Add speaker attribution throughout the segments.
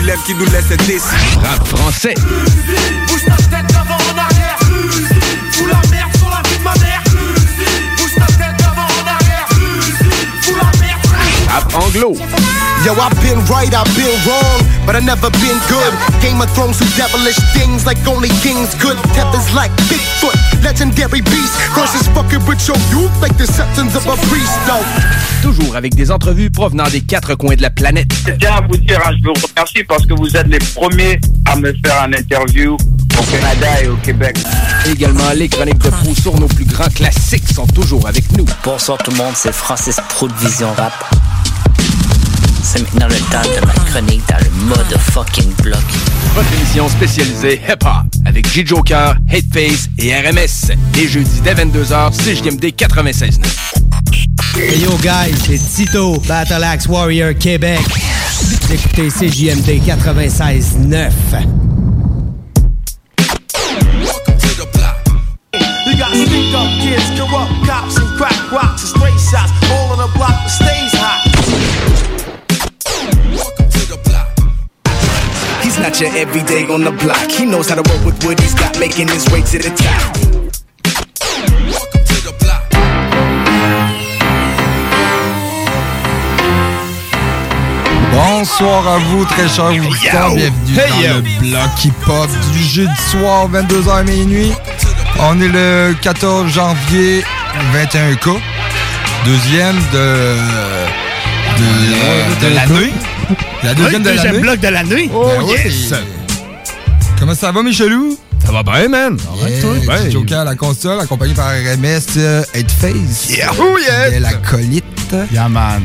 Speaker 1: Dilemme qui nous laisse indécis.
Speaker 2: Rap français.
Speaker 1: Bouge ta tête d'avant en arrière. Fous la merde sur la vie de ma mère. Bouge ta tête d'avant en arrière. Fous la merde.
Speaker 2: Rap anglo.
Speaker 3: Yo, I've been right, I've been wrong, but I never been good. Game of Thrones do devilish things like only kings could. Tethers like Bigfoot, legendary beast. Crosses fucking with your youth like the substance of a priest, though.
Speaker 2: Toujours avec des entrevues provenant des quatre coins de la planète.
Speaker 4: Je tiens à vous dire, hein, je vous remercie parce que vous êtes les premiers à me faire un interview au Canada et au Québec.
Speaker 2: Également, les chroniques de sur nos plus grands classiques sont toujours avec nous.
Speaker 5: Bonsoir tout le monde, c'est Francis Pro de Vision Rap. C'est maintenant le temps de ma chronique dans le mode fucking bloc.
Speaker 2: Votre émission spécialisée hip-hop avec J. Joker, Hateface et RMS. Les jeudis dès 22h, CJMD 96.9.
Speaker 6: Hey yo guys, c'est Tito, Battle Axe Warrior Québec. Vous écoutez CJMD 96.9.
Speaker 1: You got sneak up kids, corrupt cops, and crack rocks, and stray shots. All on the block
Speaker 7: not your everyday on the block. He knows how to work with what he's got, making his way to the top.
Speaker 8: Bonsoir à vous, très chers auditeurs. Bienvenue
Speaker 2: Hey,
Speaker 8: dans
Speaker 2: yo.
Speaker 8: le bloc hip-hop du jeudi soir, 22h minuit. On est le 14 janvier, 21K. Deuxième de... De, de l'année. La deuxième de
Speaker 9: deuxième
Speaker 8: l'année.
Speaker 9: bloc de l'année.
Speaker 8: Ben oui. Comment ça va, Michelou?
Speaker 2: Ça va bien, man?
Speaker 8: Yeah,
Speaker 2: toi?
Speaker 8: Joker à la console, accompagné par RMS euh, Headface.
Speaker 2: Yeah. Oh, yes.
Speaker 8: Et la colite.
Speaker 9: Yeah, man.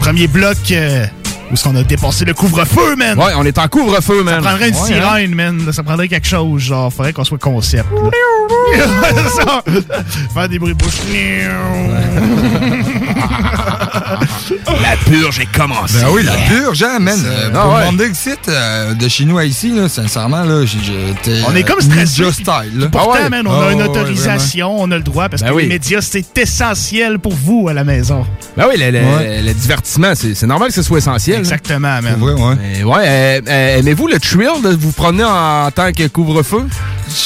Speaker 9: Premier bloc euh, où est-ce qu'on a dépassé le couvre-feu, man?
Speaker 2: Ouais, on est en couvre-feu, man.
Speaker 9: Ça prendrait une
Speaker 2: Ouais, hein?
Speaker 9: sirène, man. là. Ça prendrait quelque chose, genre. Faudrait qu'on soit concept. Faire des bruits de bouche.
Speaker 2: La purge est commencée.
Speaker 8: Ben oui, la purge, hein, man. Euh,
Speaker 2: Ah
Speaker 8: pour
Speaker 2: ouais.
Speaker 8: euh, de chez nous à ici, là, sincèrement, là, j'ai- j'étais.
Speaker 9: On est comme
Speaker 8: euh,
Speaker 9: stressé.
Speaker 8: ninja style. là.
Speaker 9: Pourtant,
Speaker 2: Ah ouais?
Speaker 9: man, on a
Speaker 8: Oh,
Speaker 9: une
Speaker 8: ouais,
Speaker 9: autorisation, on a le droit, parce
Speaker 2: Ben
Speaker 9: que
Speaker 2: oui.
Speaker 9: les médias, c'est essentiel pour vous à la maison.
Speaker 2: Ben oui, le, le-
Speaker 8: Ouais.
Speaker 2: le divertissement, c'est normal que ce soit essentiel.
Speaker 9: Exactement, man.
Speaker 8: Vrai, ouais.
Speaker 2: Mais ouais, euh, euh, aimez-vous le thrill de vous promener en, tant que couvre-feu?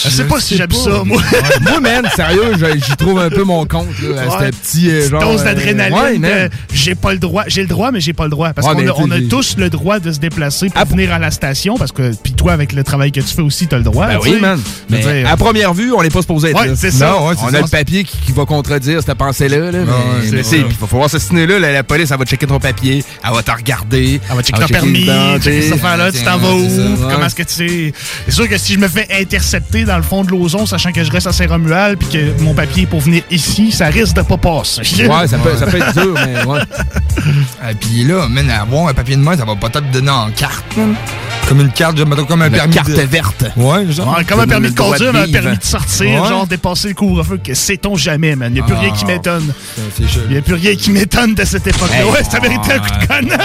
Speaker 9: Je sais pas si j'aime ça, moi.
Speaker 2: moi, man, sérieux, j'y trouve un peu mon compte, là, à
Speaker 9: Ouais.
Speaker 2: ce petit, euh, genre...
Speaker 9: dose
Speaker 2: euh,
Speaker 9: d'adrénaline.
Speaker 2: ouais, man.
Speaker 9: j'ai pas le droit. J'ai le droit, mais j'ai pas le droit. Parce
Speaker 2: Ouais,
Speaker 9: qu'on a, tous le droit de se déplacer pour
Speaker 2: Ah,
Speaker 9: venir à la station. Parce que, puis toi, avec le travail que tu fais aussi, t'as le droit.
Speaker 2: Ben oui, man. Mais
Speaker 9: dire,
Speaker 2: à première vue, on n'est pas supposé être
Speaker 9: Ouais,
Speaker 2: là.
Speaker 9: c'est ça.
Speaker 8: Non,
Speaker 2: On
Speaker 8: ça.
Speaker 2: a le papier qui, qui va contredire cette pensée-là. Là, mais, il va falloir se signer là. La, la police, elle va checker ton papier. Elle va te regarder.
Speaker 9: Elle va checker ton permis, checker cette affaire-là, tu t'en vas où, comment est-ce que tu sais? C'est sûr que si je me fais intercepter dans le fond de l'ozon, sachant que je reste à Saint-Romuald, puis que mon papier est pour venir ici, ça risque de pas passer.
Speaker 2: Ouais, ça peut, ça peut être dur, mais ouais.
Speaker 8: Et puis là, man, avoir un papier de main, ça va peut-être te donner en carte. Comme une carte, mettons comme un permis.
Speaker 2: carte verte.
Speaker 8: Ouais, genre.
Speaker 9: Comme un permis de conduire, un permis de sortir, genre dépasser le couvre-feu, que sait-on jamais, man? Il n'y a plus
Speaker 8: Ah.
Speaker 9: rien qui m'étonne.
Speaker 8: C'est chelou.
Speaker 9: Il n'y a plus rien qui m'étonne de cette époque-là. Ouais, ça mérité un coup de conne.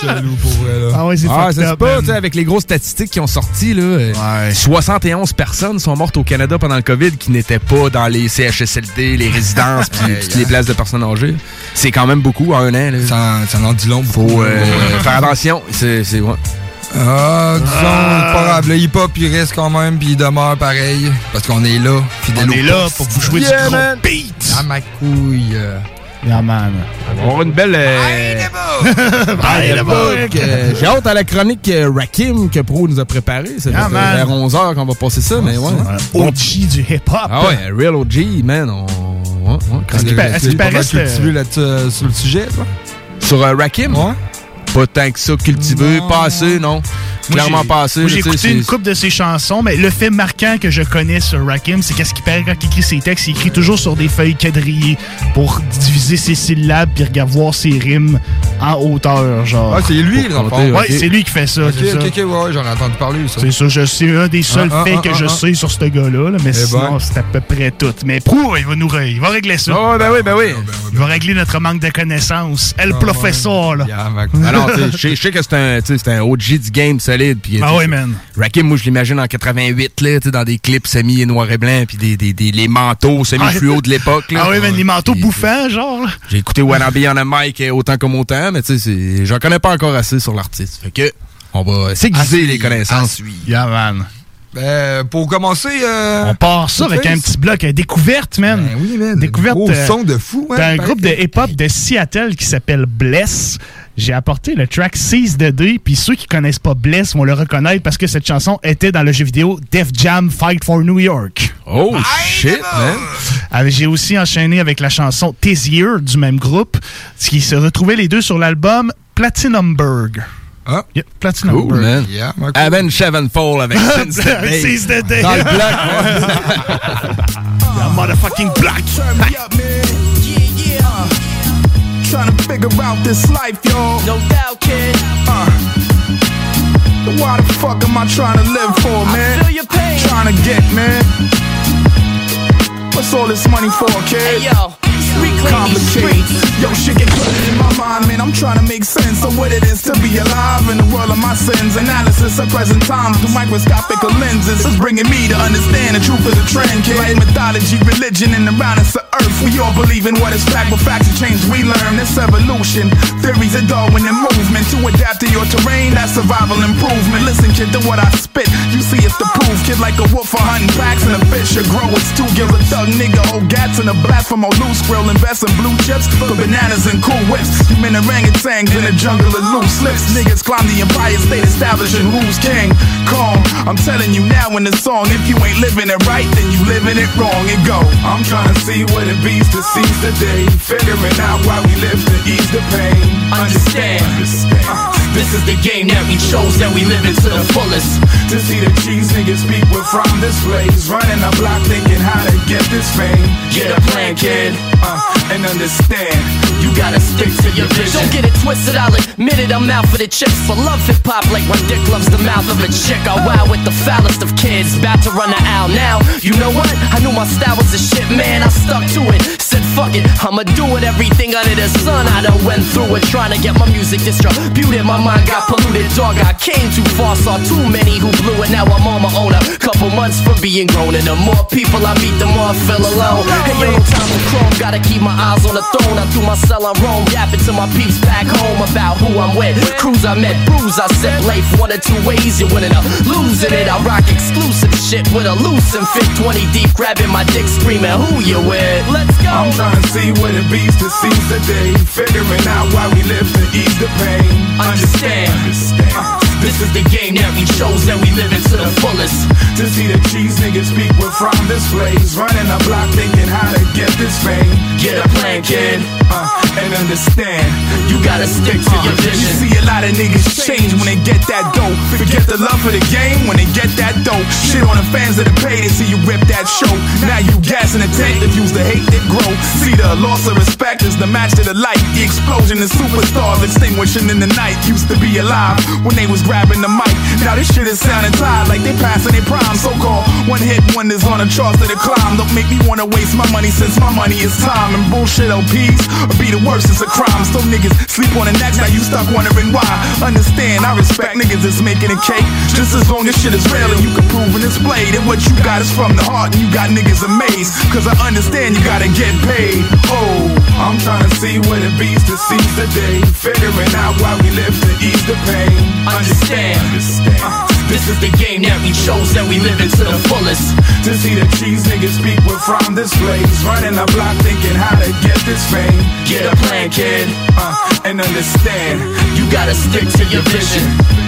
Speaker 8: C'est chelou pour vrai, là.
Speaker 9: ah ouais, c'est
Speaker 2: Ah, ça se
Speaker 9: man.
Speaker 2: tu sais, avec les grosses statistiques qui ont sorti, là. euh,
Speaker 9: Ouais.
Speaker 2: 71 personnes sont mortes au Canada pendant le COVID qui n'étaient pas dans les CHSLD, les résidences, puis toutes les places de personnes âgées. C'est quand même beaucoup en un an, là.
Speaker 8: Ça, ça en dit long.
Speaker 2: Faut euh, faire attention. C'est, c'est, ouais.
Speaker 8: Ah, disons, c'est pas grave. Le hip-hop, il reste quand même, puis il demeure pareil. Parce qu'on est là, fidèle
Speaker 9: On est là pour vous jouer
Speaker 2: Yeah,
Speaker 9: du gros
Speaker 2: man.
Speaker 9: beat.
Speaker 8: Ah, ma couille. Euh.
Speaker 9: Yeah, man.
Speaker 2: On va avoir une belle. euh,
Speaker 9: Bye,
Speaker 2: the book. Euh, J'ai hâte à la chronique euh, Rakim que Pro nous a préparée. C'est
Speaker 9: Yeah,
Speaker 2: vers-
Speaker 9: man.
Speaker 2: vers 11h qu'on va passer ça, mais ouais.
Speaker 9: OG du hip-hop.
Speaker 2: Ah ouais, Real OG, man. On... ouais, ouais,
Speaker 9: Est-ce qu'il qu'il
Speaker 8: Pas
Speaker 9: paraît c'est-
Speaker 8: cultivé là-dessus, euh, sur le sujet, toi?
Speaker 2: Sur euh, Rakim?
Speaker 8: Ouais.
Speaker 2: Pas tant que ça cultivé, pas assez, non.
Speaker 9: Moi,
Speaker 2: Clairement
Speaker 9: j'ai-
Speaker 2: pas assez.
Speaker 9: moi,
Speaker 2: là,
Speaker 9: J'ai
Speaker 2: sais,
Speaker 9: écouté une
Speaker 2: c'est-
Speaker 9: couple de ses chansons, mais le fait marquant que je connais sur Rakim, c'est qu'est-ce qu'il paraît quand il écrit ses textes, il écrit toujours sur des feuilles quadrillées pour diviser ses syllabes puis regarder voir ses rimes en hauteur, genre.
Speaker 8: Ah, c'est lui, dans le.
Speaker 9: Ouais, c'est lui qui fait ça,
Speaker 8: Ok,
Speaker 9: c'est
Speaker 8: ok, ouais, j'en ai entendu parler, ça.
Speaker 9: C'est ça, je- c'est un des seuls
Speaker 8: Ah, ah,
Speaker 9: faits
Speaker 8: ah,
Speaker 9: que
Speaker 8: ah,
Speaker 9: je
Speaker 8: ah.
Speaker 9: sais sur ce gars-là, là, mais
Speaker 8: Eh
Speaker 9: sinon,
Speaker 8: ben.
Speaker 9: c'est à peu près tout. Mais Prou, il va nous il va régler ça.
Speaker 2: Ouais, ben oui, ben oui.
Speaker 9: Il va régler notre manque de connaissances. El professeur, là.
Speaker 2: Sais, je sais- sais que c'est un, sais, c'est OG du game solide. Puis,
Speaker 9: Ah ouais, man.
Speaker 2: Rakim, moi, je l'imagine en 88, là, tu sais, dans des clips semi et noir et blanc, puis des, des, des- les manteaux semi-fluo de l'époque. là.
Speaker 9: Ah oui, man, les manteaux bouffants, genre. là.
Speaker 2: J'ai écouté Wanna Be on a Mic euh, autant comme autant, mais tu sais, j'en connais pas encore assez sur l'artiste. Fait que, on va s'aiguiser les connaissances.
Speaker 9: Yeah, man.
Speaker 8: Ben, pour commencer... euh,
Speaker 9: On part ça avec
Speaker 8: Face.
Speaker 9: un petit bloc euh, découverte, man.
Speaker 8: Ben oui, man.
Speaker 9: Découverte.
Speaker 8: Gros
Speaker 9: euh,
Speaker 8: son de fou, hein,
Speaker 9: D'un
Speaker 8: paraît
Speaker 9: groupe
Speaker 8: que-
Speaker 9: de hip-hop de Seattle qui s'appelle Bless. J'ai apporté le track 6 de D, puis ceux qui connaissent pas Bless vont le reconnaître parce que cette chanson était dans le jeu vidéo Def Jam Fight for New York.
Speaker 2: Oh, shit, man.
Speaker 9: Euh, J'ai aussi enchaîné avec la chanson Tis Year du même groupe, ce qui se retrouvait les deux sur l'album Platinumberg.
Speaker 8: Ah.
Speaker 9: Yeah, Platinumberg.
Speaker 2: Cool, man.
Speaker 8: Yeah, cool.
Speaker 2: Avenge Sevenfold avec Since the Day.
Speaker 9: Since the Day.
Speaker 2: Dans le bloc, ouais.
Speaker 9: Yeah, motherfucking black.
Speaker 1: Trying to figure out this life, y'all. No doubt, kid. Uh. Why the fuck am I trying to live for, man? feel your pain. Trying to get, man. What's all this money for, kid? Hey, yo. Complicated. Yo, shit get put in my mind, man. I'm trying to make sense of what it is to be alive in the world of my sins. Analysis of present times through microscopic lenses is bringing me to understand the truth of the trend. Kid. Like mythology, religion, and the us of earth. We all believe in what is fact, but facts have changed. We learn this evolution. Theories of Darwin and movement to adapt to your terrain. That's survival improvement. Listen, kid, to what I spit. You see, it's the proof. Kid, like a wolf for hunting packs and a fish. A grow it's two gives a thug nigga. old gats and a blast from a loose grill. Invest in blue chips for bananas and cool whips. Human orangutans in a jungle of loose lips. Niggas climb the Empire State establishing who's king. Calm, I'm telling you now in the song. If you ain't living it right, then you living it wrong. And go. I'm trying to see what it beats to seize the day. Figuring out why we live to ease the pain.
Speaker 10: Understand. Uh, this is the game that we chose that we live it to the fullest.
Speaker 1: To see the cheese niggas speak with from displays. Running a block thinking how to get this fame.
Speaker 10: Get a plan, kid.
Speaker 1: Uh, and understand.
Speaker 10: You gotta stick to your vision. Don't get it twisted, I'll admit it, I'm out for the chips. For love hip hop like my dick loves the mouth of a chick. I wow with the foulest of kids, about to run the owl now. You know what? I knew my style was a shit, man. I stuck to it. Said fuck it, I'ma do it. Everything under the sun, I done went through it. Trying to get my music distributed. My mind got polluted, dog. I came too far, saw too many who blew it. Now I'm on my own. A couple months from being grown, and the more people I meet, the more I feel alone. Hey, yo, no time for chrome. Gotta keep my eyes on the throne. I threw my cell on Rome, yapping to my peeps back home about who I'm with. Crews I met, bruise I set, life one or two ways. You're winning or losing it. I rock exclusive shit with a loose and fit 20 deep, grabbing my dick, screaming, Who you with? Let's go.
Speaker 1: I'm trying to see what it beats to seize the day. Figuring out why we live to ease the pain.
Speaker 10: Understand. Uh, this is the game that we chose that we live it to the fullest.
Speaker 1: To see the cheese niggas speak with from this displays. Running a block thinking how to get this fame.
Speaker 10: Get a plan, kid.
Speaker 1: Uh, and understand.
Speaker 10: You gotta stick to your
Speaker 1: You see a lot of niggas change when they get that dope. Forget the love for the game when they get that dope. Shit on the fans that have paid to see you rip that show. Now you gas in the tank, diffuse the hate that grow. See the loss of respect is the match to the light. The explosion of superstars extinguishing in the night. Used to be alive when they was grabbing the mic. Now this shit is sounding tired like they passing their prime. So called one hit wonders on the charts that climb. Don't make me wanna waste my money since my money is time. And bullshit LPs be the worst, it's a crime. So niggas sleep on the next, now you stuck wondering why. Understand, I respect niggas that's making a cake. Just as long as shit is real and you can prove and display that what you got is from the heart and you got niggas amazed. Cause I understand you gotta get paid. Oh. I'm trying to see what it beats to seize the day. Figuring out why we live to ease the pain.
Speaker 10: Understand. This is the game that we chose that we live into the fullest.
Speaker 1: To see the cheese niggas speak with from displays. Running the block thinking how to get this fame.
Speaker 10: Get a plan, kid.
Speaker 1: Uh, and understand.
Speaker 10: You gotta stick to your vision.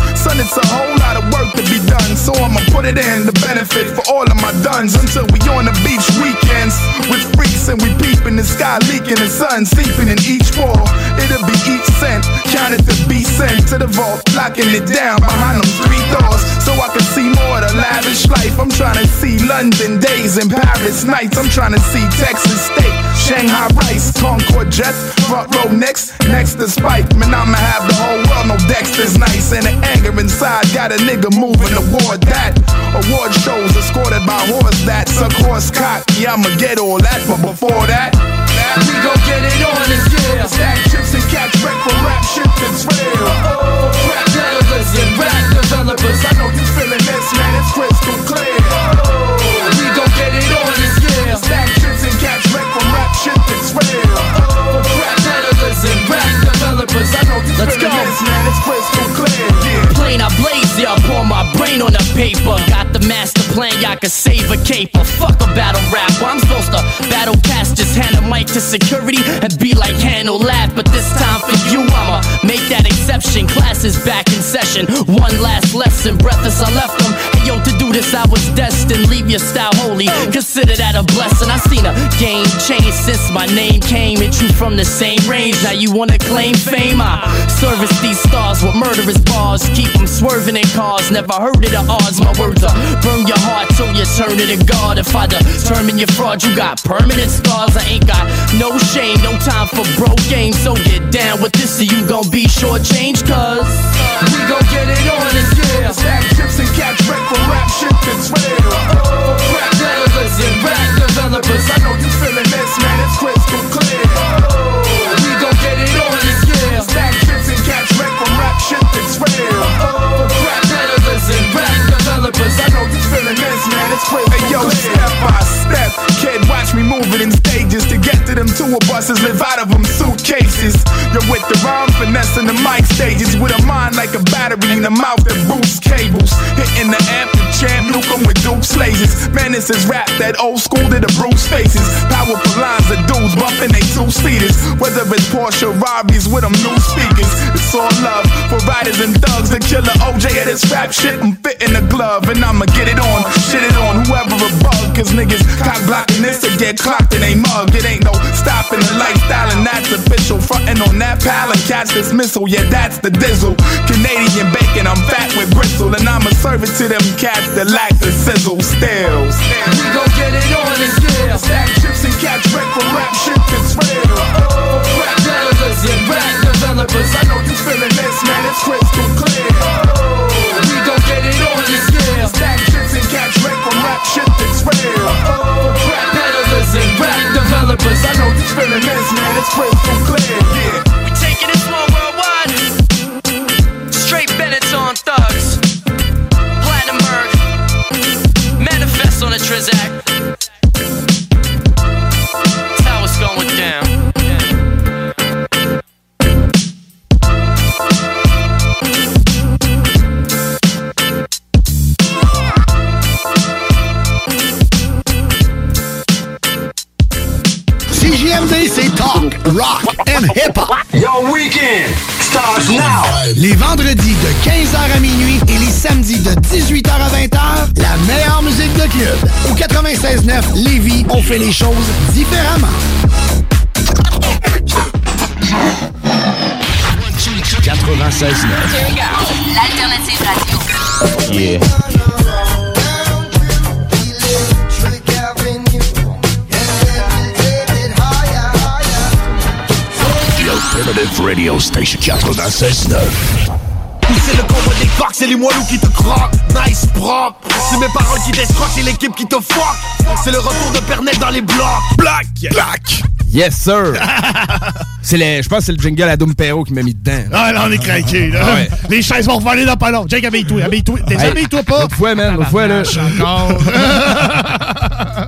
Speaker 1: Son, it's a whole lot of work to be done, so I'ma put it in the benefit for all of my duns until we on the beach weekends with freaks and we peeping the sky leaking the sun seeping in each wall. It'll be each cent counted to be sent to the vault, locking it down behind them three doors so I can see more of the lavish life. I'm trying to see London days and Paris nights. I'm trying to see Texas steak, Shanghai rice, Concord jets, front row next, next to Spike. Man, I'ma have the whole world know Dexter's nice and the anger inside got a nigga moving toward that. Award shows escorted by horse that suck horse cock. Yeah, I'ma get all that, but before that,
Speaker 10: We gon' get it on this year.
Speaker 1: Stack chips and catch wreck for rap shit that's real.
Speaker 10: Rap peddlers and rap developers.
Speaker 1: I know you feeling this, man. It's crystal clear.
Speaker 10: Let's go.
Speaker 1: man. It's crystal clear. Yeah.
Speaker 10: Plain I blaze, yeah, I pour my brain on the paper. Got the master plan, y'all can save a caper. Fuck a battle rap, well, I'm supposed to battle cast, just hand a mic to security and be like handle that. But this time for you, I'ma make that exception. Class is back in session. One last lesson, breathless, I left them. This, I was destined. Leave your style holy, consider that a blessing. I seen a game change since my name came. Hit you from the same range, now you wanna claim fame. I service these stars with murderous bars. Keep them swerving in cars, never heard of the odds. My words are burn your heart till you turn it to God. If I determine your fraud, you got permanent scars. I ain't got no shame, no time for broke games. So get down with this, or you gon' be shortchanged, cuz we gon' get it on this year.
Speaker 1: Stack chips and catch wreck for rap shit that's real.
Speaker 10: Rap developers and rap developers.
Speaker 1: I know you feeling this, man. It's crystal
Speaker 10: developers.
Speaker 1: I know you feeling this, man. It's crystal hey, yo, step by step, kid, watch me moving in stages to get to them tour buses, live out of them suitcases. You're with the rhyme finesse in the mic stages, with a mind like a battery in the mouth that boosts cables. Hitting the amp, the champ, nuke with Duke slazes. Man, this is rap that old school to the Bruce faces. Powerful lines of dudes bumping they two seaters. Whether it's Porsche or Robbies with them new speakers. It's all love for riders and thugs. The killer OJ at this rap shit, I'm fitting the glove and I'ma get it on. Shit it on whoever a bug, cause niggas cock blocking this to get clocked in they mug. It ain't no stopping the lifestyle, and that's official. Frontin' on that pal and catch this missile, yeah, that's the dizzle. Canadian bacon, I'm fat with gristle, and I'ma serve it to them cats that lack the sizzle. Still,
Speaker 10: We gon' get it on this year.
Speaker 1: stack chips and catch wreck for rap shit that's real.
Speaker 10: Oh, rap peddlers and rap developers.
Speaker 1: I know you feeling this, man, it's crystal clear.
Speaker 10: We developers.
Speaker 1: I know you feeling this, man, it's crystal clear. Yeah.
Speaker 10: We taking this one worldwide. Straight Benetton thugs. Plattenberg. Manifest on the Trizac.
Speaker 3: Talk, rock and hip-hop.
Speaker 11: Yo, weekend. Les vendredis de 15h à minuit et les samedis de 18h à 20h, la meilleure musique de club. Au 96.9 Lévis, on fait les choses différemment.
Speaker 2: 96
Speaker 12: L'alternative radio.
Speaker 2: Yeah.
Speaker 13: Alternative Radio Station 96.9.
Speaker 14: C'est le combat des coqs, c'est les moelleux qui te croquent Nice propre C'est mes paroles qui t'escroquent, c'est l'équipe qui te fuck C'est le retour de Pernel dans les blocs
Speaker 2: Black! Black! Yes, sir! c'est le, je pense que c'est le jingle à Doom Perro qui m'a mis dedans.
Speaker 9: Ah, là, on est craqué, là.
Speaker 2: Ah ouais.
Speaker 9: Les chaises vont revoler dans pas long. Jake, habille-toi, habille-toi. T'es
Speaker 2: Hey,
Speaker 9: habille-toi pas.
Speaker 2: L'autre fois, man, l'autre fois, là.
Speaker 9: encore.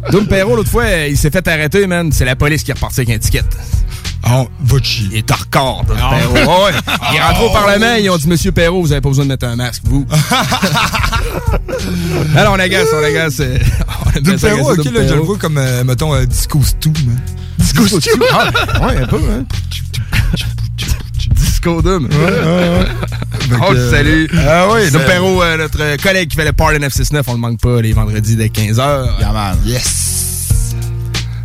Speaker 2: Doom Perro, l'autre fois, il s'est fait arrêter, man. C'est la police qui est repartie avec un ticket.
Speaker 8: Oh, va.
Speaker 2: Il est en record, Doom Perrault. Ouais, ouais. Il est rentré au Parlement, ils ont dit Monsieur Perrault, vous avez pas besoin de mettre un masque, vous. Alors, on agace, on agace. euh, on
Speaker 8: Doom
Speaker 2: agace, agace
Speaker 8: ok, là, je le vois comme, euh, mettons, euh, Disco Stew, man.
Speaker 2: Disco Stew? Ah, ouais, un peu, hein. Disco Doom.
Speaker 8: Ouais, ouais,
Speaker 2: On
Speaker 8: que,
Speaker 2: le salue.
Speaker 8: Ah oui,
Speaker 2: Perrault, euh, notre collègue qui fait le Party 969, on le manque pas les vendredis dès 15h.
Speaker 8: Yes.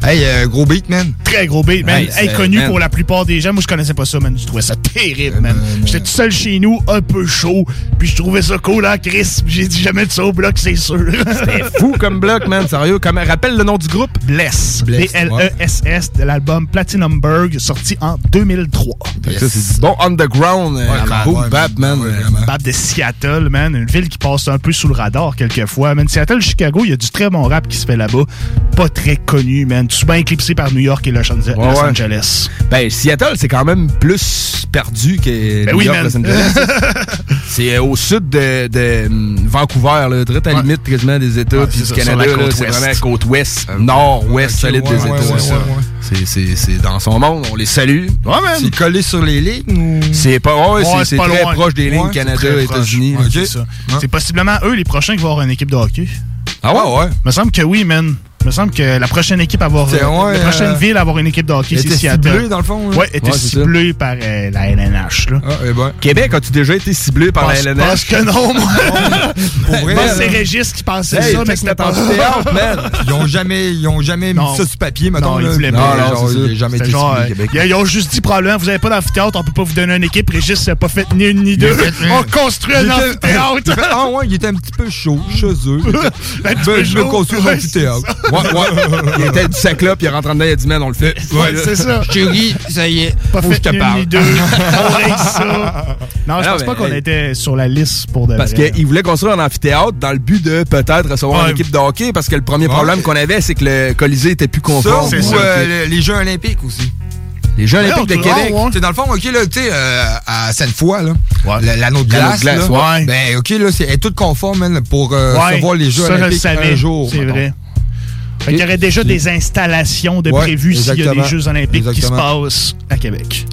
Speaker 8: Hey, euh, gros beat, man.
Speaker 9: Très gros beat, man.
Speaker 2: Hey,
Speaker 9: Hey, connu
Speaker 2: man.
Speaker 9: pour la plupart des gens. Moi, je connaissais pas ça, man. Je trouvais ça terrible, man. J'étais tout seul chez nous, un peu chaud. Puis je trouvais ça cool, hein, Chris. J'ai dit jamais de ça au bloc, c'est sûr.
Speaker 2: C'était fou comme bloc, man. Sérieux. Comme, rappelle le nom du groupe?
Speaker 9: Bless.
Speaker 2: Bless,
Speaker 9: B-L-E-S-S de l'album Platinumberg, sorti en 2003.
Speaker 2: Fait que ça, c'est bon underground. euh,
Speaker 9: man.
Speaker 2: boom
Speaker 9: Ouais,
Speaker 2: bap, man.
Speaker 9: Bap de Seattle, man. Une ville qui passe un peu sous le radar quelquefois. Man, Seattle, Chicago, il y a du très bon rap qui se fait là-bas. Pas très connu, man. Souvent éclipsé par New York et Los Angeles.
Speaker 2: Ouais,
Speaker 9: Los. Angeles.
Speaker 2: Ben, Seattle, c'est quand même plus perdu que
Speaker 9: Ben
Speaker 2: New
Speaker 9: oui,
Speaker 2: York,
Speaker 9: man.
Speaker 2: Los Angeles. c'est euh, au sud de, de, hum, Vancouver, là, direct à la limite quasiment des États puis du Canada. C'est vraiment la côte ouest, nord-ouest
Speaker 8: ok,
Speaker 2: solide des États. c'est dans son monde, on les salue.
Speaker 9: Ouais.
Speaker 8: C'est collé sur les lignes ou?
Speaker 2: C'est pas, ouais, c'est-
Speaker 9: Ouais,
Speaker 2: c'est
Speaker 9: pas
Speaker 2: très
Speaker 9: loin.
Speaker 2: proche des lignes Canada,
Speaker 9: très.
Speaker 2: États-Unis. Là.
Speaker 9: c'est possiblement eux les prochains qui vont avoir une équipe de hockey.
Speaker 2: Ah ouais, ouais.
Speaker 9: Me semble que oui, man. Me semble que la prochaine équipe à avoir.
Speaker 8: C'est- ouais,
Speaker 9: la prochaine
Speaker 8: euh,
Speaker 9: ville à avoir une équipe de hockey, c'est
Speaker 8: était
Speaker 9: Seattle.
Speaker 8: ciblée, dans le fond, là.
Speaker 9: Ouais, était
Speaker 2: Ouais,
Speaker 9: ciblée par euh, la LNH, là.
Speaker 8: Ah, eh ben.
Speaker 2: Québec, as-tu déjà été ciblé par
Speaker 9: Pense-
Speaker 2: la LNH?
Speaker 9: pense que non, moi.
Speaker 8: Pour vrai,
Speaker 9: Moi,
Speaker 8: là.
Speaker 9: c'est Régis qui pensait
Speaker 2: Hey,
Speaker 9: ça, mais c'était pas
Speaker 2: amphithéâtre, man.
Speaker 8: Ils ont jamais, ils ont jamais mis
Speaker 9: Non.
Speaker 8: ça sur papier, mettons.
Speaker 9: Non, ils voulaient
Speaker 8: Non,
Speaker 9: pas.
Speaker 8: non, il jamais été ciblé,
Speaker 9: euh,
Speaker 8: Québec.
Speaker 9: ils, ont juste dit probablement, vous avez pas d'amphithéâtre, on peut pas vous donner une équipe. Régis n'a pas fait ni une ni deux. On construit un
Speaker 8: Il
Speaker 9: amphithéâtre.
Speaker 8: il Ah ouais, il était un petit peu chaud chez eux.
Speaker 9: Un petit
Speaker 8: Ben, je vais
Speaker 9: chaud.
Speaker 8: construire un amphithéâtre.
Speaker 2: Ouais, ouais. Il était du saclope, il rentre en dedans, il a dit, man, on le fait.
Speaker 9: Ouais, c'est ça.
Speaker 8: Chérie, ça y est,
Speaker 9: Pas
Speaker 8: faut que je
Speaker 9: fait
Speaker 8: te parle.
Speaker 9: deux. On ça. Non, je pense
Speaker 2: mais,
Speaker 9: pas qu'on était sur la liste pour de
Speaker 2: Parce qu'il voulait construire un amphithéâtre dans le but de peut-être recevoir
Speaker 9: Ouais.
Speaker 2: une équipe de hockey parce que le premier
Speaker 8: Ouais.
Speaker 2: problème qu'on avait, c'est que le Colisée était plus
Speaker 8: Ça,
Speaker 2: conforme.
Speaker 8: ou
Speaker 9: ça.
Speaker 8: euh, les Jeux olympiques aussi.
Speaker 2: Les Jeux olympiques de Québec.
Speaker 9: ouais.
Speaker 8: Dans le fond, OK, là, tu sais, euh, à Sainte-Foy, là,
Speaker 9: Ouais.
Speaker 8: l'anneau de
Speaker 2: L'anneau
Speaker 8: glace,
Speaker 2: de glace,
Speaker 8: là,
Speaker 9: ouais.
Speaker 8: ben, OK, là, c'est elle est toute conforme, man, pour euh,
Speaker 9: Ouais,
Speaker 8: recevoir les Jeux
Speaker 9: ça, je le
Speaker 8: olympiques
Speaker 9: savais,
Speaker 8: un jour.
Speaker 9: C'est
Speaker 8: mettons.
Speaker 9: vrai. Fait qu'il y aurait déjà des installations de
Speaker 8: Ouais,
Speaker 9: prévues s'il y a des. Jeux olympiques qui se passent à Québec.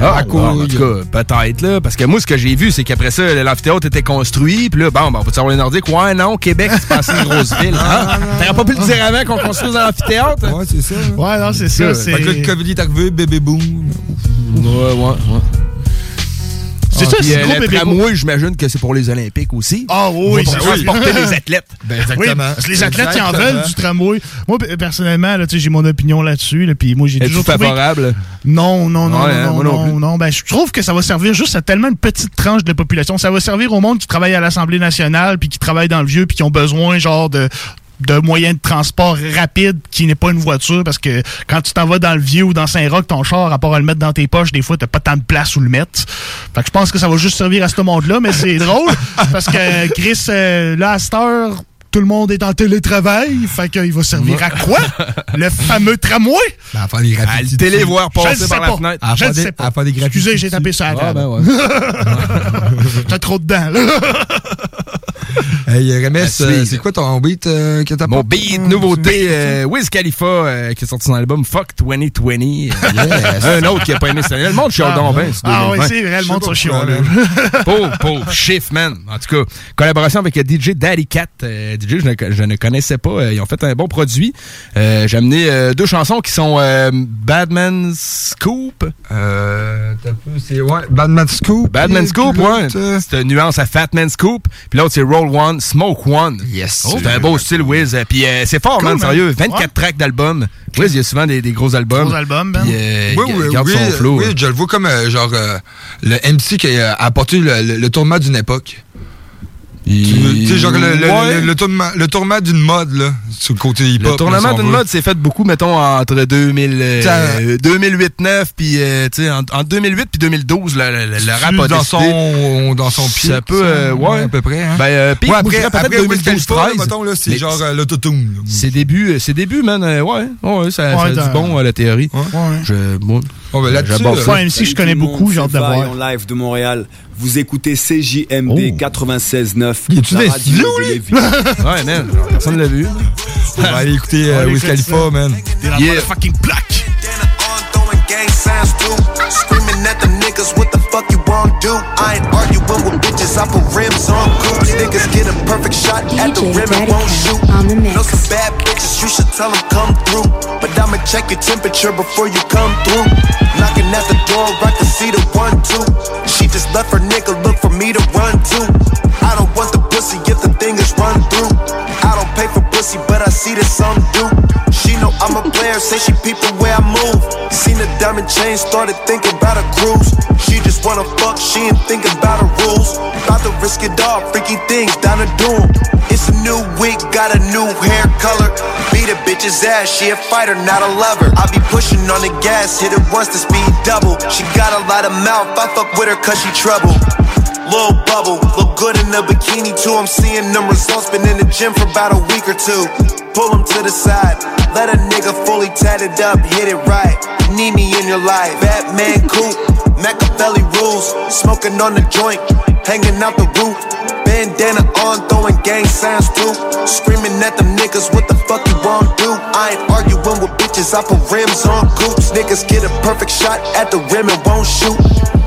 Speaker 2: Ah,
Speaker 8: à
Speaker 2: ouais, en
Speaker 8: couille.
Speaker 2: tout cas, peut-être, là. Parce que moi, ce que j'ai vu, c'est qu'après ça, l'amphithéâtre était construit. Puis là, bon, ben, on peut savoir les Nordiques. Ouais, non, Québec, c'est passé une grosse ville. Hein? T'aurais pas pu le dire avant qu'on construise un amphithéâtre?
Speaker 8: Ouais, c'est ça.
Speaker 9: Ouais, non, c'est ça.
Speaker 8: Fait que là, le COVID est arrivé, bébé boom.
Speaker 2: Ouais, ouais, ouais.
Speaker 9: C'est ça,
Speaker 2: Puis,
Speaker 9: c'est
Speaker 2: euh,
Speaker 9: gros
Speaker 2: le
Speaker 9: bébé.
Speaker 2: tramway, j'imagine que c'est pour les Olympiques aussi.
Speaker 9: Ah oui,
Speaker 2: pour
Speaker 9: c'est
Speaker 2: transporter les athlètes.
Speaker 8: Ben,
Speaker 9: Oui,
Speaker 8: exactement.
Speaker 9: parce que les athlètes, ils en veulent du tramway. Moi, personnellement, là, tu sais, j'ai mon opinion là-dessus. Là, puis moi, j'ai toujours trouvé...
Speaker 2: favorable?
Speaker 9: Non, non, non,
Speaker 2: Ouais, hein,
Speaker 9: non, non,
Speaker 2: non
Speaker 9: non, non. Ben, je trouve que ça va servir juste à tellement une petite tranche de la population. Ça va servir au monde qui travaille à l'Assemblée nationale, puis qui travaille dans le vieux, puis qui ont besoin, genre, de de moyens de transport rapide qui n'est pas une voiture parce que quand tu t'en vas dans le vieux ou dans Saint-Roch, ton char, à part à le mettre dans tes poches, des fois, t'as pas tant de place où le mettre. Fait que je pense que ça va juste servir à ce monde-là, mais c'est drôle parce que Chris, euh, là, à cette heure, tout le monde est en télétravail. Fait qu'il va servir à quoi? Le fameux tramway?
Speaker 8: Ben, à faire des
Speaker 2: À
Speaker 8: graffitis.
Speaker 2: le télé voir
Speaker 9: Je le
Speaker 2: passer
Speaker 9: sais
Speaker 2: par la
Speaker 9: pas.
Speaker 2: fenêtre.
Speaker 8: À
Speaker 9: Je ne sais pas.
Speaker 8: à faire des
Speaker 9: Excusez, j'ai tapé ça à la
Speaker 2: Ah, ben ouais.
Speaker 9: T'as trop dedans, là.
Speaker 8: Hey, euh, c'est quoi ton beat euh, que t'as
Speaker 2: Mon beat, nouveauté, euh, Wiz Khalifa, euh, qui est sorti dans l'album Fuck 2020. Euh, Un autre qui a pas aimé année. Le monde chiale donc bien.
Speaker 9: Ah oui, c'est vrai, le monde sont chialeux.
Speaker 2: Pauvre, pauvre chiffre, man. En tout cas, collaboration avec DJ Daddy Cat. Euh, DJ, je ne, je ne connaissais pas. Ils ont fait un bon produit. Euh, J'ai amené euh, deux chansons qui sont euh, Badman Scoop.
Speaker 8: Euh, t'as peu, c'est, ouais, Badman Scoop.
Speaker 2: Badman Scoop, ouais. C'est une nuance à Fatman Scoop. Puis l'autre, c'est Roll One, Smoke One.
Speaker 8: Yes.
Speaker 2: c'est un beau style, Wiz. Euh, Puis euh, c'est fort,
Speaker 9: Cool,
Speaker 2: man,
Speaker 9: man.
Speaker 2: sérieux. 24
Speaker 9: Ouais.
Speaker 2: tracks d'albums. Wiz, il y a souvent des, des gros albums.
Speaker 9: Gros album, Ben.
Speaker 2: Puis, euh,
Speaker 8: Oui,
Speaker 2: il
Speaker 8: oui,
Speaker 2: garde
Speaker 8: oui,
Speaker 2: son flow.
Speaker 8: oui, je le vois comme euh, genre euh, le MC qui a apporté le, le, le tourment d'une époque. Tu sais, genre le, le,
Speaker 2: Ouais.
Speaker 8: le, le tourment d'une mode, là, sur le côté hip-hop.
Speaker 2: Le tournement d'une mode s'est fait beaucoup, mettons, entre 2000, euh, 2008-9, puis, euh, tu sais, en, en 2008 puis 2012, le, le, le rap a
Speaker 8: dans
Speaker 2: décidé-
Speaker 8: son, dans son pied.
Speaker 2: Ça peut, euh, ouais.
Speaker 8: à peu près. Hein?
Speaker 2: Ben, euh, pire,
Speaker 8: ouais, après, après Wiz
Speaker 2: 2012,
Speaker 8: Khalifa, là,
Speaker 2: 13.
Speaker 8: mettons, là, c'est genre euh, l'autotune.
Speaker 2: débuts, euh, ses débuts, man, euh, ouais, ouais, ça, ça
Speaker 9: Ouais,
Speaker 2: a
Speaker 9: dans-
Speaker 2: du bon, euh, la théorie. Je, bon,
Speaker 8: Ben,
Speaker 2: j'aborde
Speaker 8: euh,
Speaker 2: ça.
Speaker 9: Ouais, MC, je connais beaucoup, j'ai hâte de
Speaker 15: Vaille
Speaker 9: voir.
Speaker 15: en live de Montréal. Vous écoutez CJMD
Speaker 9: Oh.
Speaker 15: 96.9.
Speaker 8: Il est-tu des.
Speaker 2: Ouais, man, personne l'a vu.
Speaker 8: On va aller écouter
Speaker 9: On
Speaker 8: euh,
Speaker 9: va
Speaker 8: Wiz Khalifa, man.
Speaker 2: Yeah.
Speaker 9: plaque.
Speaker 3: Throwing gang signs too. Screaming at them niggas, what the fuck you won't do? I ain't arguing with bitches, I put rims on coops. Niggas get a perfect shot at the rim and won't shoot. Know some bad bitches, you should tell them come through. But I'ma check your temperature before you come through. Knocking at the door, I can see the one, two. She just left her nigga, look for me to run to. Pussy if the thing is run through. I don't pay for pussy, but I see that some do. She know I'm a player, say she the way I move. Seen the diamond chain, started thinking about a cruise. She just wanna fuck, she ain't thinking about the rules. About to risk it all, freaky things down the doom. It's a new week, got a new hair color. Beat a bitch's ass, she a fighter, not a lover. I be pushing on the gas, hit it once, the speed double. She got a lot of mouth, I fuck with her cause she trouble. Lil Bubble, look good in the bikini too. I'm seeing them results, been in the gym for about a week or two. Pull them to the side, let a nigga fully tatted up, hit it right. Need me in your life, Batman coupe, Machiavelli rules, smoking on the joint, hanging out the roof. Bandana on, throwing gang signs too. Screaming at them niggas, what the fuck you won't do? I ain't arguing with bitches, I put rims on coops. Niggas get a perfect shot at the rim and won't shoot.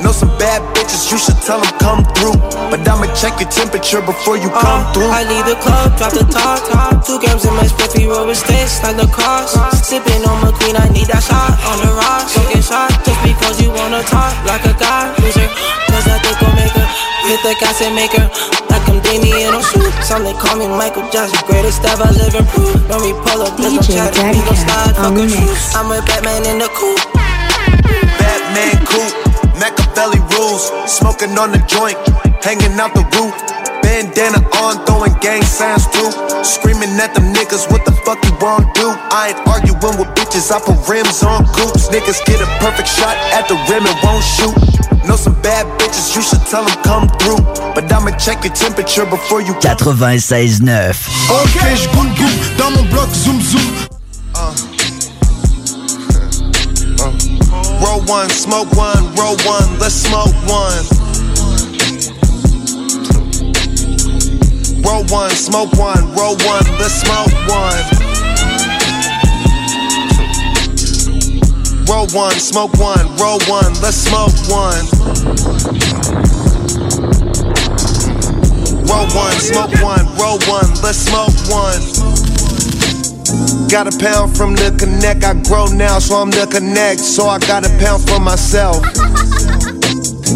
Speaker 3: Know some bad bitches, you should tell them come through. But I'ma check your temperature before you come uh, through.
Speaker 16: I leave the club, drop the top, top. Two grams in my spiffy rubber sticks like lacrosse. Sipping on McQueen, I need that shot on the rocks. Don't get shot just because you wanna talk like a guy loser. Cause I think I'll make her hit the gas and make her like I'm Damien or shoot. Some they call me Michael Jackson, greatest ever living proof. When we pull up, there's no
Speaker 17: DJ
Speaker 16: chatter, we gon'
Speaker 17: Cat
Speaker 16: slide,
Speaker 17: on
Speaker 16: fuck a truth. I'm a Batman in the coupe.
Speaker 3: Rules, smoking on the joint, hanging out the roof. Bandana on, throwing gang signs too. Screaming at them niggas, what the fuck you won't do? I ain't arguing with bitches, I put rims on coops. Niggas get a perfect shot at the rim and won't shoot. Know some bad bitches, you should tell them come through. But I'ma check your temperature before you
Speaker 18: 96.9.
Speaker 1: Ok, je goûte dans mon bloc zoom zoom.
Speaker 3: Roll one, smoke one, roll one, let's smoke one. Roll one, smoke one, roll one, let's smoke one. Roll one, smoke one, roll one, let's smoke one. Roll one, smoke one, roll one, let's smoke one. Got a pound from the connect, I grow now, so I'm the connect. So I got a pound for myself.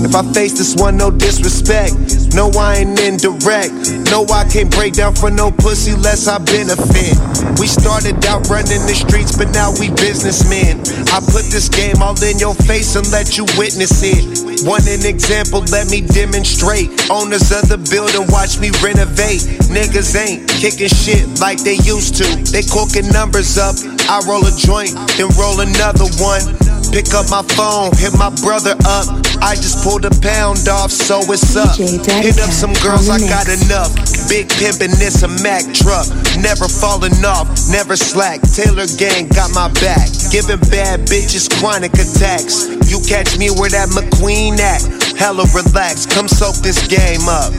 Speaker 3: If I face this one, no disrespect. No, I ain't indirect. No, I can't break down for no pussy less I benefit. We started out running the streets, but now we businessmen. I put this game all in your face and let you witness it. Want an example, let me demonstrate. Owners of the building, watch me renovate. Niggas ain't kicking shit like they used to. They corking numbers up. I roll a joint, then roll another one. Pick up my phone, hit my brother up. I just pulled a pound off, so it's up. Hit up some girls, I got enough. Big pimpin', this a Mack truck. Never falling off, never slack. Taylor gang got my back. Giving bad bitches chronic attacks. You catch me where that McQueen at. Hella relax, come soak this game up.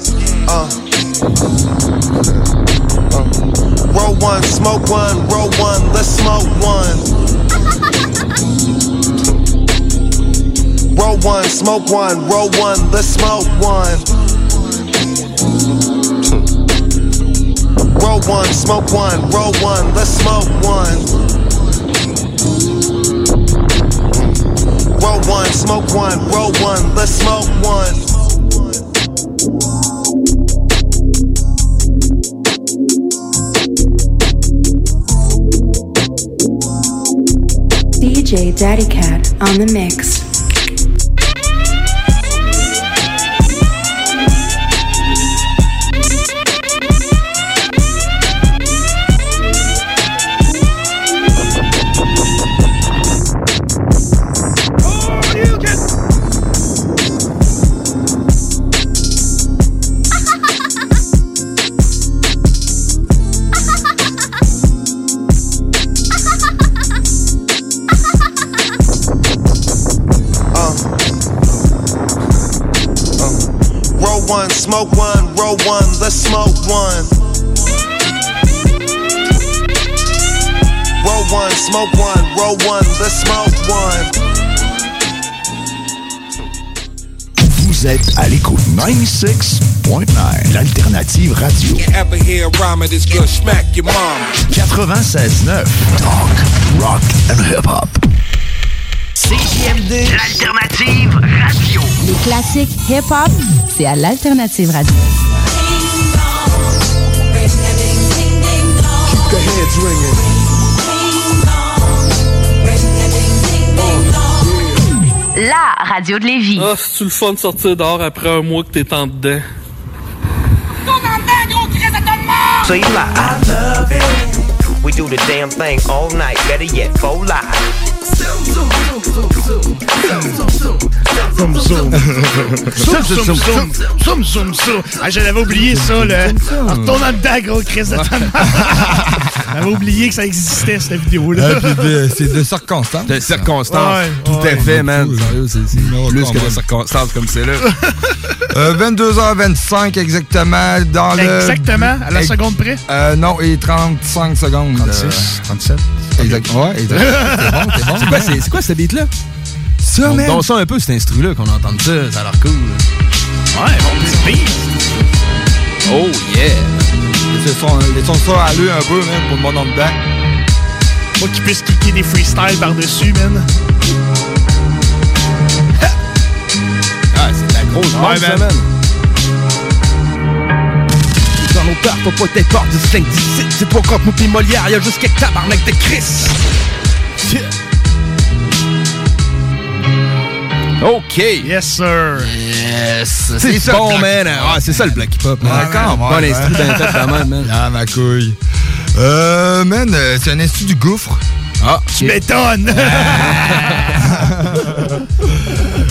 Speaker 3: Uh. Roll one, smoke one, roll one, let's smoke one. Roll one, smoke one, roll one, let's smoke one. Roll one, smoke one, roll one, let's smoke one. Roll one, smoke one, roll one, let's smoke one.
Speaker 17: DJ Daddy Cat on the mix.
Speaker 3: One, smoke one, roll one, let's smoke one. Roll one, smoke one, roll one, let's smoke one.
Speaker 13: Vous êtes à l'écoute 96.9, l'alternative radio.
Speaker 18: Ever hear a rhyme of this good smack your mom?
Speaker 13: 96.9, talk, rock and hip-hop.
Speaker 19: CJMD, l'alternative radio.
Speaker 20: Les classiques hip-hop, c'est à l'Alternative Radio.
Speaker 18: Keep the heads ringing.
Speaker 20: La radio de Lévis.
Speaker 21: Ah, c'est-tu le fun de sortir dehors après un mois que t'es en dedans?
Speaker 19: So you like, I love it. We do the damn thing all night. Better yet, go live.
Speaker 9: Ah, je l'avais oublié, ça, là. En retournant dedans, gros Chris de. J'avais oublié que ça existait, cette vidéo-là.
Speaker 8: Euh, c'est de circonstances.
Speaker 2: De circonstances.
Speaker 9: Ouais,
Speaker 2: Tout
Speaker 9: ouais.
Speaker 2: à fait, man. Sérieux, c'est- c'est plus que de circonstances comme c'est là.
Speaker 8: Euh, 22h25 exactement dans le...
Speaker 9: Exactement, à la seconde près?
Speaker 8: Euh, non, et 35 secondes.
Speaker 9: 36,
Speaker 8: 37. Exact. Ouais, exact. Bon, bon.
Speaker 2: C'est quoi, c'est, c'est quoi ce beat-là?
Speaker 8: Ça,
Speaker 2: on,
Speaker 8: man.
Speaker 2: on sent un peu cet instru-là qu'on entend ça, ça a l'air cool.
Speaker 9: Ouais, bon petit beat.
Speaker 2: Oh yeah!
Speaker 8: Laissons laissons ça aller un peu, man, pour le monde en dedans.
Speaker 9: Moi qui puisse kicker des freestyles par-dessus, man.
Speaker 2: Ah, c'est de la grosse
Speaker 9: Ouais,
Speaker 2: ouais,
Speaker 9: man.
Speaker 2: Dans nos peurs, faut pas être peur du slang d'ici. C'est pas contre nous pis Molière, y'a juste quelques tabarnak de Chris. OK.
Speaker 9: Yes, sir.
Speaker 2: Yes.
Speaker 8: C'est ça,
Speaker 2: bon, man. Ah, c'est ça le black hip-hop. man.
Speaker 8: D'accord,
Speaker 2: Bon instru
Speaker 8: ouais.
Speaker 2: bien fait quand même, man.
Speaker 8: Ah, ma couille. Euh, man, euh, c'est un institut du gouffre.
Speaker 2: Ah,
Speaker 9: Tu m'étonnes!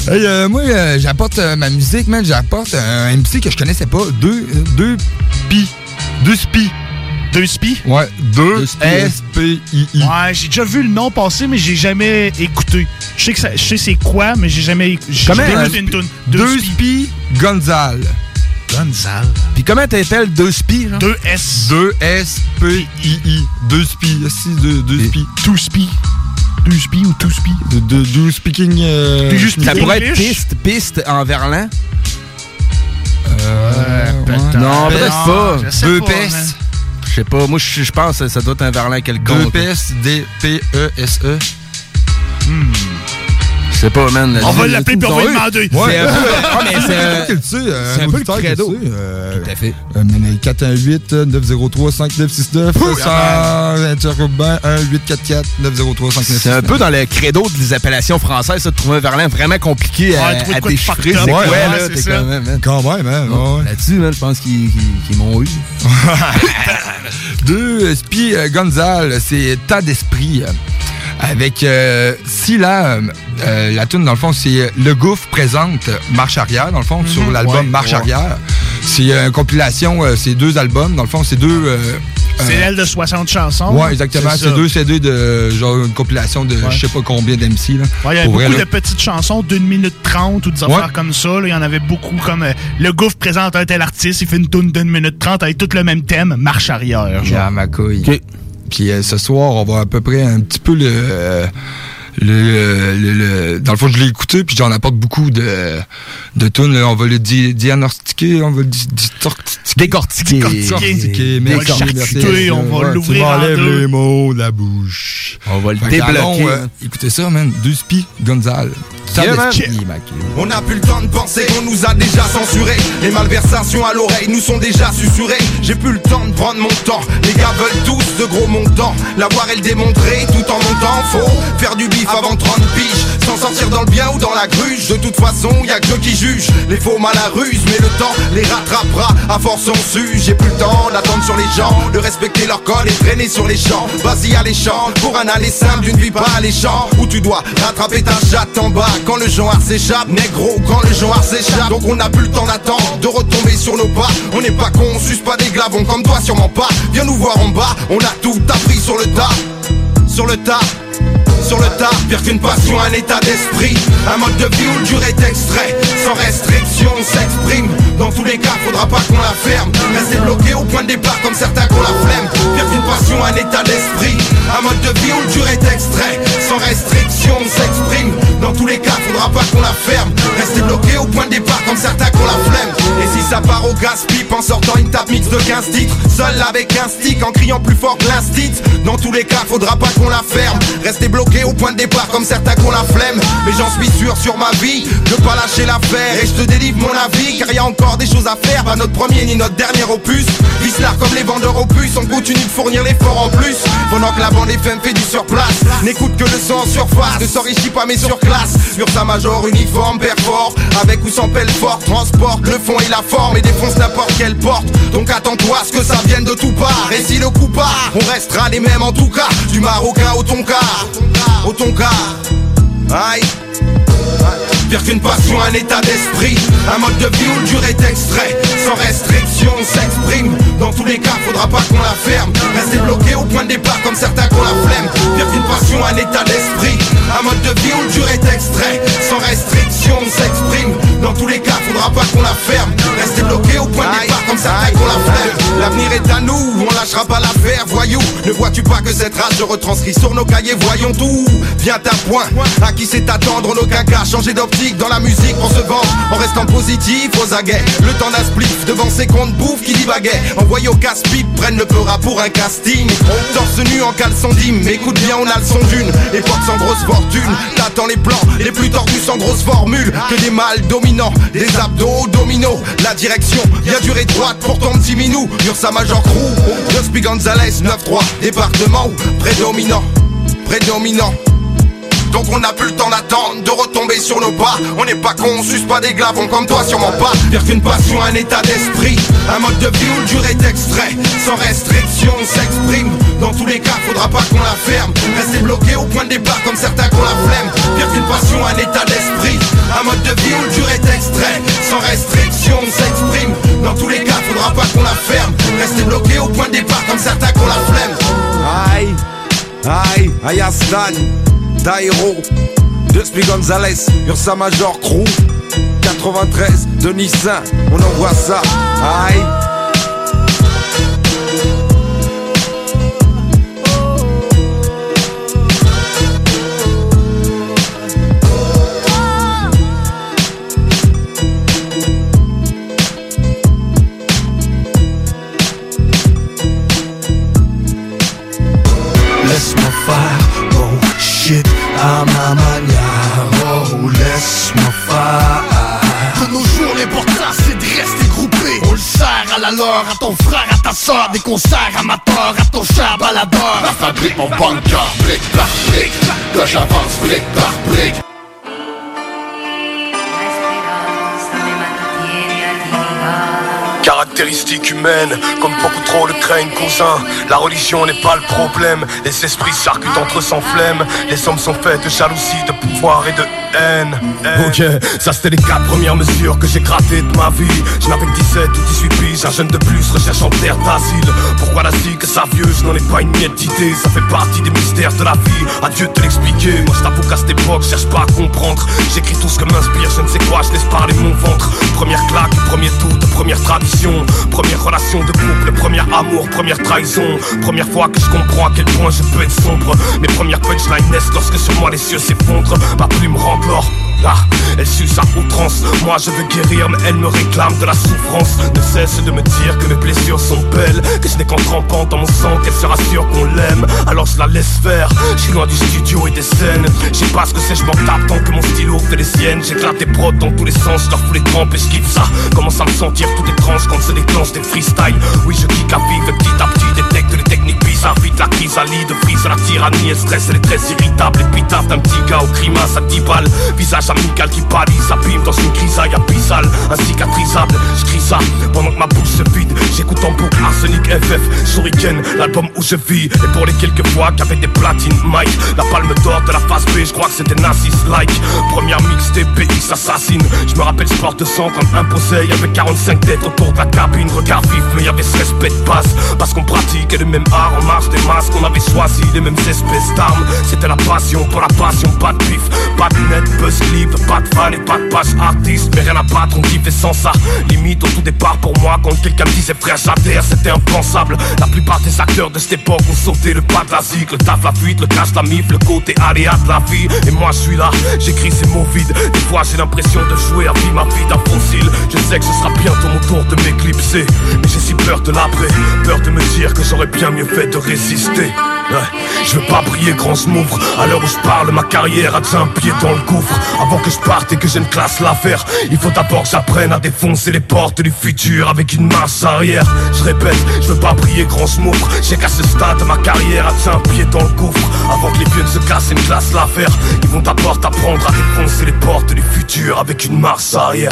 Speaker 8: Hey, euh, moi, euh, j'apporte euh, ma musique, man. J'apporte un MC que je connaissais pas. Deux, deux pi. Deux spi.
Speaker 9: Deux spi?
Speaker 8: Ouais, deux,
Speaker 9: Deux spi.
Speaker 8: S-P-I-I.
Speaker 9: Ouais, j'ai déjà vu le nom passer, mais j'ai jamais écouté. Je sais que ça- je sais c'est quoi, mais j'ai jamais écouté. J'ai
Speaker 8: Comment,
Speaker 9: jamais
Speaker 8: euh,
Speaker 9: écouté une toune.
Speaker 8: Deux spi Gonzal.
Speaker 9: Gonzal.
Speaker 2: Puis comment t'appelles deux spi, genre?
Speaker 9: Deux S.
Speaker 8: Deux S-P-I-I. Deux spi. Si, deux, deux spi.
Speaker 9: Two spi. Deux spi ou two spi?
Speaker 8: De, de, do speaking. Euh,
Speaker 2: Ça
Speaker 9: English?
Speaker 2: pourrait être piste, piste en verlan.
Speaker 8: Euh, ouais.
Speaker 2: Non, peut-être pas.
Speaker 8: Deux.
Speaker 2: Je sais pas, moi je pense que ça doit être un verlan quelconque.
Speaker 8: Deux pestes. D-P-E-S-E.
Speaker 2: Je sais pas, man.
Speaker 9: On va l'appeler puis on va lui demander.
Speaker 8: Ouais.
Speaker 2: C'est un peu.
Speaker 8: Le euh,
Speaker 2: credo.
Speaker 8: euh,
Speaker 2: Tout à fait.
Speaker 8: Euh, 418 903 5969 100 urbain 1 844 903 5969
Speaker 2: C'est un peu dans le credo des appellations françaises, ça, de trouver un verlan vraiment compliqué à, déchiffrer. C'est quoi,
Speaker 9: Ouais,
Speaker 2: là? quand même, man?
Speaker 8: Quand même, hein? ouais.
Speaker 2: Là-dessus, man, je pense qu'ils m'ont eu.
Speaker 8: Deux, euh, Spi euh, Gonzal, c'est tas d'esprit. Euh, Avec euh, syllabes. Euh, la tune dans le fond, c'est euh, Le Gouffre présente Marche Arrière, dans le fond, sur l'album
Speaker 9: Ouais,
Speaker 8: Marche
Speaker 9: ouais.
Speaker 8: Arrière. C'est euh, une compilation, euh, c'est deux albums. Dans le fond, c'est deux, euh,
Speaker 9: C'est elle de 60 chansons.
Speaker 8: Ouais, exactement. C'est deux CD de genre une compilation de je sais pas combien d'MC. là.
Speaker 9: Ouais, il y avait
Speaker 8: vrai,
Speaker 9: beaucoup
Speaker 8: là.
Speaker 9: de petites chansons d'une minute trente ou des affaires
Speaker 8: Ouais.
Speaker 9: comme ça. là. Il y en avait beaucoup comme euh, le gouffre présente un tel artiste, il fait une tune d'une minute trente avec tout le même thème, marche arrière. Genre.
Speaker 8: Yeah, ma couille. Puis euh, ce soir, on va à peu près un petit peu le. euh, le, le- le- dans le fond, je l'ai écouté, puis j'en apporte beaucoup de, de tunes. On va le di- diagnostiquer, on va le di- distortiquer.
Speaker 2: Décortiquer.
Speaker 8: Décortiquer.
Speaker 9: On va l'ouvrir en deux.
Speaker 8: les mots de la bouche.
Speaker 2: On va le débloquer.
Speaker 8: allons, euh, écoutez ça, man. Deux spi, Gonzal.
Speaker 22: On n'a plus le temps de penser, on nous a déjà censuré. Les malversations à l'oreille nous sont déjà susurrées. J'ai plus le temps de prendre mon temps. Les gars veulent tous de gros montants. L'avoir et le démontrer tout en montant. Faut faire du bif avant 30 piges. Sans sortir dans le bien ou dans la gruge. De toute façon, y a que qui juge. Les faux mal à ruse, mais le temps les rattrapera. À force on s'use. J'ai plus le temps d'attendre sur les gens. De respecter leur code et traîner sur les champs. Vas-y, alléchant. Pour un aller simple d'une vie pas alléchant. Où tu dois rattraper ta chatte en bas. Quand le genre s'échappe, négro, quand le genre s'échappe. Donc on n'a plus le temps d'attendre, de retomber sur nos pas. On n'est pas con, pas des glavons comme toi, sûrement pas. Viens nous voir en bas, on a tout appris sur le tas. Sur le tas. Sur le tas, pire qu'une passion, un état d'esprit. Un mode de vie où le dur est extrait. Sans restriction, on s'exprime. Dans tous les cas, faudra pas qu'on la ferme. Rester bloqué au point de départ comme certains qu'on la flemme. Pire qu'une passion, un état d'esprit. Un mode de vie où le dur est extrait. Sans restriction, on s'exprime. Dans tous les cas, faudra pas qu'on la ferme. Rester bloqué au point de départ comme certains qu'on la flemme. Et si ça part au gas-pipe en sortant une tape mix de 15 titres Seul avec un stick en criant plus fort que l'instit. Dans tous les cas, faudra pas qu'on la ferme. Rester bloqué au point de départ comme certains qu'on la flemme. Mais j'en suis sûr sur ma vie de pas lâcher l'affaire. Et je te délivre mon avis car y a encore des choses à faire. Pas notre premier ni notre dernier opus. Vislar comme les vendeurs opus On continue de fournir l'effort en plus. Pendant que la bande FM fait du surplace. N'écoute que le son en surface Ne s'enrichit pas mais sur classe. Ursa Major uniforme perfort Avec ou sans pelle forte. Transporte le fond et la forme Et défonce n'importe quelle porte. Donc attends-toi à ce que ça vienne de tout part. Et si le coup part On restera les mêmes en tout cas. Du marocain au tonka Au tonka Aïe. Pire qu'une passion, un état d'esprit. Un mode de vie où le dur est extrait. Sans restriction, on s'exprime. Dans tous les cas, faudra pas qu'on la ferme. Rester bloqué au point de départ comme certains qu'on la flemme. Pire qu'une passion, un état d'esprit. Un mode de vie où le dur est extrait. Sans restriction, on s'exprime Dans tous les cas, faudra pas qu'on la ferme. Rester bloqué au point de départ comme certains qu'on la flemme L'avenir est à nous, on lâchera pas l'affaire. Voyou, ne vois-tu pas que cette race se retranscrit sur nos cahiers? Voyons tout, viens à point. À qui c'est attendre, en aucun cas Changer d'optique dans la musique pour se vendre En restant positif aux aguets. Le temps d'un spliff devant ces comptes bouffe qui divaguait Envoyé au casse-pipe, prennent le peura pour un casting. Torse nu en caleçon d'hymne, écoute bien on a le son d'une. Époque sans grosse fortune, t'attends les plans Les plus tordus sans grosse formule. Que des mâles dominants, des abdos dominos. La direction, bien durée droite pour ton petit minou. Ursa Major Crew, Jospi Gonzalez 9-3 Département prédominant, prédominant donc on n'a plus le temps d'attendre, de retomber sur nos pas. On n'est pas con, on suce pas des glavons comme toi sûrement pas. Pire qu'une passion, un état d'esprit Un mode de vie où le dur est extrait. Sans restriction, on s'exprime. Dans tous les cas, faudra pas qu'on la ferme Rester bloqué au point de départ comme certains qu'on la flemme. Pire qu'une passion, un état d'esprit Un mode de vie où le dur est extrait. Sans restriction, on s'exprime. Dans tous les cas, faudra pas qu'on la ferme Rester bloqué au point de départ comme certains qu'on la flemme. Aïe, aïe, aïe Astan Dairo, Dusty Gonzalez, Ursa Major Crew 93, Denis Saint, on envoie ça Aïe
Speaker 23: ma manière. Oh, laisse-moi faire.
Speaker 24: De nos jours, l'important c'est de rester groupé. On le sert à la leur, à ton frère, à ta soeur, des concerts amateurs, à ton cher baladeur.
Speaker 23: La fabrique mon bunker, brique par brique. Que j'avance brique par brique.
Speaker 25: Caractéristiques humaines, comme beaucoup trop le craignent, cousin. La religion n'est pas le problème. Les esprits s'arcutent entre sans flemme. Les hommes sont faits de jalousie, de pouvoir et de N, Ok, ça c'était les quatre premières mesures que j'ai grattées de ma vie. Je n'avais que 17 ou 18 piges, un jeune de plus recherchant terre d'asile. Pourquoi la que ça vieux, n'en ai pas une miette d'idée. Ça fait partie des mystères de la vie. Adieu de te l'expliquer. Moi je t'avoue qu'à cette époque, cherche pas à comprendre. J'écris tout ce que m'inspire, je ne sais quoi, je laisse parler mon ventre. Première claque, premier doute, première tradition. Première relation de couple, premier amour, première trahison. Première fois que je comprends à quel point je peux être sombre. Mes premières punchlines naissent lorsque sur moi les cieux s'effondrent. Ma plume encore ah, elle suce à outrance. Moi je veux guérir, mais elle me réclame de la souffrance. Ne cesse de me dire que mes blessures sont belles, que ce n'est qu'en trempant dans mon sang qu'elle sera sûre qu'on l'aime. Alors je la laisse faire. Je loin du studio et des scènes. Je sais pas ce que c'est, je m'en tape tant que mon stylo fait les siennes. J'éclate des prods dans tous les sens, je leur fous les trempes et je ça. Commence à me sentir tout étrange quand déclenche des freestyles. Oui, je kick la vie, petit à petit, bizarres. Vite la chrysalide, frise à la tyrannie, elle stresse, elle est très irritable. Épitaphe d'un petit gars au grimace à 10 balles. Visage amical qui pâlit, s'abîme dans une grisaille abyssale, incicatrisable. J'cris ça pendant que ma bouche se vide. J'écoute en boucle Arsenic FF, Shuriken, l'album où je vis. Et pour les quelques fois qu'avec des platines, Mike, la palme d'or de la face B, je crois que c'était Nazis like. Première mixtape BX assassine. Je me rappelle sport de sang comme imposé. Y'avait 45 têtes autour de la cabine. Regard vif, mais y'avait ce respect de base. Parce qu'on pratiquait le même art, marche des masques, on avait choisi les mêmes espèces d'armes. C'était la passion pour la passion, pas de pif, pas de net, buzz clip, pas de fan et pas de page artiste. Mais rien à battre, on kiffait sans ça. Limite au tout départ pour moi, quand quelqu'un me disait frère j'adhère, c'était impensable. La plupart des acteurs de cette époque ont sauté le pas de la zig, le taf, la fuite, le cash, la mif, le côté aléa de la vie. Et moi je suis là, j'écris ces mots vides. Des fois j'ai l'impression de jouer à vie ma vie d'un fossile. Je sais que ce sera bientôt mon tour de m'éclipser. Mais j'ai si peur de l'après, peur de me dire que j'aurais bien mieux fait de résister. Je veux pas briller grand m'ouvre À l'heure où je parle, ma carrière a un pied dans le gouffre. Avant que je parte et que je ne classe l'affaire Il faut d'abord que j'apprenne à défoncer les portes du futur Avec une marche arrière. Je répète, je veux pas briller grand m'ouvre J'ai qu'à ce stade, ma carrière a un pied dans le gouffre. Avant que les vieux ne se cassent et ne classent l'affaire Ils vont d'abord apprendre à défoncer les portes du futur Avec une marche arrière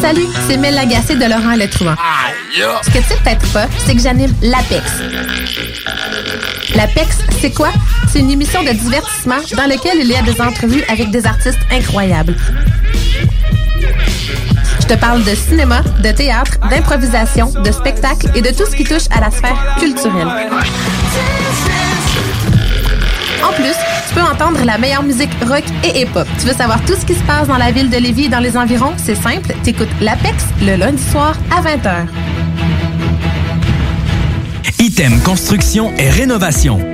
Speaker 26: Salut, c'est Mel Lagacé de Laurent Le. Ce que tu sais peut-être pas, c'est que j'anime l'APEX. L'APEX, c'est quoi? C'est une émission de divertissement dans laquelle il y a des entrevues avec des artistes incroyables. Je te parle de cinéma, de théâtre, d'improvisation, de spectacle et de tout ce qui touche à la sphère culturelle. En plus, peux entendre la meilleure musique rock et hip-hop. Tu veux savoir tout ce qui se passe dans la ville de Lévis et dans les environs? C'est simple, t'écoutes l'Apex le lundi soir à 20h.
Speaker 27: Item Construction et Rénovation.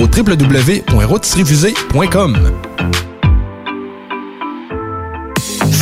Speaker 27: www.rôtisseriefusée.com.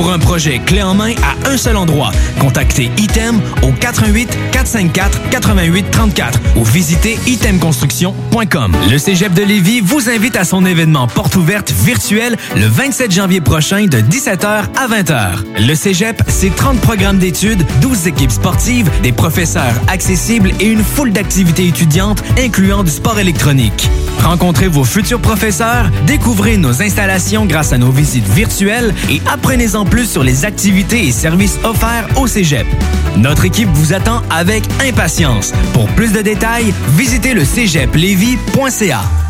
Speaker 27: Pour un projet clé en main à un seul endroit, contactez Item au 88 454 88 34 ou visitez itemconstruction.com. Le Cégep de Lévis vous invite à son événement porte ouverte virtuel le 27 janvier prochain de 17h à 20h. Le Cégep, c'est 30 programmes d'études, 12 équipes sportives, des professeurs accessibles et une foule d'activités étudiantes incluant du sport électronique. Rencontrez vos futurs professeurs, découvrez nos installations grâce à nos visites virtuelles et apprenez-en plus sur les activités et services offerts au Cégep. Notre équipe vous attend avec impatience. Pour plus de détails, visitez le cégeplevy.ca.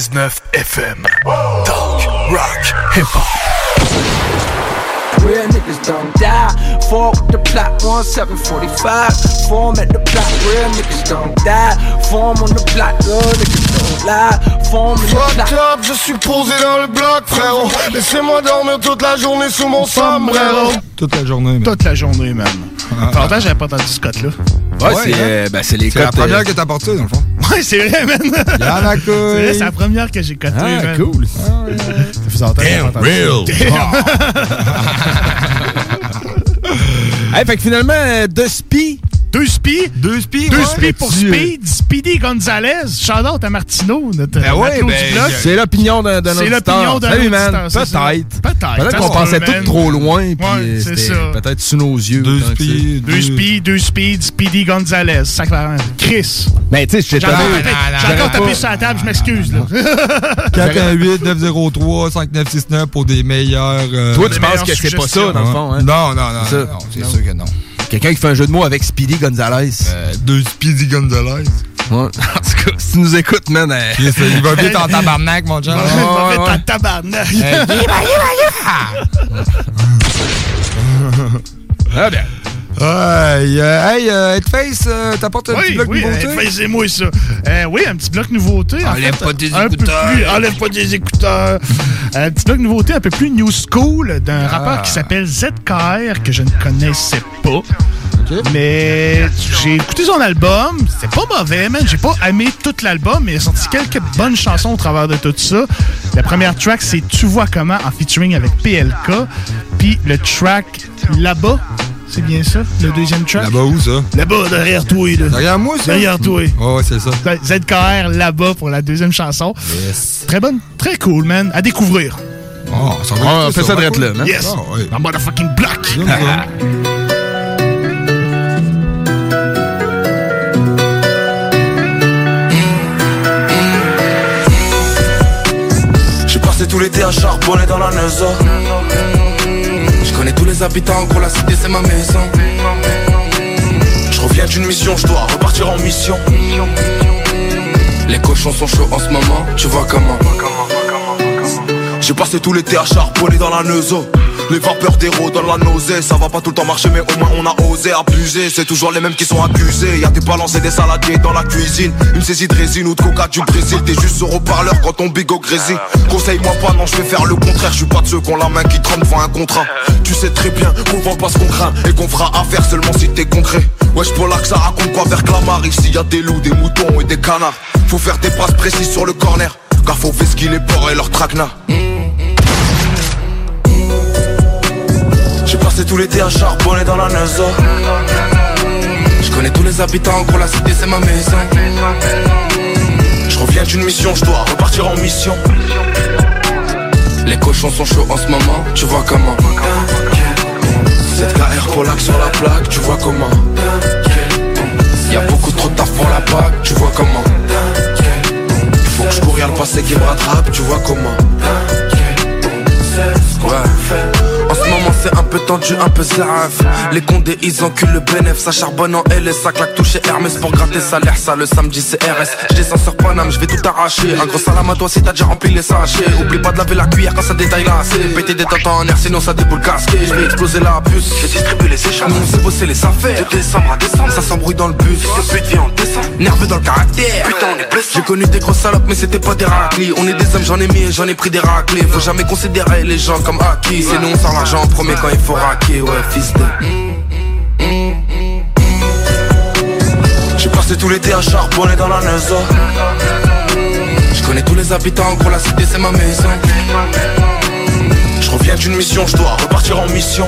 Speaker 25: 96.9 FM. Talk, rock, hip-hop.
Speaker 28: Real niggas don't die. Fall with the plot, 1745. Form at the block, real niggas don't die. Form on the block, real niggas don't lie. Form in the
Speaker 25: Fucked
Speaker 28: block.
Speaker 25: up, je suis posé dans le bloc, frérot. Laissez-moi dormir toute la journée sous mon sombrero.
Speaker 8: Toute la journée, man.
Speaker 9: Toute la journée, man. Longtemps que j'avais pas entendu ce code-là.
Speaker 2: Ouais, c'est, euh, ben, c'est les
Speaker 8: C'est la première
Speaker 2: euh,
Speaker 8: que t'as portée, dans le fond.
Speaker 9: Ouais, c'est vrai, man.
Speaker 8: Y'en a couilles.
Speaker 9: C'est vrai, c'est la première que j'ai cotée,
Speaker 2: Ah,
Speaker 9: man.
Speaker 2: cool.
Speaker 9: Ça longtemps que j'avais
Speaker 2: Damn,
Speaker 9: entendu ça.
Speaker 2: real. Hey, fait que finalement, euh, deux spi.
Speaker 9: Deux spi.
Speaker 8: Deux spi,
Speaker 9: Deux
Speaker 8: ouais.
Speaker 9: spi pour Speed. Speedy Gonzalez. Shout-out à Martino, notre
Speaker 8: Ben ouais, ben,
Speaker 9: du bloc.
Speaker 2: C'est l'opinion d'un d'un
Speaker 9: C'est l'opinion d'un
Speaker 2: Salut,
Speaker 9: auditeur,
Speaker 2: man. Peut-être.
Speaker 9: Peut-être.
Speaker 2: Qu'on pensait tout trop loin.
Speaker 9: Ouais,
Speaker 2: euh,
Speaker 9: c'est
Speaker 2: c'était
Speaker 9: ça.
Speaker 2: Peut-être sous nos yeux.
Speaker 8: Deux
Speaker 2: autant que
Speaker 8: spi,
Speaker 2: c'est.
Speaker 9: Deux speed, deux speed, Speedy Gonzalez. Sacrément. Chris.
Speaker 2: Mais tu sais,
Speaker 9: J'ai encore
Speaker 2: tapé-
Speaker 9: sur la table, je m'excuse. là.
Speaker 8: 418-903-5969 pour des meilleurs. euh,
Speaker 2: Toi, tu penses que c'est pas ça, dans le fond, hein?
Speaker 8: Non, non, non,
Speaker 2: c'est
Speaker 8: sûr que non.
Speaker 2: Quelqu'un qui fait un jeu de mots avec Speedy Gonzalez.
Speaker 8: Euh, deux Speedy Gonzalez.
Speaker 2: Ouais. En tout cas, si tu nous écoutes, man. euh,
Speaker 8: il va vite en tabarnak, mon chum.
Speaker 9: Va
Speaker 2: ouais,
Speaker 9: mettre
Speaker 2: ouais.
Speaker 9: en tabarnak.
Speaker 2: Ah, bien.
Speaker 8: Ouais, euh, hey, euh, Headface, euh, t'apportes un petit
Speaker 9: Oui,
Speaker 8: bloc
Speaker 9: oui,
Speaker 8: nouveauté?
Speaker 9: euh, faisez-moi ça. Euh, oui, un petit bloc nouveauté. en
Speaker 8: Enlève
Speaker 9: fait,
Speaker 8: pas tes écouteurs.
Speaker 9: plus- enlève pas tes écouteurs. un petit bloc nouveauté un peu plus new school d'un
Speaker 8: Ah.
Speaker 9: rappeur qui s'appelle ZKR que je ne connaissais pas. Mais j'ai écouté son album, c'est pas mauvais, man. J'ai pas aimé tout l'album, mais il a sorti quelques bonnes chansons au travers de tout ça. La première track, c'est Tu vois comment en featuring avec PLK. Puis le track Là-bas, c'est bien ça, le deuxième track?
Speaker 8: Là-bas où ça?
Speaker 9: Là-bas, derrière toi.
Speaker 8: Derrière moi, ça?
Speaker 9: Derrière toi.
Speaker 8: Oh, ouais, c'est ça.
Speaker 9: ZKR, là-bas, pour la deuxième chanson. Yes. Très bonne, très cool, man. À découvrir.
Speaker 8: Oh, ça va ah,
Speaker 2: on fait ça, hein? ah, ça direct là, man.
Speaker 9: Yes.
Speaker 8: Oh, ouais.
Speaker 9: Motherfucking. J'ai
Speaker 8: passé tout
Speaker 29: l'été à charbonner dans la Neuza. Je connais tous les habitants, gros la cité c'est ma maison. Je reviens d'une mission, je dois repartir en mission. Les cochons sont chauds en ce moment, tu vois comment. J'ai passé tout l'été à charbonner dans la Neuza les vapeurs d'héros donnent la nausée. Ça va pas tout le temps marcher mais au moins on a osé abuser. C'est toujours les mêmes qui sont accusés. Y'a des balances et des saladiers dans la cuisine. Une saisie de résine ou de coca du Brésil T'es juste sur haut-parleur quand ton bigot grésille. Conseille-moi pas non je vais faire le contraire. Je suis pas de ceux qui ont la main qui tremble devant un contrat. Tu sais très bien qu'on vend pas ce qu'on craint. Et qu'on fera affaire seulement si t'es concret. Wesh que ça raconte quoi vers Clamart? Ici y a des loups, des moutons et des canards. Faut faire des passes précises sur le corner. Car faut vesquiller les porcs et leurs traquenards J'ai passé tout l'été à charbonner dans la Neuza Je connais tous les habitants, gros la cité c'est ma maison. Je reviens d'une mission, je dois repartir en mission. Les cochons sont chauds en ce moment, tu vois comment. Cette KR pour sur la plaque, tu vois comment. Y'a beaucoup trop de taf pour la PAC, tu vois comment. Faut que je cours, y'a le passé qui me rattrape, tu vois comment. Ouais moment c'est un peu tendu, un peu zaraf Les condés ils enculent le bénéf Ça charbonne en L et ça claque toucher Hermès Pour gratter salaire ça le samedi c'est RS Je descends sur Paname, je vais tout arracher. Un gros salam à toi si t'as déjà rempli les sachets. Oublie pas de laver la cuillère quand ça détaille là C'est péter des tentants en air sinon ça déboule casqué. Je vais exploser la puce, je distribue les échanges. On sait bosser les affaires De décembre à décembre ça s'embrouille dans le bus. Le but vient en décembre, nerveux dans le caractère Putain on est blessé J'ai connu des grosses salopes mais c'était pas des raclis. On est des hommes j'en ai mis j'en ai pris des raclés. Faut jamais considérer les gens comme acquis Sinon on sort l'argent en premier quand il faut raquer, ouais, fils de. J'ai passé tout l'été à charbonner dans la Neuza. Je connais tous les habitants, gros, la cité c'est ma maison. Je reviens d'une mission, je dois repartir en mission.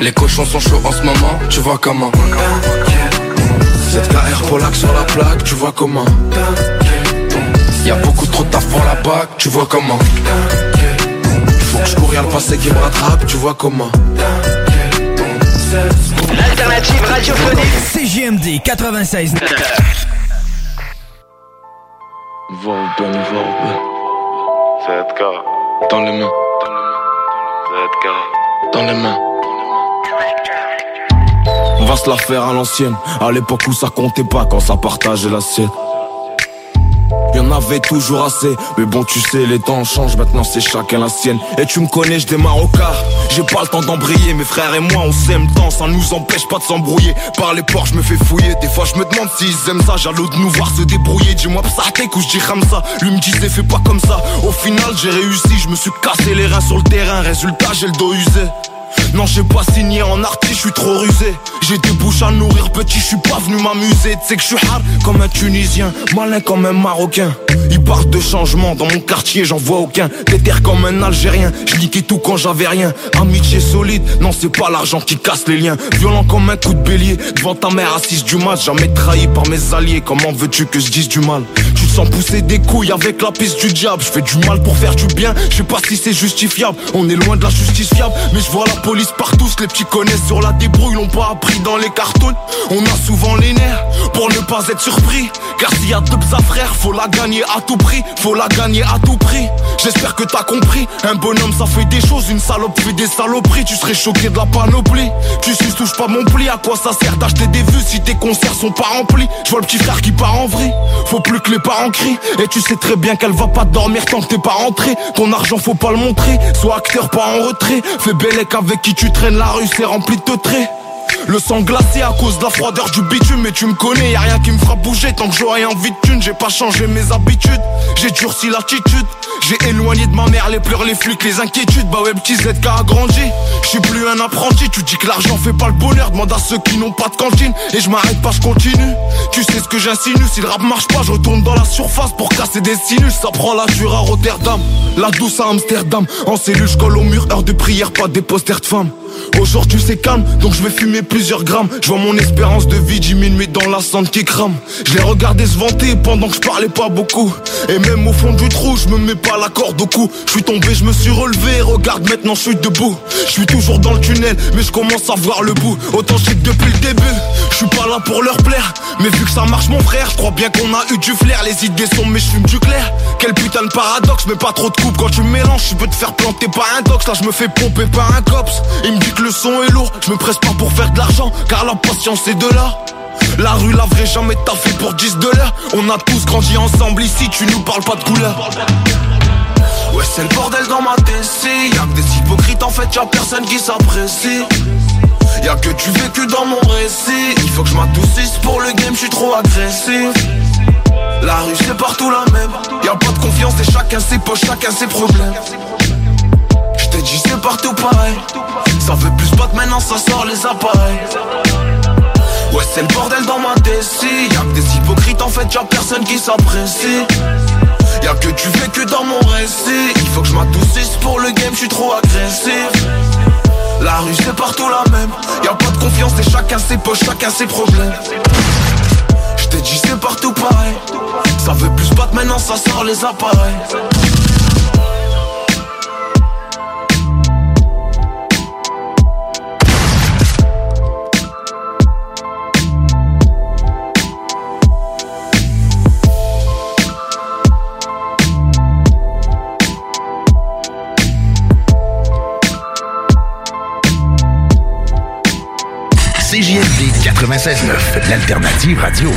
Speaker 29: Les cochons sont chauds en ce moment, tu vois comment. Cette KR Polac sur la plaque, tu vois comment. Y'a beaucoup trop de taf pour la bague, tu vois comment. Faut que je cours, le passé qui me rattrape, tu vois comment.
Speaker 27: L'alternative radiophonique CJMD 96.
Speaker 29: Vorben, Vorben. ZK. Dans les mains. ZK. Dans les mains. On va se la faire à l'ancienne, à l'époque où ça comptait pas quand ça partageait l'assiette. Y'en avait toujours assez. Mais bon tu sais les temps changent Maintenant c'est chacun la sienne. Et tu me connais je démarre au quart. J'ai pas le temps d'embrayer Mes frères et moi on s'aime tant. Ça nous empêche pas de s'embrouiller. Par les ports je me fais fouiller. Des fois je me demande s'ils aiment ça. Jaloux de nous voir se débrouiller. Dis-moi ça t'es je dis ça. Lui me disait fais pas comme ça. Au final j'ai réussi Je me suis cassé les reins sur le terrain. Résultat j'ai le dos usé non j'ai pas signé en artiste, je suis trop rusé. J'ai des bouches à nourrir petit, je suis pas venu m'amuser. Tu sais que je suis hard comme un Tunisien, malin comme un Marocain. Ils parlent de changement, dans mon quartier j'en vois aucun. Déterre comme un Algérien, je tout quand j'avais rien. Amitié solide, non c'est pas l'argent qui casse les liens. Violent comme un coup de bélier, devant ta mère assise du match Jamais trahi par mes alliés, comment veux-tu que je dise du mal? Sens pousser des couilles avec la piste du diable Je fais du mal pour faire du bien, je sais pas si c'est justifiable On est loin de la justice fiable, mais je vois la police partout, les petits connaissent sur la débrouille, l'ont pas appris dans les cartons. On a souvent les nerfs pour ne pas être surpris. Car s'il y a deux frères, faut la gagner à tout prix, faut la gagner à tout prix. J'espère que t'as compris. Un bonhomme ça fait des choses, une salope fait des saloperies. Tu serais choqué de la panoplie. Tu sais, touche pas mon pli, à quoi ça sert d'acheter des vues si tes concerts sont pas remplis? Je vois le petit frère qui part en vrille. Faut plus que les parents Et tu sais très bien qu'elle va pas dormir tant que t'es pas rentré. Ton argent faut pas le montrer. Sois acteur pas en retrait. Fais bellec avec qui tu traînes la rue, c'est rempli de traits. Le sang glacé à cause de la froideur du bitume. Mais tu me connais, y a rien qui me fera bouger. Tant que j'aurai envie de thune, j'ai pas changé mes habitudes. J'ai durci l'attitude. J'ai éloigné de ma mère les pleurs, les flics, les inquiétudes. Bah ouais petit ZK a grandi. Je suis plus un apprenti. Tu dis que l'argent fait pas le bonheur. Demande à ceux qui n'ont pas de cantine. Et je m'arrête pas, je continue. Tu sais ce que j'insinue. Si le rap marche pas, je retourne dans la surface Pour casser des sinus. Ça prend la dure à Rotterdam. La douce à Amsterdam. En cellule, je colle au mur, heure de prière Pas des posters de femmes Aujourd'hui c'est calme, donc je vais fumer plusieurs grammes. Je vois mon espérance de vie diminuer dans la cendre qui crame. Je l'ai regardé se vanter pendant que je parlais pas beaucoup. Et même au fond du trou, je me mets pas la corde au cou. Je suis tombé, je me suis relevé, regarde maintenant je suis debout. Je suis toujours dans le tunnel, mais je commence à voir le bout. Autant je que depuis le début, je suis pas là pour leur plaire. Mais vu que ça marche mon frère, je crois bien qu'on a eu du flair. Les idées sont mais je du clair. Quel putain de paradoxe, mais pas trop de coupe quand tu mélanges. Tu peux te faire planter par un dox, là je me fais pomper par un cops. Il me dit le son est lourd, je me presse pas pour faire de l'argent, car la patience est de là. La rue la vraie jamais taffé pour 10 dollars On a tous grandi ensemble ici, tu nous parles pas de couleur. Ouais c'est le bordel dans ma tessie Y'a que des hypocrites en fait, y'a personne qui s'apprécie. Y'a que tu vécu dans mon récit. Il faut que je m'adoucisse pour le game, je suis trop agressif. La rue c'est partout la même. Y'a pas de confiance et chacun ses poches, chacun ses problèmes. Je t'ai dit c'est partout pareil Ça veut plus pas maintenant ça sort les appareils. Ouais c'est le bordel dans ma tessie Y'a que des hypocrites en fait y'a personne qui s'apprécie. Y'a que tu vécu dans mon récit. Il faut que je m'adoucisse pour le game, je suis trop agressif. La rue c'est partout la même. Y'a pas de confiance et chacun ses poches, chacun ses problèmes. Je t'ai dit c'est partout pareil. Ça veut plus battre maintenant ça sort les appareils
Speaker 30: CJMD 96.9, l'alternative radio.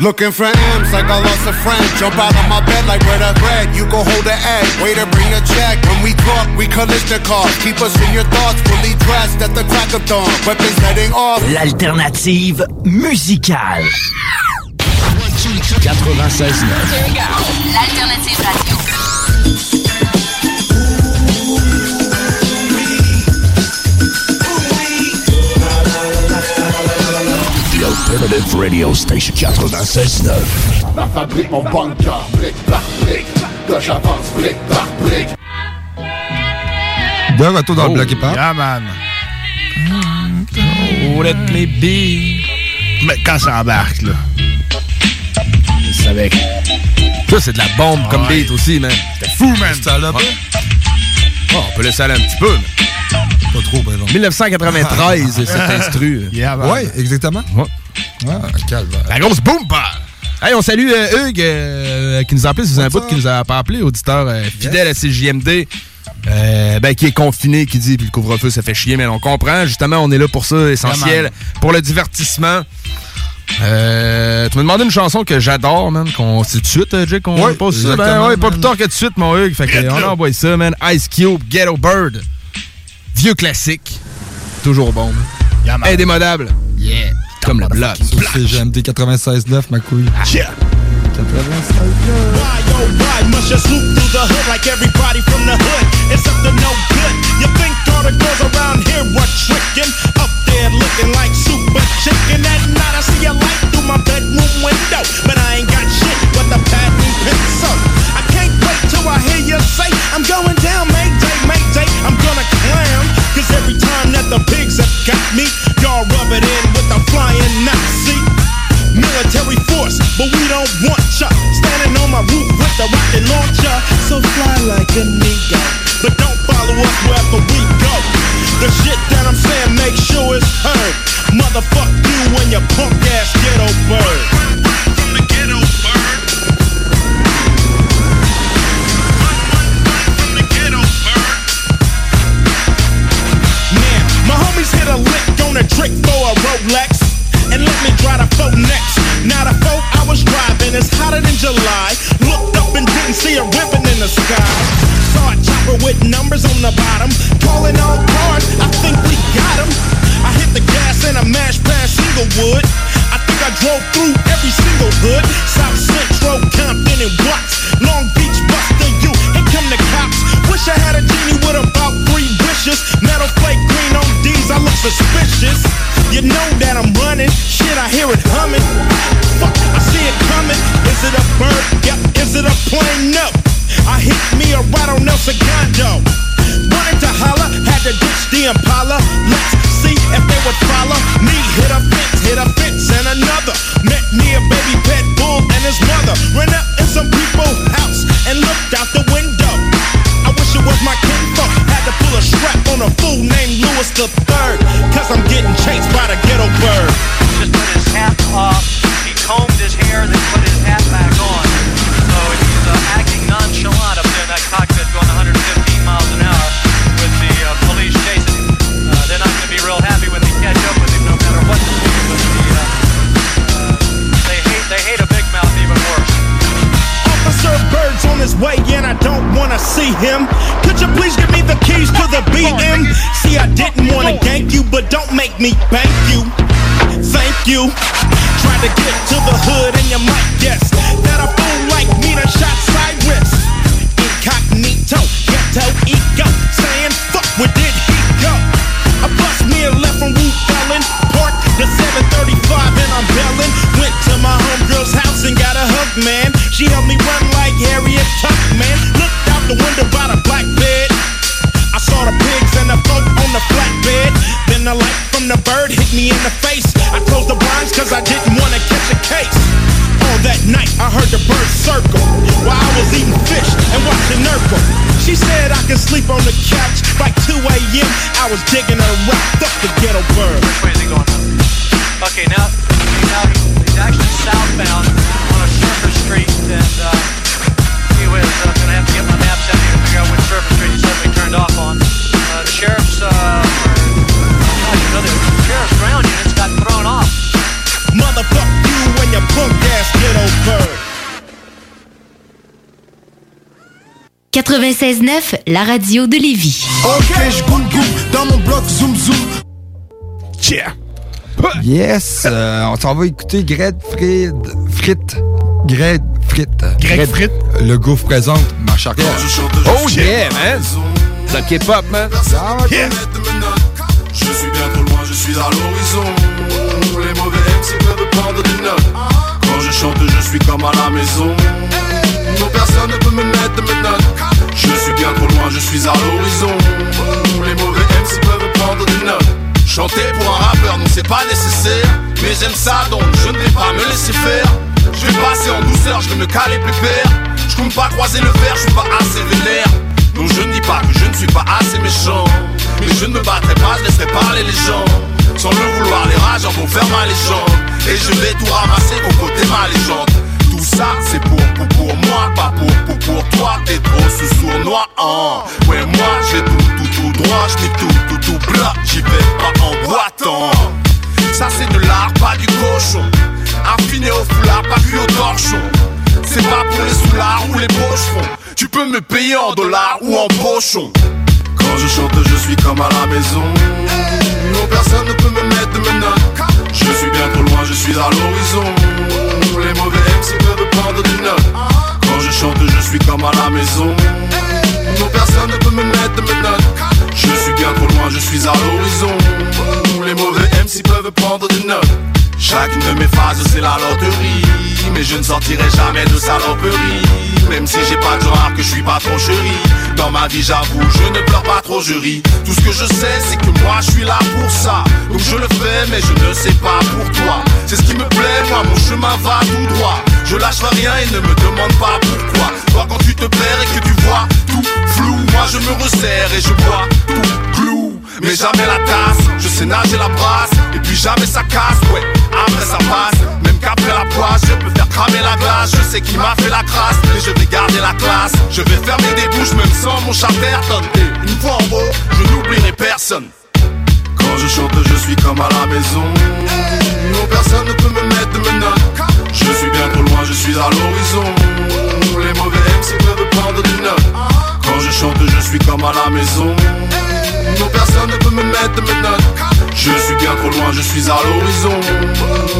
Speaker 31: Looking for M's like I lost a friend. Jump out of my bed like where the bread. You go hold the egg. Way to bring the check. When we talk, we collision cars. Keep us in your thoughts. Fully dressed at the crack of dawn. Weapons heading off.
Speaker 32: L'alternative musicale. 96.9.
Speaker 20: L'alternative radio.
Speaker 30: Alternative Radio Station 96.9.
Speaker 31: Ma fabrique, mon bunker. Brique par brique. Que j'avance brique par brique.
Speaker 8: De retour dans le bloc hip-hop.
Speaker 9: Yeah, man.
Speaker 2: Oh, let me be.
Speaker 9: Mais quand ça embarque, là. Je savais que.
Speaker 2: Ça, c'est de la bombe comme
Speaker 9: Ouais.
Speaker 2: beat aussi, man.
Speaker 9: C'était fou, man.
Speaker 8: Ça là,
Speaker 2: Ouais. Oh, on peut laisser aller un petit peu, mais.
Speaker 8: Pas trop, par exemple.
Speaker 2: 1993, cet instru.
Speaker 9: Yeah, man.
Speaker 8: Ouais, exactement.
Speaker 2: Ouais.
Speaker 8: Ouais, calvaire.
Speaker 2: La grosse boom, bah! Hey, on salue euh, Hugues euh, qui nous a appelé, c'est un bout qui nous a pas appelé, auditeur euh, fidèle à CJMD. Euh, ben, qui est confiné, qui dit, puis le couvre-feu, ça fait chier, mais on comprend. Justement, on est là pour ça, essentiel, pour le divertissement. Euh, tu m'as demandé une chanson que j'adore, man. Qu'on, c'est tout de suite, Jake, qu'on
Speaker 8: Ouais,
Speaker 2: pose ça. Ben ouais, pas plus tard que tout de suite, mon Hugues. Fait que, on envoie ça, man. Ice Cube, Ghetto Bird. Vieux classique. Toujours bon.
Speaker 9: Yeah.
Speaker 2: Indémodable. Yeah. Comme le bloc.
Speaker 8: Sur CGMD 96.9, ma couille.
Speaker 9: Yeah.
Speaker 8: 96.9.
Speaker 33: Why, oh, why must you swoop through the hood like everybody from the hood? It's up to no good. You think all the girls around here were tricking? Up there looking like super chicken. At night I see a light through my bedroom window. But I ain't got shit but the patent pencil. I
Speaker 20: 96.9, la radio de Lévis.
Speaker 34: Ok, je goum dans mon bloc zoom zoom.
Speaker 9: Yeah.
Speaker 8: Yes, euh, on s'en va écouter Greg Frid, Frites. Greg Frites.
Speaker 2: Greg Frites.
Speaker 8: Le gouffre présente ma charrière.
Speaker 2: Oh yeah, man! C'est le K-pop, man.
Speaker 9: Yeah.
Speaker 33: Je suis bien trop loin, je suis à l'horizon. Les mauvais MC peuvent prendre des notes. Quand je chante, je suis comme à la maison. Non, personne ne peut me mettre de mes notes. Je suis bien trop loin, je suis à l'horizon. Les mauvais MC peuvent prendre des notes. Chanter pour un rappeur, non, c'est pas nécessaire. Mais j'aime ça, donc je ne vais pas me laisser faire. Je vais passer en douceur, je vais me caler pépère. Je compte pas croiser le fer, je suis pas assez vénère. Non, je ne dis pas que je ne suis pas assez méchant. Mais je ne me battrai pas, je laisserai parler les gens. Sans le vouloir, les rages en vont faire ma légende. Et je vais tout ramasser pour côté ma légende. Tout ça, c'est pour, pour, pour moi, pas pour, pour, pour toi. T'es trop sous sournois, hein. Ouais, moi, j'ai tout, tout, tout droit. J'mets tout, tout, tout plat. J'y vais pas en boitant. Ça, c'est de l'art, pas du cochon. Affiné au foulard, pas cuit au torchon. C'est pas pour les soulards ou les pocherons. Tu peux me payer en dollars ou en pochon. Quand je chante, je suis comme à la maison. Non, personne ne peut me mettre de mes notes. Je suis bien trop loin, je suis à l'horizon. Les mauvais Notes. Quand je chante, je suis comme à la maison. Non, personne ne peut me mettre mes notes. Je suis bien trop loin, je suis à l'horizon. Les mauvais MC peuvent prendre des notes. Chacune de mes phases c'est la loterie Mais je ne sortirai jamais de saloperie Même si j'ai pas de genre que je suis pas trop chéri. Dans ma vie j'avoue je ne pleure pas trop je ris. Tout ce que je sais c'est que moi je suis là pour ça. Donc je le fais mais je ne sais pas pour toi. C'est ce qui me plaît moi mon chemin va tout droit. Je lâcherai rien et ne me demande pas pourquoi. Toi quand tu te perds et que tu vois tout flou Moi je me resserre et je bois tout mais jamais la tasse, je sais nager la brasse, et puis jamais ça casse, ouais, après ça passe, même qu'après la poisse, je peux faire cramer la glace, je sais qui m'a fait la crasse, mais je vais garder la classe, je vais fermer des bouches même sans mon chatterton, et une fois en haut, je n'oublierai personne. Quand je chante, je suis comme à la maison, non personne ne peut me mettre de mes je suis bien trop loin, je suis à l'horizon, les mauvais MC peuvent prendre des notes, quand je chante, je suis comme à la maison. Non, personne ne peut me mettre de mes notes. Je suis bien trop loin, je suis à l'horizon.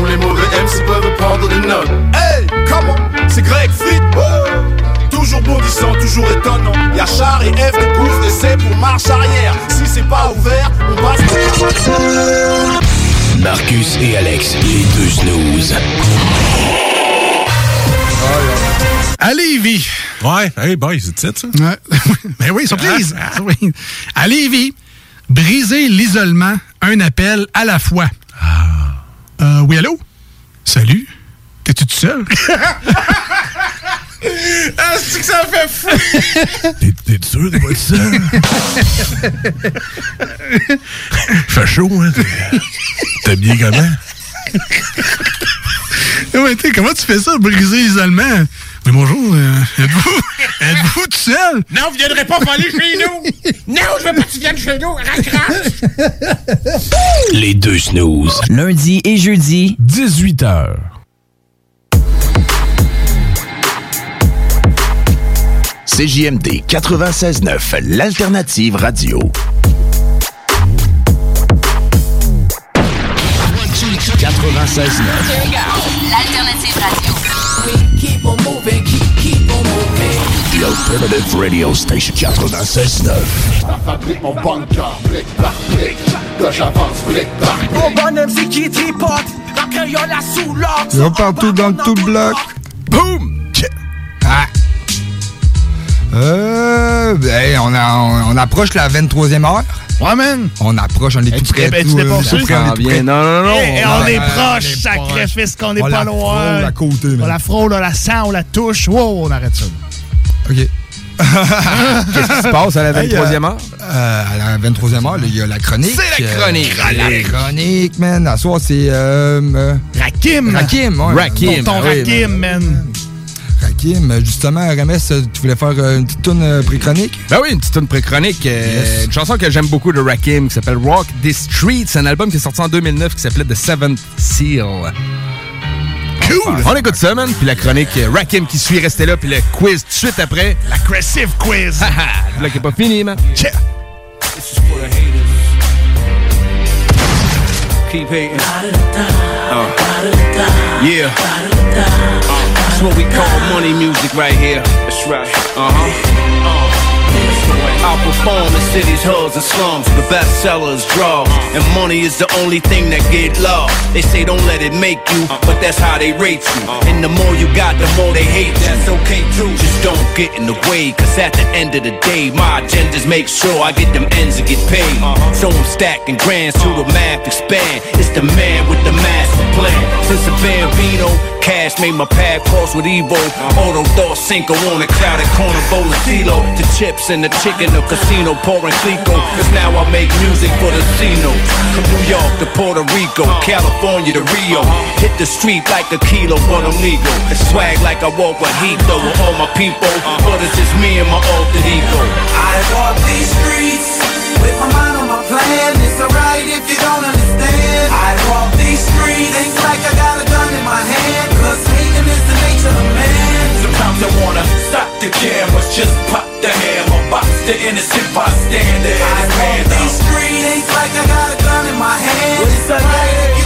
Speaker 33: Les mauvais MC peuvent prendre des notes. Hey, comment C'est Greg Fried. Toujours bondissant, toujours étonnant. Y'a Char et F qui poussent l'essai pour marche arrière. Si c'est pas ouvert, on passe.
Speaker 11: Marcus et Alex, les deux snooze.
Speaker 35: À Lévis.
Speaker 36: Ouais, hey boy, c'est ça, ça?
Speaker 35: Ouais. ben oui, surprise. Oui. À Lévis, briser l'isolement, un appel à la fois. Euh, oui, allô? Salut? T'es-tu tout seul?
Speaker 37: Ah, c'est que ça fait fou!
Speaker 36: T'es sûr de votre seul? Fait chaud, hein? T'es- T'es bien comment?
Speaker 35: Ouais, comment tu fais ça, briser l'isolement? Mais bonjour, euh, êtes-vous êtes-vous tout seul?
Speaker 37: Non, vous viendrez pas voler chez nous! Non, je veux pas que tu viennes chez nous! Raccroche!
Speaker 11: Les deux snooze.
Speaker 38: Lundi et jeudi,
Speaker 11: 18h. CJMD 96.9, l'alternative radio. 96.9.
Speaker 20: L'alternative radio.
Speaker 11: On moving, keep, keep on moving. The alternative radio station 96.9.
Speaker 37: La fabrique mon bunker, brique par brique. Là, j'avance brique par brique.
Speaker 39: Mon bonhomme, c'est qui tripote? Accueillons la sous l'ordre.
Speaker 8: Ils vont partout dans tout le bloc. Boum! Ah. Euh, ben, on, a- on, on approche la 23e heure.
Speaker 9: Ouais, man.
Speaker 8: On approche, on est tout
Speaker 9: tu
Speaker 8: près.
Speaker 9: t'es-
Speaker 8: tout,
Speaker 9: tu
Speaker 8: euh, près, on est tout près.
Speaker 2: Non, non, non.
Speaker 9: Et, et on est proche,
Speaker 8: on
Speaker 9: sacrifice, qu'on est
Speaker 8: On
Speaker 9: pas
Speaker 8: la
Speaker 9: loin.
Speaker 8: frôle à côté,
Speaker 9: On la frôle, on la sent, on la touche. Wow, on arrête ça.
Speaker 8: OK.
Speaker 2: Qu'est-ce qui se passe à la 23e heure?
Speaker 8: Euh, à la 23e heure, là, il y a la chronique.
Speaker 2: C'est la chronique.
Speaker 8: Euh, la chronique, man. À soir, c'est... Euh, euh,
Speaker 9: Rakim.
Speaker 8: Rakim, ouais.
Speaker 2: Rakim.
Speaker 9: Ton, ton
Speaker 2: ah oui,
Speaker 9: Rakim, man.
Speaker 8: Justement, RMS, euh, tu voulais faire euh, une petite tourne euh, pré-chronique?
Speaker 2: Ben oui, une petite tune pré-chronique.
Speaker 8: Yes.
Speaker 2: Une chanson que j'aime beaucoup de Rakim qui s'appelle Rock This Street. C'est un album qui est sorti en 2009 qui s'appelait The Seventh Seal. Cool! On écoute ça, man. Puis la chronique Rakim qui suit, restez là. Puis le quiz tout de suite après.
Speaker 9: L'aggressive quiz.
Speaker 2: Le bloc est pas fini, man.
Speaker 9: Check.
Speaker 40: Keep hating. Uh, yeah. Uh, that's what we call money music right here. That's right. Uh huh. Outperform in cities, hoods, and slums. The best sellers, drugs, and money is the only thing that get love. They say don't let it make you, but that's how they rate you. And the more you got, the more they hate you. That's okay too. Just don't get in the way, cause at the end of the day, my agenda's make sure I get them ends and get paid. So I'm stacking grands to the math expand. It's the man with the master plan. Since the Bambino, cash made my path cross with Evo. Auto thought Cinco on a crowded corner bowl of. The chips and the chicken, the casino pouring Clico. Cause now I make music for the Cino. From New York to Puerto Rico, California to Rio. Hit the street like a kilo, but I'm legal. Swag like I walk with heat though with all my people. But it's just me and my alter ego.
Speaker 39: I walk these streets with my mind on my plan. It's alright if you don't understand. I walk these streets, things like I got a gun in my hand. Cause hating is the nature of man.
Speaker 40: Sometimes I wanna stop the cameras, just pop the hammer, box the innocent bystander.
Speaker 39: I walk these streets, things like I got a gun in my hand. It's alright if you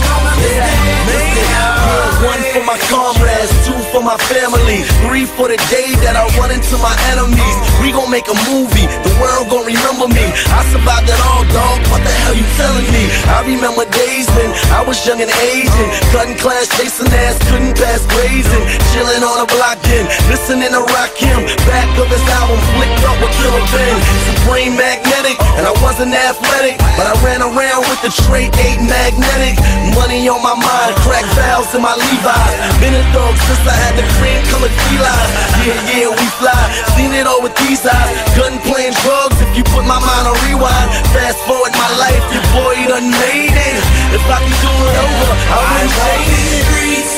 Speaker 39: don't understand.
Speaker 3: One for my comrades, two for my family, three for the day that I run into my enemies. We gon' make a movie, the world gon' remember me. I survived it all, dog. What the hell you telling me? I remember days when I was young and Asian, cutting class, chasing ass, couldn't pass grazing, chilling on a block then, listening to rock him. Back of his album, flicked up with Killer Ben, supreme magnetic, and I wasn't athletic, but I ran around with the trait eight magnetic. Money on my mind, crack valves in my Levi's. Been a dog since I had the cream colored felines. Yeah, yeah, we fly. Seen it all with these eyes. Gun playing drugs if you put my mind on rewind. Fast forward my life, your boy done made it. If I could do it over, I
Speaker 39: I
Speaker 3: wouldn't trade
Speaker 39: these
Speaker 3: it.
Speaker 39: streets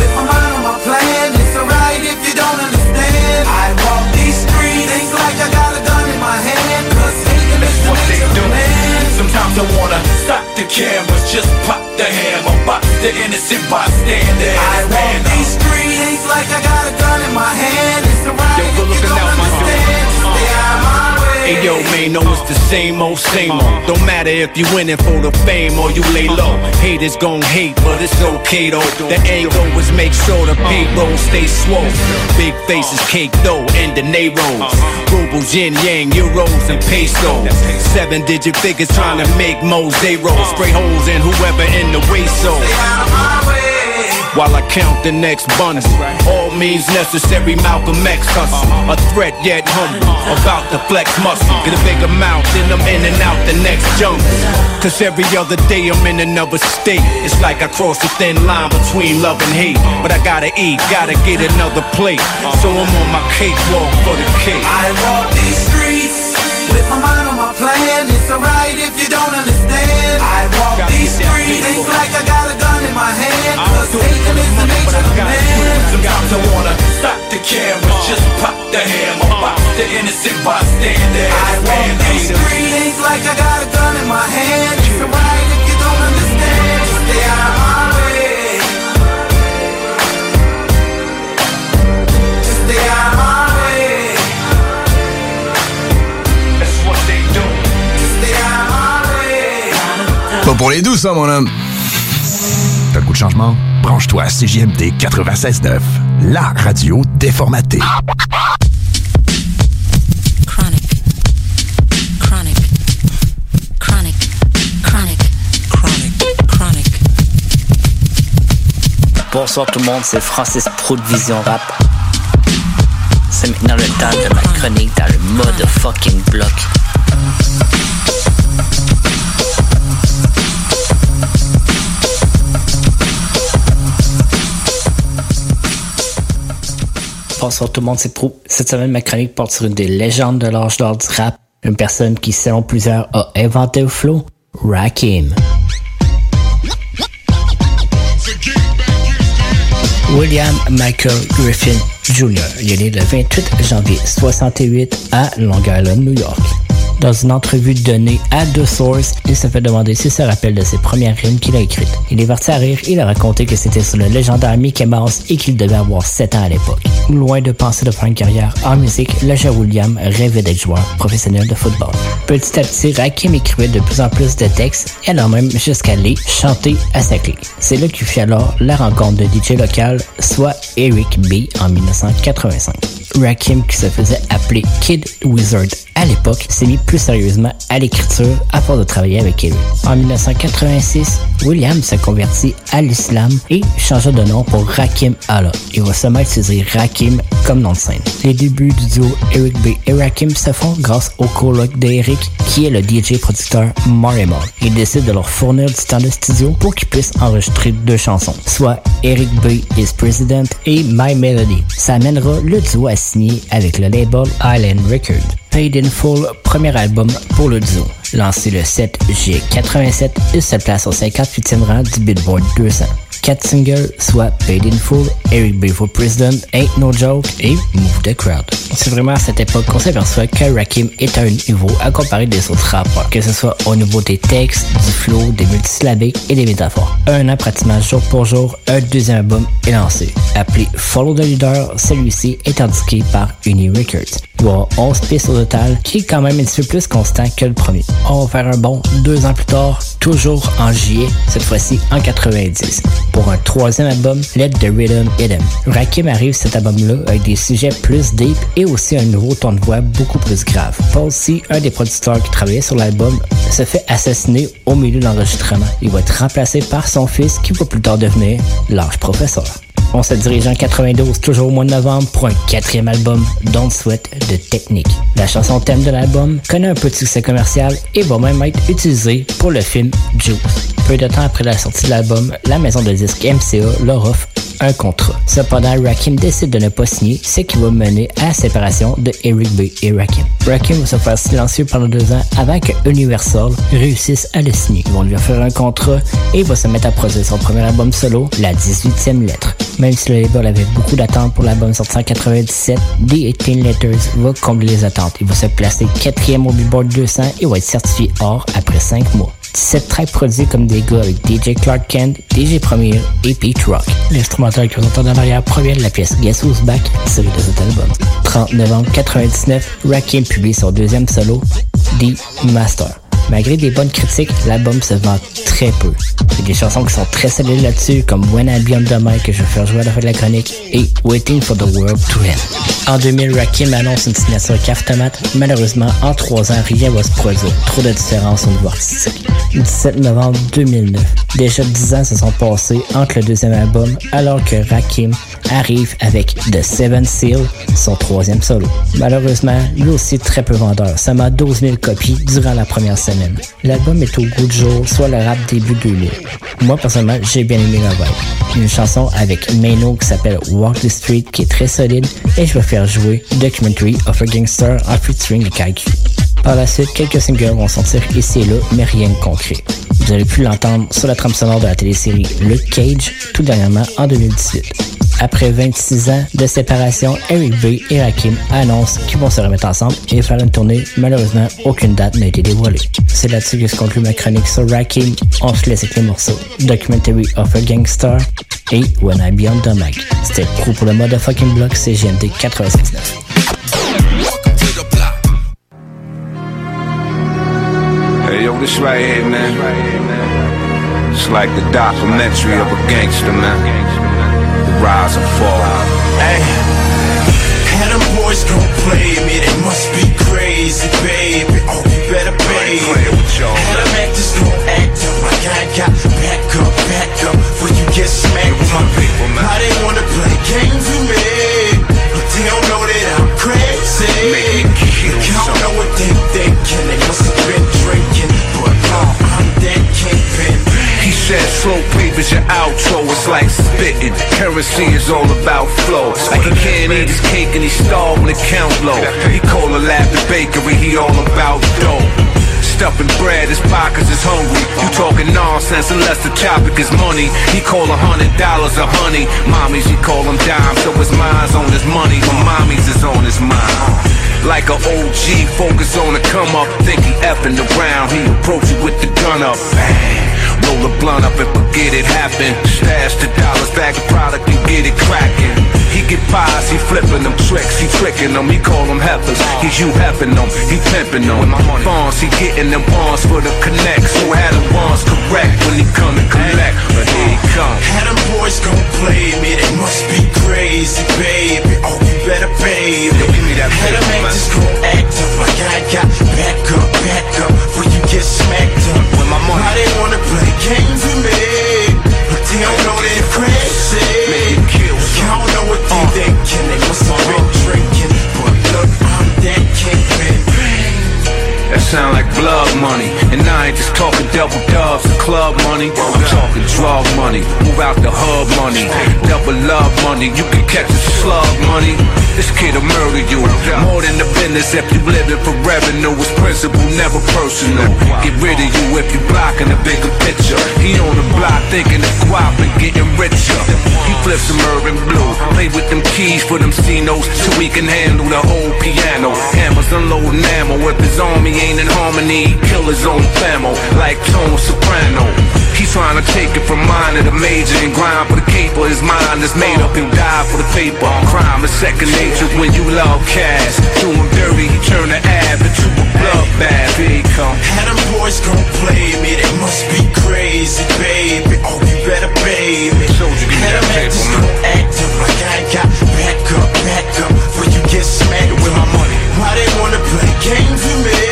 Speaker 39: with my mind on my plan. It's alright if you don't understand. I walk these streets, things like I got a gun in my hand. Cause hating is the
Speaker 40: what they
Speaker 39: nature
Speaker 40: do.
Speaker 39: of man.
Speaker 40: Sometimes I wanna stop the cameras, just pop the hammer, box the innocent bystander.
Speaker 39: I walk these streets, like I got a gun in my hand. It's alright
Speaker 40: Yo,
Speaker 39: you
Speaker 40: looking out, my Hey yo, man, know it's the same old, same old. Don't matter if you winning for the fame or you lay low. Haters gon' hate, but it's okay though. The goal is make sure the payroll stay swole. Big faces, cake though, and the Neros. Rubles, yin yang, euros, and pesos. Seven digit figures trying to make mo zeros. Spray holes in whoever in the way so.
Speaker 41: While I count the next bundle. All means necessary, Malcolm X hustle. A threat yet humble, about to flex muscle. Get a bigger mouth, then I'm in and out the next jungle. Cause every other day I'm in another state. It's like I cross a thin line between love and hate. But I gotta eat, gotta get another plate. So I'm on my cakewalk for the cake.
Speaker 28: I walk these streets with my mind on my plan. It's alright if you don't understand. I walk these streets, ain't like I gotta my hand. Cause Satan is the nature of man.
Speaker 42: Sometimes I wanna stop the camera, just pop the hammer, uh-huh. pop the innocent bystander.
Speaker 28: I walk these streets, like I got a gun in my hand. It's alright if you don't understand. Just stay out of my way. Just stay out of my way.
Speaker 42: That's what they do.
Speaker 28: Just stay out of my way.
Speaker 25: Pas pour les douces, ça, mon homme.
Speaker 32: T'as le goût de changement? Branche-toi à CJMD 96.9, la radio déformatée.
Speaker 43: Chronic. Chronic. Chronic. Chronic. Chronic. Chronic.
Speaker 44: Bonsoir tout le monde, c'est Francis Pro de Vision Rap. C'est maintenant le temps de ma chronique dans le mode fucking bloc. Bonsoir tout le monde, c'est Pro. Cette semaine, ma chronique porte sur une des légendes de l'âge d'or du rap. Une personne qui, selon plusieurs, a inventé le flow, Rakim. William Michael Griffin Jr. Il est né le 28 janvier 68 à Long Island, New York. Dans une entrevue donnée à The Source, il se fait demander s'il se rappelle de ses premières rimes qu'il a écrites. Il est parti à rire, il a raconté que c'était sur le légendaire Mickey Mouse et qu'il devait avoir 7 ans à l'époque. Loin de penser de faire une carrière en musique, le William rêvait d'être joueur professionnel de football. Petit à petit, Rakim écrivait de plus en plus de textes et alors même jusqu'à les chanter à sa clé. C'est là qu'il fit alors la rencontre de DJ local, soit Eric B en 1985. Rakim, qui se faisait appeler Kid Wizard à l'époque, s'est mis plus sérieusement à l'écriture force de travailler avec Eric. En 1986, William se convertit à l'islam et changea de nom pour Rakim Allah. Il va seulement utiliser Rakim comme nom de scène. Les débuts du duo Eric B et Rakim se font grâce au coloc d'Eric, qui est le DJ producteur Marimon. Il décide de leur fournir du temps de studio pour qu'ils puissent enregistrer deux chansons, soit Eric B is President et My Melody. Ça amènera le duo à signer avec le label Island Records. Paid in Full, premier album pour le duo. Lancé le 7 juillet 87, il se place au 58e rang du Billboard 200. Quatre singles, soit Paid in Full, Eric B for President, Ain't No Joke et Move the Crowd. C'est vraiment à cette époque qu'on s'aperçoit que Rakim est à un niveau à comparer des autres rappeurs, que ce soit au niveau des textes, du flow, des multisyllabiques et des métaphores. Un an pratiquement jour pour jour, un deuxième album est lancé. Appelé Follow the Leader, celui-ci est indiqué par Uni Records. Avoir 11 pistes au total, qui est quand même un petit peu plus constant que le premier. On va faire un bon deux ans plus tard, toujours en juillet, cette fois-ci en 90 pour un troisième album, Let the Rhythm Hit. Rakim arrive cet album-là avec des sujets plus deep et aussi un nouveau ton de voix beaucoup plus grave. Paul un des producteurs qui travaillait sur l'album, se fait assassiner au milieu de l'enregistrement. Il va être remplacé par son fils qui va plus tard devenir l'âge professeur. On se dirige en 92, toujours au mois de novembre, pour un quatrième album, Don't Sweat de Technique. La chanson thème de l'album connaît un peu de succès commercial et va même être utilisée pour le film Juice. Peu de temps après la sortie de l'album, la maison de disques MCA leur offre un contrat. Cependant, Rakim décide de ne pas signer, ce qui va mener à la séparation de Eric B et Rakim. Rakim va se faire silencieux pendant deux ans avant que Universal réussisse à le signer. Ils vont lui offrir un contrat et va se mettre à produire son premier album solo, La 18e lettre. Même si le label avait beaucoup d'attentes pour l'album sorti en 97, The 18 Letters va combler les attentes. Il va se placer quatrième au Billboard 200 et va être certifié or après 5 mois. 17 tracks produits comme des gars avec DJ Clark Kent, DJ Premier et Pete Rock. L'instrumental que vous entendez en arrière provient de la pièce Guess Who's Back, tirée de cet album. 30 novembre 99, Rakim publie son deuxième solo, The Master. Malgré des bonnes critiques, l'album se vend très peu. Il y a des chansons qui sont très solides là-dessus, comme When I Be on que je vais faire jouer à la fin de la chronique, et Waiting for the World to End. En 2000, Rakim annonce une signature Caftomat. Malheureusement, en trois ans, rien va se produire. Trop de différences au niveau artistique. 17 novembre 2009. Déjà 10 ans se sont passés entre le deuxième album, alors que Rakim arrive avec The Seven Seal, son troisième solo. Malheureusement, lui aussi très peu vendeur, seulement 12 000 copies durant la première semaine. L'album est au goût du jour, soit le rap début 2000. Moi, personnellement, j'ai bien aimé la vibe. Une chanson avec Mano qui s'appelle Walk the Street qui est très solide et je vais faire jouer Documentary of a Gangster en featuring KQ. Par la suite, quelques singles vont sortir ici et là, mais rien de concret. Vous avez pu l'entendre sur la trame sonore de la télésérie Luke Cage, tout dernièrement en 2018. Après 26 ans de séparation, Eric B et Rakim annoncent qu'ils vont se remettre ensemble et faire une tournée. Malheureusement, aucune date n'a été dévoilée. C'est là-dessus que se conclut ma chronique sur Rakim. On se laisse avec les morceaux Documentary of a Gangster et When I Be on the Mic. C'était pro pour le motherfucking block CGMD 96.9.
Speaker 29: this right here, man. It's like the documentary of a gangster, man. The rise and fall.
Speaker 3: Hey, had them boys gon' play me, they must be crazy, baby. Oh, you better baby. Had them actors gon' act up like I got back up, back up, before you get smacked up. How they wanna play games with me, but they don't know that I'm crazy.
Speaker 29: Slow paper's your outro, it's like spitting. Currency is all about flow. Like he can't eat his cake and he starved when it count low. He call a laughing bakery, he all about dough. Stuffing bread, his pockets is hungry. You talking nonsense unless the topic is money. He call a hundred dollars a honey. Mommies, he call them dimes, so his mind's on his money. But mommies is on his mind. Like a OG, focus on the come up. Think he effing around, he approach you with the gun up. Bang. Roll a blunt up and forget it happened. Stash the dollars back the product and get it cracking. He get pies, he flipping them tricks, he tricking them, he call them heifers. He's you heffing them, he pimping them. Bonds, he getting them bonds for the connects. Who had the bonds correct when he come and collect? But here he come.
Speaker 3: Had them boys gon' play me, they must be crazy, baby. Oh, you better baby.
Speaker 29: Yo, give me that
Speaker 3: Had them actors gon' act up like I
Speaker 29: if you living for revenue. It's principle, never personal. Get rid of you if you blocking the bigger picture. He on the block thinking of guap and getting richer. He flips some urban blue. Play with them keys for them C-notes so he can handle the whole piano. Hammers unloading ammo. If his army ain't in harmony, kill his own famo like Tone Soprano. He's trying to take it from minor to the major and grind for the caper. His mind is made up and die for the paper. Crime is second nature when you love cash. Do him dirty, he turn the ab into a bloodbath. Here he come.
Speaker 3: Had them boys gon' play me, they must be crazy, baby. Oh, you better baby.
Speaker 29: Told you,
Speaker 3: Had
Speaker 29: that paper, man.
Speaker 3: act up like I got back up, back up, before you get smacked with my money. Why they wanna play games with me?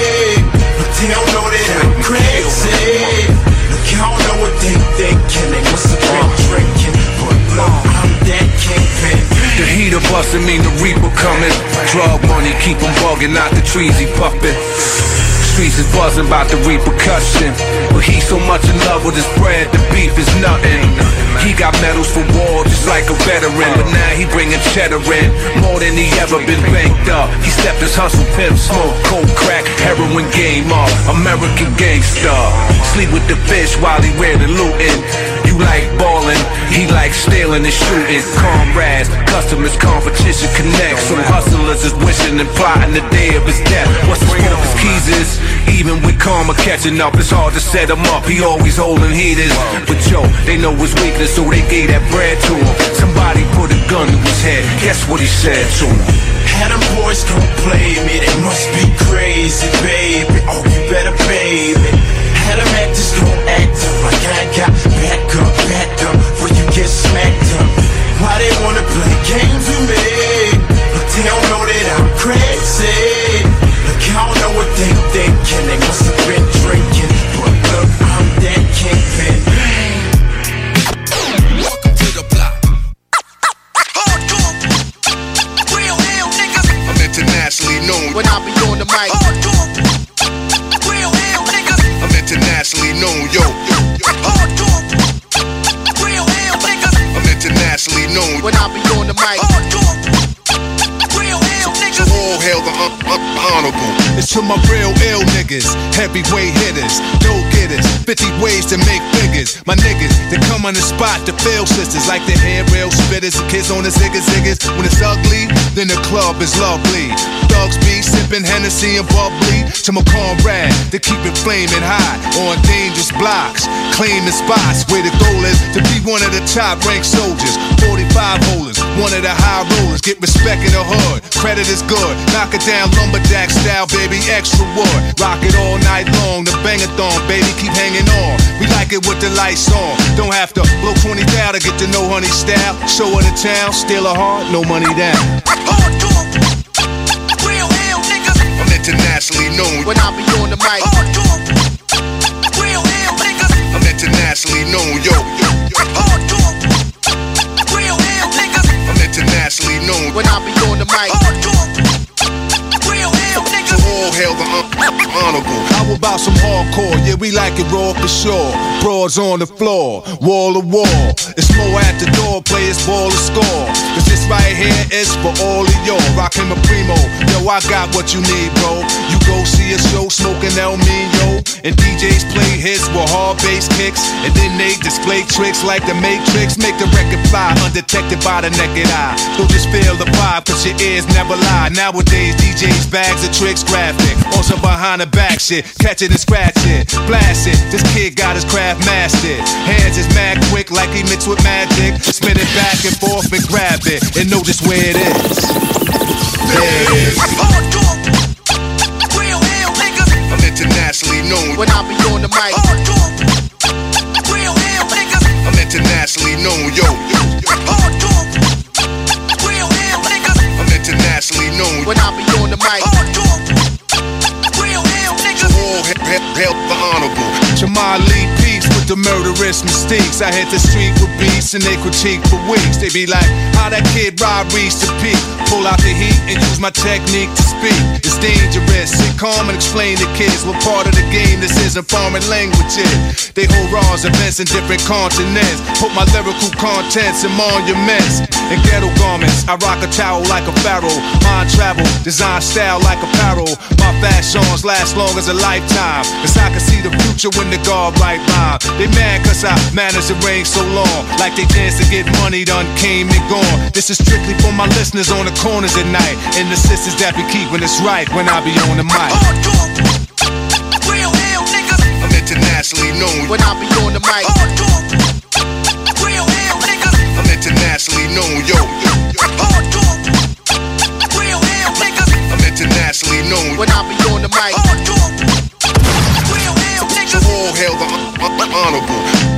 Speaker 29: Bustin' mean the reaper coming. Drug money keep him bugging, not the trees he puffin'. Streets is buzzing about the repercussion. But he's so much in love with his bread, the beef is nothing. He got medals for war just like a veteran. But now he bringing cheddar in more than he ever been banked up. He stepped his hustle, pimp, smoke, cold crack, heroin game up. American gangster. Sleep with the fish while he wear the lootin'. Like ballin', he like stealing and shooting. Comrades, customers, competition connect. So hustlers is wishing and plotting the day of his death. What's his focus keys is? Even with karma catching up, it's hard to set him up. He always holding heaters. But yo, they know his weakness, so they gave that bread to him. Somebody put a gun to his head. Guess what he said to him?
Speaker 3: Had them boys gon' play me, they must be crazy, baby. Oh, you better baby. Had them actors gon' act up like I got back up, back up, before you get smacked up. Why they wanna play games with me? But they don't know that I'm crazy. Look, I don't know what they thinking, they must have been drinking. But look, I'm that kingpin. Welcome to the block.
Speaker 45: Real niggas. I'm internationally known
Speaker 3: when I be
Speaker 45: un-
Speaker 29: It's to my real ill niggas, heavyweight hitters, go getters, 50 ways to make figures. My niggas, they come on the spot to fail sisters like the hair rail spitters kids on the ziggas ziggas. When it's ugly, then the club is lovely. Thugs be sipping Hennessy and bubbly to my comrade They keep it flaming hot on dangerous blocks, claiming spots where the goal is to be one of the top ranked soldiers. 45 holders, one of the high rollers, get respect in the hood. Credit is good, knock it down lumberjack style, baby, extra wood. Rock it all night long, the bangathon, baby, keep hanging on. We like it with the lights on. Don't have to blow 20 down to get to know honey style. Show her the town, steal a heart, no money down.
Speaker 3: Hardcore,
Speaker 45: Real ill niggas.
Speaker 29: I'm internationally known
Speaker 3: when I be
Speaker 29: we like it raw for sure. Broads on the floor, wall to wall. It's more at the door, players ball to score. This right here is for all of y'all. Rockin' a primo. Yo, I got what you need, bro. You go see a show smoking El Mino. And DJs play hits with hard bass kicks. And then they display tricks like the Matrix. Make the record fly undetected by the naked eye. So just feel the vibe, cause your ears never lie. Nowadays, DJs bags of tricks graphic. Also behind the back shit. Catch it and scratch it. Blast it. This kid got his craft mastered. Hands is mad quick like he mixed with magic. Spin it back and forth and grab it. And know just where it is. There it is.
Speaker 45: Real niggas.
Speaker 29: I'm internationally known
Speaker 3: when I be on the mic. Hardcore.
Speaker 45: Real ill niggas.
Speaker 29: I'm internationally known, yo. Hardcore.
Speaker 45: Real ill niggas.
Speaker 29: I'm internationally known
Speaker 3: when I be on the mic.
Speaker 45: Hardcore. Real
Speaker 29: all hail, hail, hail the honorable. Jamal Lee with the murderous mistakes. I hit the street with beats and they critique for weeks. They be like, how that kid Rob reached the peak. Pull out the heat and use my technique to speak. It's dangerous. Sit calm and explain to kids what part of the game this is in foreign languages. They hold raws events in different continents. Put my lyrical contents in monuments and ghetto garments. I rock a towel like a pharaoh. Mind travel, design style like apparel. My fashions last long as a lifetime. Cause I can see the future when the guard right rhyme. They mad cause I managed to reign so long. Like they dance to get money done came and gone. This is strictly for my listeners on the corners at night. And the sisters that be keeping us right when I be on the mic.
Speaker 45: Real ill niggas.
Speaker 29: I'm internationally known
Speaker 3: when I be on the mic.
Speaker 45: Real ill niggas.
Speaker 29: I'm internationally known, yo.
Speaker 45: Real ill niggas.
Speaker 29: I'm internationally known
Speaker 3: when I be on the mic.
Speaker 45: Real ill
Speaker 29: So
Speaker 45: niggas.
Speaker 29: all hail the un- un- honorable.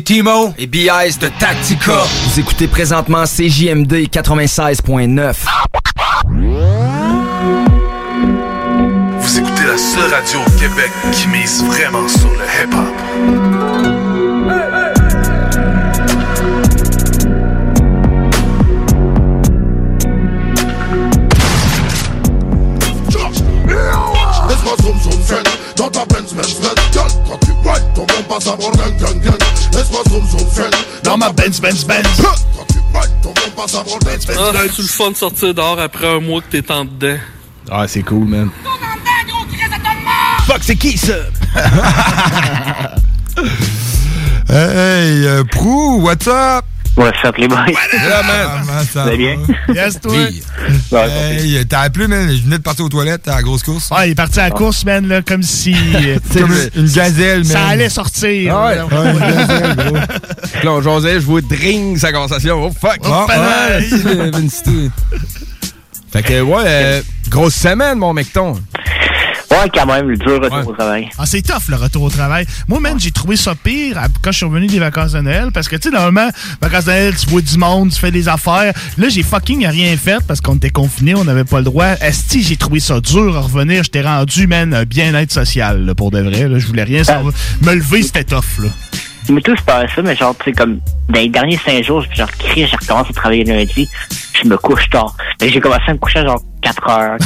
Speaker 46: Timo et BIS de Tactica. Vous écoutez présentement CJMD 96.9.
Speaker 37: Vous écoutez la seule radio au Québec qui mise vraiment sur le hip-hop.
Speaker 47: Dans ta Benz Benz Girl, quand tu ride ton bon passe à bord gang gang gang Laisse-moi zoom zoom zen
Speaker 9: Dans ma Benz Benz Benz.
Speaker 47: Quand tu ride ton bon passe à bord Benz Benz
Speaker 48: Ah, c'est-tu le fun de sortir dehors après un mois que t'es en dedans?
Speaker 2: Ah, c'est cool, man.
Speaker 9: Fuck, c'est qui ça?
Speaker 8: Hey, euh, Prou, what's up?
Speaker 49: What's up, les boys?
Speaker 8: Comment ça
Speaker 49: va bien?
Speaker 9: Yes, toi?
Speaker 8: Hey, t'as appelé, man. Je venais de partir aux toilettes à la grosse course.
Speaker 9: Ouais, il est parti à la course, man, là, comme si. euh,
Speaker 8: Comme une gazelle,
Speaker 9: Ça
Speaker 8: man.
Speaker 9: allait sortir.
Speaker 2: Ah ouais.
Speaker 9: là.
Speaker 2: Ouais, une gazelle, gros. Là, on jasait, je vois dring sa conversation. Oh fuck!
Speaker 9: Oh,
Speaker 2: Ah, ouais. Fait que, ouais, euh, grosse semaine, mon mecton.
Speaker 49: Ouais, quand même, le dur retour au travail.
Speaker 9: Ah, c'est tough le retour au travail. Moi, man, j'ai trouvé ça pire à- quand je suis revenu des vacances de Noël parce que, tu sais, normalement, vacances de Noël, tu vois du monde, tu fais des affaires. Là, j'ai fucking rien fait parce qu'on était confinés, on n'avait pas le droit. Esti, j'ai trouvé ça dur à revenir. J'étais rendu, man, bien-être social, là, pour de vrai. Je voulais rien savoir. Me lever, c'était tough, là.
Speaker 49: Mais tout, c'est pas ça, mais genre, tu sais, comme, dans les derniers cinq jours, je genre, crie, je recommence à travailler lundi, je me couche tard. Que j'ai commencé à me coucher à genre 4 heures,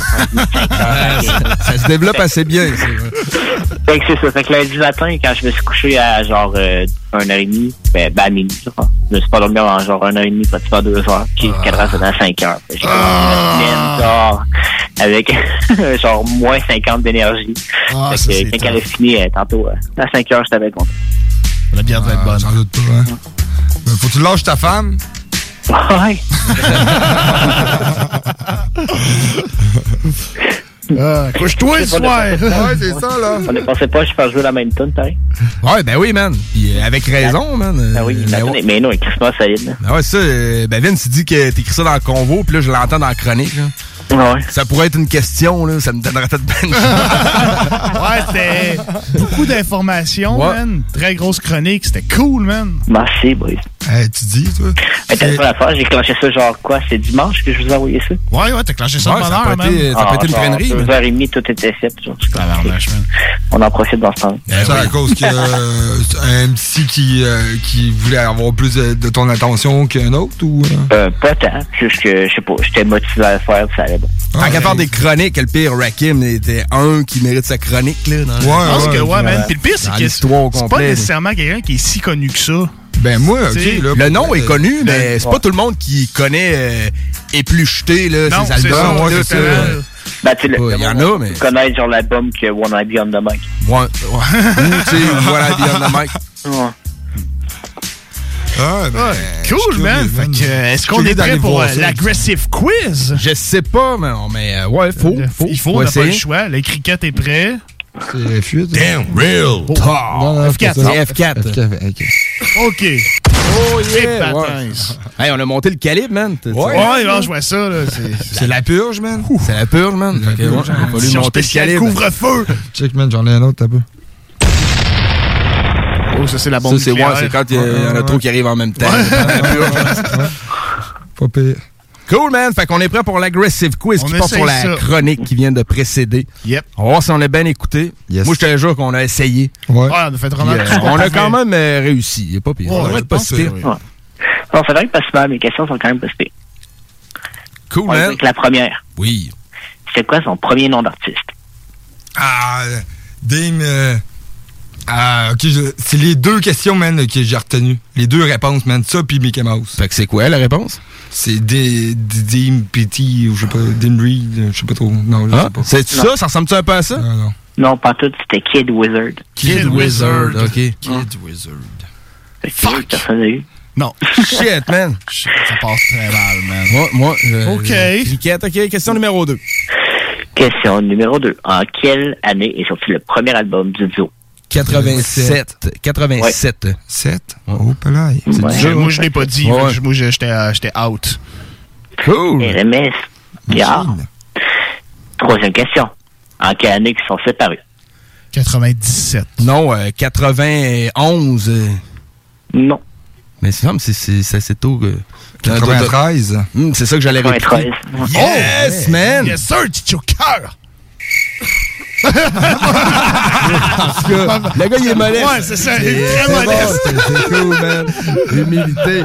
Speaker 49: 5 heures.
Speaker 2: Ça se développe assez bien, c'est.
Speaker 49: Fait que c'est ça. Fait que lundi matin, quand je me suis couché à genre euh, 1h30, ben, ben à minuit, je crois. Je me suis pas dormi avant genre 1h30, pratiquement 2 heures. Puis 4 heures, c'était à 5 heures. J'ai commencé la semaine, genre, avec genre moins 50 d'énergie.
Speaker 9: Ah,
Speaker 49: fait
Speaker 9: ça,
Speaker 49: que quand elle a fini, euh, tantôt, euh, à 5 heures, j'étais avec content.
Speaker 9: La bière va être bonne.
Speaker 8: J'en doute pas, hein. Ben, Faut que tu lâches ta femme.
Speaker 49: Ouais.
Speaker 9: Ah, Couche-toi ce soir.
Speaker 8: Ouais, c'est ça, là.
Speaker 49: On ne pensait pas que je fasse jouer la même tune, pareil.
Speaker 2: Ouais, ben oui, man. Puis euh, avec raison, man.
Speaker 49: Ah oui,
Speaker 2: Euh, ben
Speaker 49: tune est- mais non, est crissement solide. là.
Speaker 2: Ben ouais, ça, euh, ben Vince, il dit que t'écris ça dans le convo, puis là, je l'entends dans la chronique. là.
Speaker 49: Ouais.
Speaker 2: Ça pourrait être une question, là, ça me donnerait peut-être ben
Speaker 9: ouais, c'était beaucoup d'informations,
Speaker 2: Ouais.
Speaker 9: man. Très grosse chronique. C'était cool, man.
Speaker 49: Merci, boys.
Speaker 8: Hey, tu dis, toi?
Speaker 49: Hey, t'as pas l'affaire, j'ai clenché ça genre quoi? C'est dimanche que je vous ai envoyé ça?
Speaker 9: Ouais, ouais, t'as clenché ça
Speaker 2: Ouais, ça
Speaker 9: heure, man.
Speaker 2: été- ça a pas été une traînerie,
Speaker 49: Deux
Speaker 2: man.
Speaker 49: heures et demie, tout était fait. Genre, je-
Speaker 9: Tabarnache, man.
Speaker 49: On en profite dans ce temps.
Speaker 8: C'est à cause que euh, MC qui, euh, qui voulait avoir plus de, de ton attention qu'un autre ou. euh?
Speaker 49: Euh, pas tant. Juste que, je sais pas, j'étais motivé à le faire, puis ça allait bien.
Speaker 2: Tant qu'à faire des chroniques, le pire, Rakim était un qui mérite sa chronique, là. Dans
Speaker 9: Je pense que, ouais, man. Puis le pire, c'est que c'est pas nécessairement quelqu'un qui est si connu que ça.
Speaker 8: Ben, moi,
Speaker 9: ok, là,
Speaker 2: Le nom
Speaker 9: pour-
Speaker 2: est connu, mais
Speaker 9: Ben,
Speaker 2: c'est
Speaker 9: ouais.
Speaker 2: pas tout le monde qui connaît euh, Éplucheté, là,
Speaker 9: Non,
Speaker 2: ses
Speaker 9: c'est ça,
Speaker 2: albums.
Speaker 9: ouais,
Speaker 2: là,
Speaker 9: c'est
Speaker 2: ça.
Speaker 49: Ben, tu sais, le,
Speaker 2: Ouais, y en a, mais-
Speaker 49: connaître genre l'album que One Eye on the Mic.
Speaker 2: Ouais. Ou, tu sais, voilà, Beyond the Mic.
Speaker 49: Ouais.
Speaker 8: Ah, ben,
Speaker 9: Cool, man. Fait que, euh, est-ce qu'on est prêt pour euh, l'aggressive quiz?
Speaker 2: Je sais pas, mais, mais euh, ouais, faut. faut
Speaker 9: Il faut, on n'a pas le
Speaker 2: essayer.
Speaker 9: choix. Le cricket est prêt.
Speaker 8: C'est F8.
Speaker 2: Damn, real
Speaker 9: Oh.
Speaker 2: talk.
Speaker 9: Non, non,
Speaker 2: F4,
Speaker 9: c'est ça.
Speaker 2: c'est F4.
Speaker 8: F4, ok.
Speaker 9: OK.
Speaker 2: Oh
Speaker 9: C'est
Speaker 2: yeah! ouais. Hey, on a monté le calibre, man.
Speaker 9: Ouais, non, je vois ça. là. C'est
Speaker 8: la purge, man.
Speaker 2: C'est la purge, man. Fait que, ouais, il a fallu monter le calibre.
Speaker 9: couvre-feu.
Speaker 8: Check, man, j'en ai un autre, t'as peu.
Speaker 9: Oh, ça, c'est la bombe
Speaker 2: Ça, c'est ouais,
Speaker 9: nucléaire.
Speaker 2: c'est quand il y, a- il y en a trop qui arrivent en même temps.
Speaker 8: Pas pire.
Speaker 2: Cool, man. Fait qu'on est prêt pour l'aggressive quiz
Speaker 9: On
Speaker 2: qui porte sur la
Speaker 9: ça.
Speaker 2: chronique qui vient de précéder.
Speaker 9: Yep.
Speaker 2: On va voir si on l'a bien écouté.
Speaker 8: Yes.
Speaker 2: Moi, je te jure qu'on a essayé.
Speaker 8: Ouais.
Speaker 9: Ouais, on a fait vraiment
Speaker 2: Puis, euh, on a quand même euh, réussi. Il est pas pire.
Speaker 9: Ouais,
Speaker 2: Ouais, pas si pire.
Speaker 49: Ouais. Bon, vrai que pas si mal, mes questions sont quand même pas si.
Speaker 2: Cool,
Speaker 49: On
Speaker 2: man.
Speaker 49: avec la première.
Speaker 2: Oui.
Speaker 49: C'est quoi son premier nom d'artiste?
Speaker 8: Ah, euh, Dame. euh, ah, ok, je- c'est les deux questions, man, que j'ai retenues. Les deux réponses, man. Ça, puis Mickey Mouse.
Speaker 2: Fait que c'est quoi la réponse?
Speaker 8: C'est des des- Petit, ou je sais pas, Dame Reed, je sais pas trop. Non, je
Speaker 2: Ah,
Speaker 8: sais pas.
Speaker 2: c'est ça? Ça ressemble-tu un peu à ça?
Speaker 8: Non, non.
Speaker 49: Non, pas tout, c'était Kid Wizard.
Speaker 2: Kid Wizard, ok.
Speaker 8: Kid Wizard.
Speaker 49: Fuck! Personne n'a eu.
Speaker 9: Non.
Speaker 2: Shit, man.
Speaker 9: Ça passe très mal, man.
Speaker 2: Moi, moi. je-
Speaker 9: Ok.
Speaker 2: ok. Question numéro 2.
Speaker 49: Question numéro 2. En quelle année est sorti le premier album du duo?
Speaker 2: 87. 87.
Speaker 8: 7? Oh,
Speaker 49: Ouais.
Speaker 9: Moi, je l'ai pas dit.
Speaker 2: Ouais.
Speaker 9: Moi, j'étais euh, j'étais out.
Speaker 2: Cool.
Speaker 49: RMS. Bien. Troisième question. En quelle année ils sont séparés?
Speaker 9: 97.
Speaker 2: Non, euh, 91. euh,
Speaker 49: Non.
Speaker 2: Mais c'est c'est- c'est c'est assez tôt. que-
Speaker 8: 93.
Speaker 2: Hum, c'est ça que j'allais répéter.
Speaker 49: 93.
Speaker 2: Yes, man!
Speaker 9: Yes, sir, tu au cœur.
Speaker 2: En tout cas, le gars, il est modeste.
Speaker 9: Ouais, c'est ça, il est très modeste.
Speaker 2: bon, c'est- cool, man. Humilité.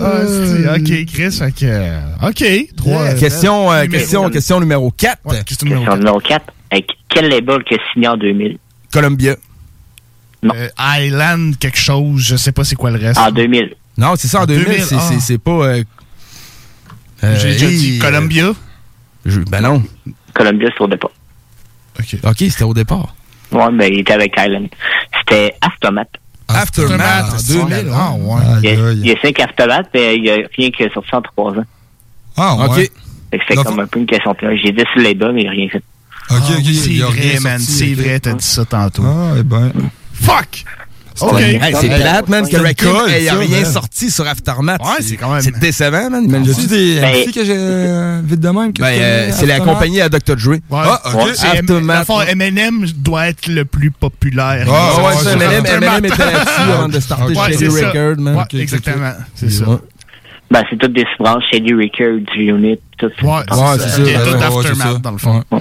Speaker 9: Ah, c'est- ok, Chris, que. euh, Ok, trois. euh,
Speaker 2: Question, euh,
Speaker 9: numéro-
Speaker 2: question, question numéro 4.
Speaker 9: Ouais, question numéro
Speaker 49: Question numéro 4. Avec quel label qui a signé en 2000?
Speaker 2: Columbia.
Speaker 9: Euh, Island, quelque chose, je sais pas c'est quoi le reste.
Speaker 49: En 2000.
Speaker 2: Non, c'est ça en
Speaker 9: En
Speaker 2: 2000.
Speaker 9: 2000,
Speaker 2: c'est-
Speaker 9: ah.
Speaker 2: c'est- pas. euh, euh,
Speaker 9: J'ai déjà dit
Speaker 2: hey,
Speaker 9: Columbia.
Speaker 2: euh, je- ben non.
Speaker 49: Columbia, c'est au départ.
Speaker 9: Ok.
Speaker 2: Ok, c'était au départ.
Speaker 49: Ouais, mais il était avec Island. C'était Astomat.
Speaker 2: Aftermath, en 2000.
Speaker 8: Ah, ouais.
Speaker 49: Il y a, il y a cinq Aftermath, mais il y a rien qui est sorti en trois ans.
Speaker 8: Ah,
Speaker 2: OK.
Speaker 49: Fait que c'est comme un peu une question de J'ai dit sur les bas, mais il n'y a rien fait.
Speaker 8: Ok, ok.
Speaker 9: Ah, C'est
Speaker 8: il y a
Speaker 9: vrai,
Speaker 8: rien
Speaker 9: man. C'est
Speaker 8: ok.
Speaker 9: vrai, t'as dit ça tantôt.
Speaker 8: Ah, eh ben.
Speaker 9: Fuck! OK.
Speaker 2: Hey, c'est plate, man, que
Speaker 8: colle,
Speaker 2: ait
Speaker 8: ça,
Speaker 2: rien
Speaker 8: man.
Speaker 2: sorti sur Aftermath.
Speaker 9: Ouais, c'est quand même-
Speaker 2: C'est décevant, man. Imagine-tu?
Speaker 8: a-tu des
Speaker 49: Ben-
Speaker 8: que j'ai euh, vite de même?
Speaker 2: Ben, euh, c'est la
Speaker 8: Aftermath?
Speaker 2: compagnie à Dr. Dre.
Speaker 9: Ouais.
Speaker 8: Ah, ok.
Speaker 9: C'est M-
Speaker 2: Aftermath.
Speaker 9: Eminem doit être le plus populaire.
Speaker 8: Ah,
Speaker 2: ouais,
Speaker 8: ouais,
Speaker 2: ça. Eminem était là-dessus avant de starter
Speaker 9: Ouais, ça.
Speaker 2: Record, man.
Speaker 9: Ouais, exactement. C'est ça.
Speaker 49: Ben, c'est toutes des branches, Shady Records, Unit, tout.
Speaker 9: Ouais,
Speaker 8: Ouais,
Speaker 9: c'est
Speaker 8: c'est
Speaker 9: ça. tout Aftermath,
Speaker 8: c'est
Speaker 9: dans le fond.
Speaker 8: Ouais.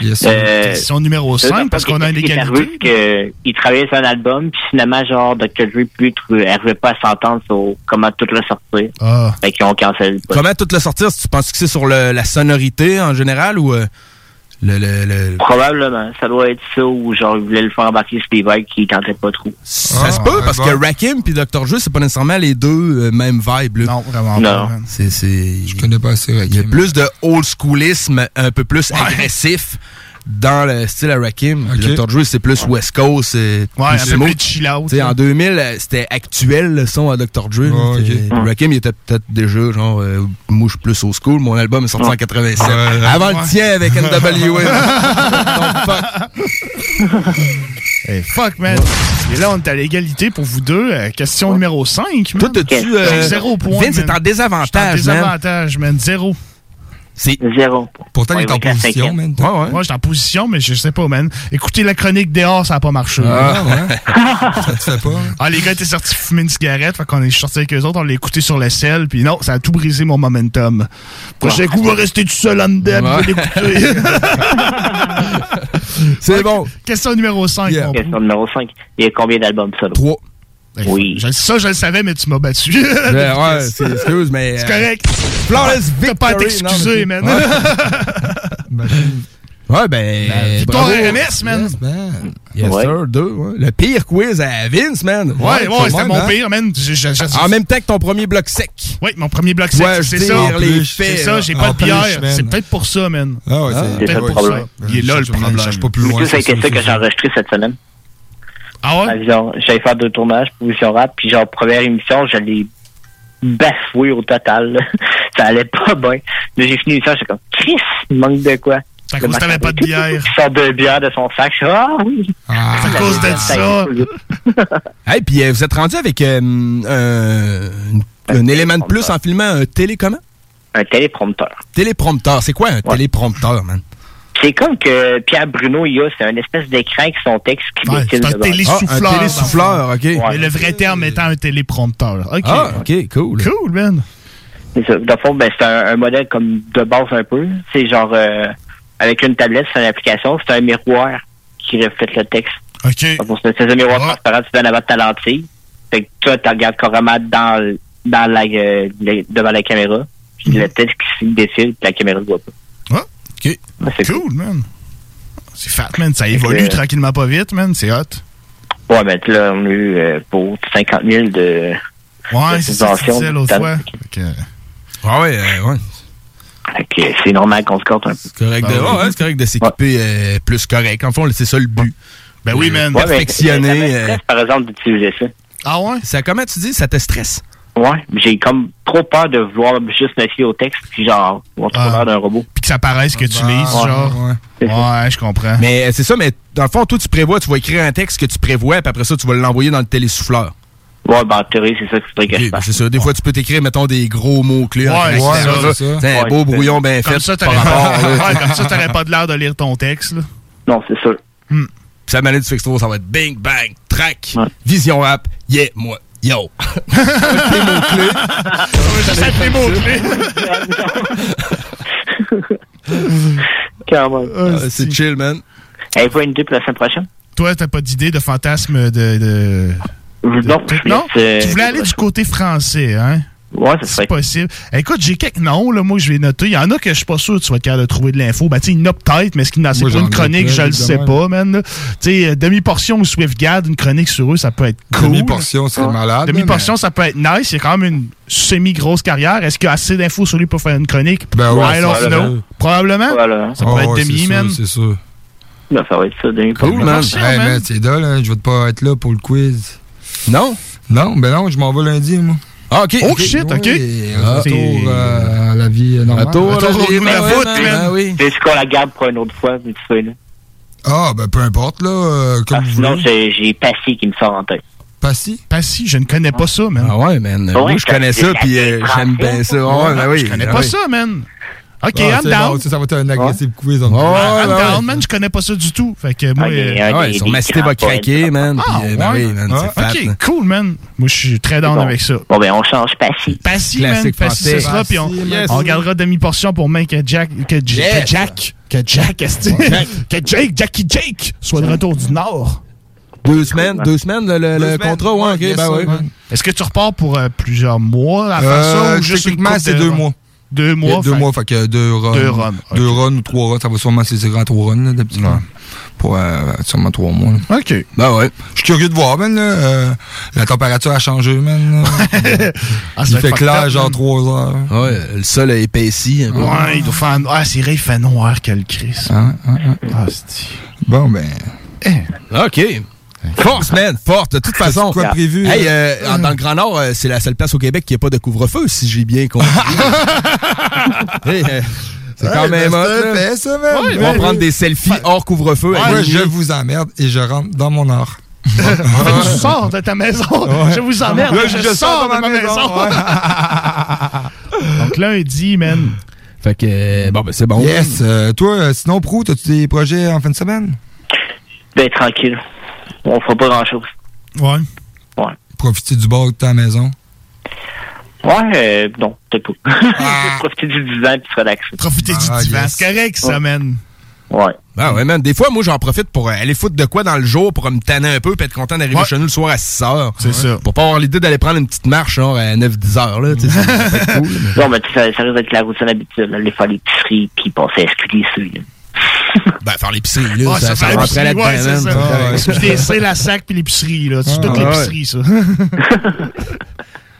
Speaker 8: Yes.
Speaker 49: Euh,
Speaker 9: Question numéro
Speaker 49: c'est
Speaker 9: 5, parce qu'on a une égalité.
Speaker 49: c'est que il travaillait sur un album, puis finalement, genre, Dr. Dre, plus, il n'arrivait pas à s'entendre sur comment tout le sortir.
Speaker 9: Ah.
Speaker 49: Fait qu'ils ont cancellé.
Speaker 2: Comment tout le sortir? Tu penses que c'est sur le- la sonorité en général ou euh, le, le, le-
Speaker 49: Probablement. Ça doit être ça, ou genre, ils voulaient le faire embarquer Steve Vai qui tentait pas trop.
Speaker 2: Ça se peut
Speaker 8: ouais,
Speaker 2: parce
Speaker 8: bon.
Speaker 2: que Rakim puis Dr. Dre, c'est pas nécessairement les deux euh, mêmes vibes. Là.
Speaker 9: Non, vraiment
Speaker 49: Non.
Speaker 9: pas.
Speaker 2: C'est, c'est...
Speaker 8: Je connais pas assez
Speaker 2: Il y a
Speaker 8: Rakim.
Speaker 2: plus de old schoolisme, un peu plus agressif dans le style à Rakim. Puis
Speaker 8: Ok.
Speaker 2: Dr. Dre, c'est plus West Coast. C'est
Speaker 9: Ouais, un
Speaker 2: plus
Speaker 9: plus chill out.
Speaker 2: En 2000, euh, c'était actuel le son à Dr. Dre. là.
Speaker 8: Ouais, ok.
Speaker 2: C'était- Rakim, il était peut-être déjà genre, euh, suis plus au school. Mon album est sorti en 87.
Speaker 8: Ouais,
Speaker 2: Avant
Speaker 8: ouais.
Speaker 2: le tien avec NWA. Donc, fuck.
Speaker 9: Hey, fuck, man. Et là, on est à l'égalité pour vous deux. Euh, question numéro 5.
Speaker 2: Toi, t'as-tu. euh,
Speaker 9: zéro point.
Speaker 2: Vince est en désavantage,
Speaker 9: en
Speaker 2: man.
Speaker 9: désavantage, man. Zéro.
Speaker 2: C'est.
Speaker 49: Zéro.
Speaker 8: Pourtant, il est en
Speaker 49: la
Speaker 8: position, man.
Speaker 2: Ouais, ouais.
Speaker 9: Moi, j'étais en position, mais je sais pas, man. Écoutez la chronique dehors, ça a pas marché.
Speaker 8: Ah, ouais. Ça te fait pas. hein?
Speaker 9: Ah, les gars étaient sortis fumer une cigarette, fait qu'on est sortis avec eux autres, on l'a écouté sur le sel, puis non, ça a tout brisé mon momentum. Prochain coup, on va rester tout seul en dedans, puis
Speaker 2: Ouais.
Speaker 9: on va l'écouter.
Speaker 2: C'est bon.
Speaker 9: Question numéro 5,
Speaker 2: Yeah.
Speaker 9: mon
Speaker 49: Question numéro 5. Il y a combien d'albums solo?
Speaker 2: 3.
Speaker 49: Oui.
Speaker 9: Je- ça, je le savais, mais tu m'as battu.
Speaker 2: ouais, c'est, excuse, mais.
Speaker 9: C'est
Speaker 2: euh,
Speaker 9: correct.
Speaker 2: Flawless
Speaker 9: T'as pas à
Speaker 2: victory.
Speaker 9: t'excuser, man.
Speaker 2: Ouais, ben.
Speaker 9: Victoire
Speaker 2: bravo.
Speaker 9: RMS, man.
Speaker 8: Yes, man.
Speaker 2: Yes,
Speaker 49: Ouais.
Speaker 2: sir, deux. ouais. Le pire quiz à Vince, man.
Speaker 9: Ouais, ouais, c'était mon
Speaker 8: hein.
Speaker 9: pire, man. Je- je- je-
Speaker 2: En même temps que ton premier bloc sec.
Speaker 9: Oui, mon premier bloc sec, c'est ça. C'est ça, j'ai pas de
Speaker 8: man.
Speaker 9: C'est peut-être pour ça, man.
Speaker 8: Ah, ouais,
Speaker 2: Ah,
Speaker 8: c'est
Speaker 49: le
Speaker 9: Peut-être pour
Speaker 49: problème.
Speaker 9: ça. Il est là, le
Speaker 8: Je
Speaker 9: problème.
Speaker 8: cherche pas plus loin.
Speaker 49: ça, a été
Speaker 8: c'est
Speaker 49: ça que j'ai enregistré cette semaine.
Speaker 9: Ah ouais?
Speaker 49: J'allais faire deux tournages, position rap, puis genre, première émission, je l'ai bafoué au total. là. ça allait pas bien. Là, j'ai fini l'émission, j'étais comme, Chris, il manque de quoi?
Speaker 9: C'est à cause que t'avais pas de bière.
Speaker 49: Il sort de bière de son sac. Je suis, ah oui.
Speaker 8: Ah,
Speaker 9: C'est à cause de ça.
Speaker 2: Hey, puis euh, vous êtes rendu avec euh, un, un élément de plus en filmant un télé comment?
Speaker 49: Un téléprompteur.
Speaker 2: Téléprompteur. C'est quoi un téléprompteur, man?
Speaker 49: C'est comme que Pierre Bruno, il a, c'est un espèce d'écran qui son texte qui
Speaker 9: Ouais, c'est un télésouffleur.
Speaker 2: Ah, un télésouffleur, OK.
Speaker 9: Mais le vrai terme étant un téléprompteur. OK.
Speaker 2: Ah, OK, cool.
Speaker 9: Cool, man.
Speaker 49: C'est ça. Dans le fond, ben, c'est un, un modèle comme de base un peu. C'est genre, euh, avec une tablette, c'est une application, c'est un miroir qui reflète le texte.
Speaker 9: OK.
Speaker 49: Donc, C'est un miroir transparent, tu donnes avant ta lentille. Fait que toi, tu regardes carrément dans, dans la, euh, devant la caméra. Puis le texte qui se défile, puis la caméra ne voit pas.
Speaker 9: Ah,
Speaker 2: OK.
Speaker 49: Ben, c'est
Speaker 9: Cool, man. C'est fat, man. Ça évolue
Speaker 49: que-
Speaker 9: tranquillement pas vite, man. C'est hot.
Speaker 49: Ouais, mais là, on a eu euh, pour 50 000 de.
Speaker 9: Ouais, c'est ça que tu l'autre fois.
Speaker 2: Ah ouais, euh, ouais.
Speaker 49: Fait que c'est normal qu'on se compte un peu.
Speaker 2: C'est correct, de,
Speaker 9: Ben
Speaker 2: ouais, c'est correct de s'équiper euh, plus correct. En fond, c'est ça le but.
Speaker 9: Ben oui, man.
Speaker 49: Ouais, mais
Speaker 2: Perfectionner.
Speaker 49: ça me
Speaker 2: euh,
Speaker 49: stresse, par exemple, d'utiliser ça.
Speaker 9: Ah ouais?
Speaker 2: ça, comment tu dis? Ça te stresse?
Speaker 49: Ouais, j'ai comme trop peur de vouloir juste me fier au texte, puis genre, on trop
Speaker 9: Ah.
Speaker 49: l'air d'un robot.
Speaker 9: Puis que ça paraisse que tu
Speaker 8: Ah,
Speaker 9: lises,
Speaker 8: ouais,
Speaker 9: genre.
Speaker 8: ouais.
Speaker 9: Ouais, je comprends.
Speaker 2: Mais euh, c'est ça, mais dans le fond, toi, tu prévois, tu vas écrire un texte que tu prévois, puis après ça, tu vas l'envoyer dans le télésouffleur.
Speaker 49: Ouais, ben, en théorie, c'est ça que je
Speaker 2: ben,
Speaker 49: fasse.
Speaker 2: c'est ça. Des fois, tu peux t'écrire, mettons, des gros mots-clés.
Speaker 9: Ouais,
Speaker 8: c'est ça,
Speaker 2: un
Speaker 49: Ouais,
Speaker 2: beau brouillon bien fait.
Speaker 9: Comme ça,
Speaker 2: par
Speaker 9: t'aurais
Speaker 2: rapport, là.
Speaker 9: ouais, comme ça, t'aurais pas de l'air de lire ton texte, là.
Speaker 49: Non, c'est sûr.
Speaker 2: Puis ça m'a du Fixtro, ça va être bing, bang, track,
Speaker 49: Ouais.
Speaker 2: vision rap, yeah, moi, yo. Tes.
Speaker 9: J'essaie de les mots-clés.
Speaker 49: Quand même.
Speaker 2: Ah, c'est chill, man.
Speaker 49: Avez-vous une idée pour la semaine prochaine?
Speaker 9: Toi, t'as pas d'idée de fantasme de. de...
Speaker 49: Non,
Speaker 9: Non? Tu voulais aller du côté français, hein?
Speaker 49: Ouais,
Speaker 9: C'est
Speaker 49: serait.
Speaker 9: possible. Écoute, j'ai quelques noms, là, moi, je vais noter. Il y en a que je suis pas sûr que tu vas être capable de trouver de l'info. Ben, tu sais, il y en a peut-être, mais est-ce qu'il y en a c'est
Speaker 8: Moi,
Speaker 9: pas une chronique, je le sais pas, man. là. Tu sais, euh, demi-portion ou Swiftgad, une chronique sur eux, ça peut être cool.
Speaker 8: Demi-portion serait malade.
Speaker 9: Demi-portion, ça peut être nice. Il y a quand même une semi-grosse carrière. Est-ce qu'il y a assez d'infos sur lui pour faire une chronique?
Speaker 8: Ben ouais,
Speaker 9: I don't
Speaker 8: ça,
Speaker 9: know.
Speaker 8: là.
Speaker 9: Probablement.
Speaker 49: Voilà.
Speaker 9: Ça
Speaker 8: Ah
Speaker 9: peut être
Speaker 8: ouais,
Speaker 9: demi,
Speaker 8: c'est
Speaker 9: man.
Speaker 8: C'est sûr.
Speaker 49: Ben, ça va être ça, demi
Speaker 2: Cool, man.
Speaker 8: Hey,
Speaker 9: man.
Speaker 8: man, c'est dole, hein. Je vais pas être là pour le quiz.
Speaker 2: Non?
Speaker 8: Non, ben non, je m'en vais lundi, moi.
Speaker 2: Ah, ok.
Speaker 9: Oh shit, ok.
Speaker 8: Oui,
Speaker 9: Ah.
Speaker 8: retour euh, à la vie euh, normale.
Speaker 2: Retour à la
Speaker 9: foot, man.
Speaker 2: oui.
Speaker 49: Est-ce qu'on la garde pour une autre fois, vite fait, là?
Speaker 8: Ah, ben peu importe, là, euh, comme vous
Speaker 49: Sinon, j'ai Passy qui me sort en tête.
Speaker 8: Passy?
Speaker 9: Passy, je ne connais pas ça, man.
Speaker 2: Ah ouais, man. Moi, je connais
Speaker 49: c'est
Speaker 2: ça, puis j'aime bien ça. Ouais, ben oui.
Speaker 9: Je connais
Speaker 2: ben
Speaker 9: pas ça, man. Ok,
Speaker 8: Ah,
Speaker 9: I'm
Speaker 8: c'est
Speaker 9: down.
Speaker 8: bon, ça, ça va être un agressif quiz. on
Speaker 2: Ouais,
Speaker 8: dirait.
Speaker 9: I'm
Speaker 2: ouais,
Speaker 9: down,
Speaker 2: ouais.
Speaker 9: man. Je connais pas ça du tout. Fait que moi.
Speaker 49: Ah,
Speaker 9: euh,
Speaker 2: Ouais, son va craquer, man.
Speaker 9: Ah,
Speaker 2: puis, euh, ben
Speaker 9: ouais.
Speaker 2: oui, man,
Speaker 8: Ah,
Speaker 2: c'est fat.
Speaker 9: Ok, cool, man. Moi, je suis très down
Speaker 49: Bon.
Speaker 9: avec ça.
Speaker 49: Bon, ben, on change Passy.
Speaker 9: Passy, man. Passy,
Speaker 2: français.
Speaker 9: ce sera, puis on,
Speaker 2: yes.
Speaker 9: on regardera demi-portion pour même que Jack, que,
Speaker 2: Yes.
Speaker 9: que Jack, que Jack, que que Jake, Jackie Jake soit de retour du Nord.
Speaker 2: Deux semaines, deux semaines, le, le-
Speaker 8: Deux
Speaker 2: le
Speaker 8: semaines.
Speaker 2: contrat, ouais, ok,
Speaker 8: yes,
Speaker 2: ben oui.
Speaker 9: Est-ce que tu repars pour euh, plusieurs mois à faire
Speaker 8: Euh,
Speaker 9: ça ou juste une
Speaker 8: c'est
Speaker 9: de-
Speaker 8: deux mois.
Speaker 9: Deux mois.
Speaker 8: deux
Speaker 9: fait-
Speaker 8: mois, fait que deux runs.
Speaker 9: Deux runs.
Speaker 8: Deux runs ou trois runs, ça va sûrement se à trois runs, là, d'habitude. Pour euh, sûrement trois mois. là.
Speaker 9: Ok.
Speaker 2: Ben ouais.
Speaker 8: Je suis curieux de voir, man, là. euh, la température a changé, man.
Speaker 9: Ah,
Speaker 8: Il fait clair, genre trois heures.
Speaker 2: Ouais, le sol a épaissi un peu.
Speaker 9: Ouais, il doit faire. Ah, c'est vrai, il fait noir que le.
Speaker 8: Hein, hein, hein.
Speaker 9: Ah, c'est.
Speaker 8: Bon, ben.
Speaker 2: OK. Force, man, force. De toute façon.
Speaker 8: quoi de prévu,
Speaker 2: Hey, euh, dans le Grand Nord, euh, c'est la seule place au Québec qui n'a pas de couvre-feu, si j'ai bien compris. Hey, euh, c'est quand
Speaker 8: Hey,
Speaker 2: même
Speaker 8: ben,
Speaker 2: là.
Speaker 8: fait, ça, man.
Speaker 2: On va
Speaker 8: Ouais.
Speaker 2: prendre des selfies hors couvre-feu.
Speaker 8: Ouais, je vous emmerde et je rentre dans mon
Speaker 9: que tu sors de ta maison. Je vous emmerde.
Speaker 8: Là,
Speaker 9: je,
Speaker 8: je
Speaker 9: sors de ma maison. Donc lundi, man.
Speaker 2: Fait que, euh, bon, ben c'est bon.
Speaker 8: Yes. euh, toi, sinon, Pro, as-tu des projets en fin de semaine?
Speaker 49: Ben, tranquille. On fera pas grand-chose.
Speaker 9: Ouais.
Speaker 49: Ouais.
Speaker 8: Profiter du bord de ta maison?
Speaker 49: Ouais, euh, non, peut-être pas. Profiter du divan puis se relaxer.
Speaker 9: Profiter du
Speaker 8: Ah,
Speaker 9: divan.
Speaker 8: yes.
Speaker 9: C'est correct, ça, man.
Speaker 49: Ouais.
Speaker 2: Ben ouais, man. Des fois, moi, j'en profite pour euh, aller foutre de quoi dans le jour pour me tanner un peu puis être content d'arriver
Speaker 9: Ouais.
Speaker 2: chez nous le soir à 6 heures.
Speaker 9: C'est ça.
Speaker 2: Pour pas avoir l'idée d'aller prendre une petite marche genre, à 9-10 heures, là. ça cool.
Speaker 49: Non, mais tu sais, ça, ça risque d'être la routine habituelle. là, Aller faire l'épicerie puis passer à SQDC.
Speaker 2: Ben, faire l'épicerie, là.
Speaker 9: Ah,
Speaker 2: ça,
Speaker 9: ça
Speaker 2: rentrait
Speaker 9: l'épicerie,
Speaker 2: là-dedans,
Speaker 9: ouais, c'est ça.
Speaker 2: C'est
Speaker 9: la sac puis l'épicerie, là. C'est
Speaker 8: Ah,
Speaker 9: toute
Speaker 8: ouais.
Speaker 9: l'épicerie, ça.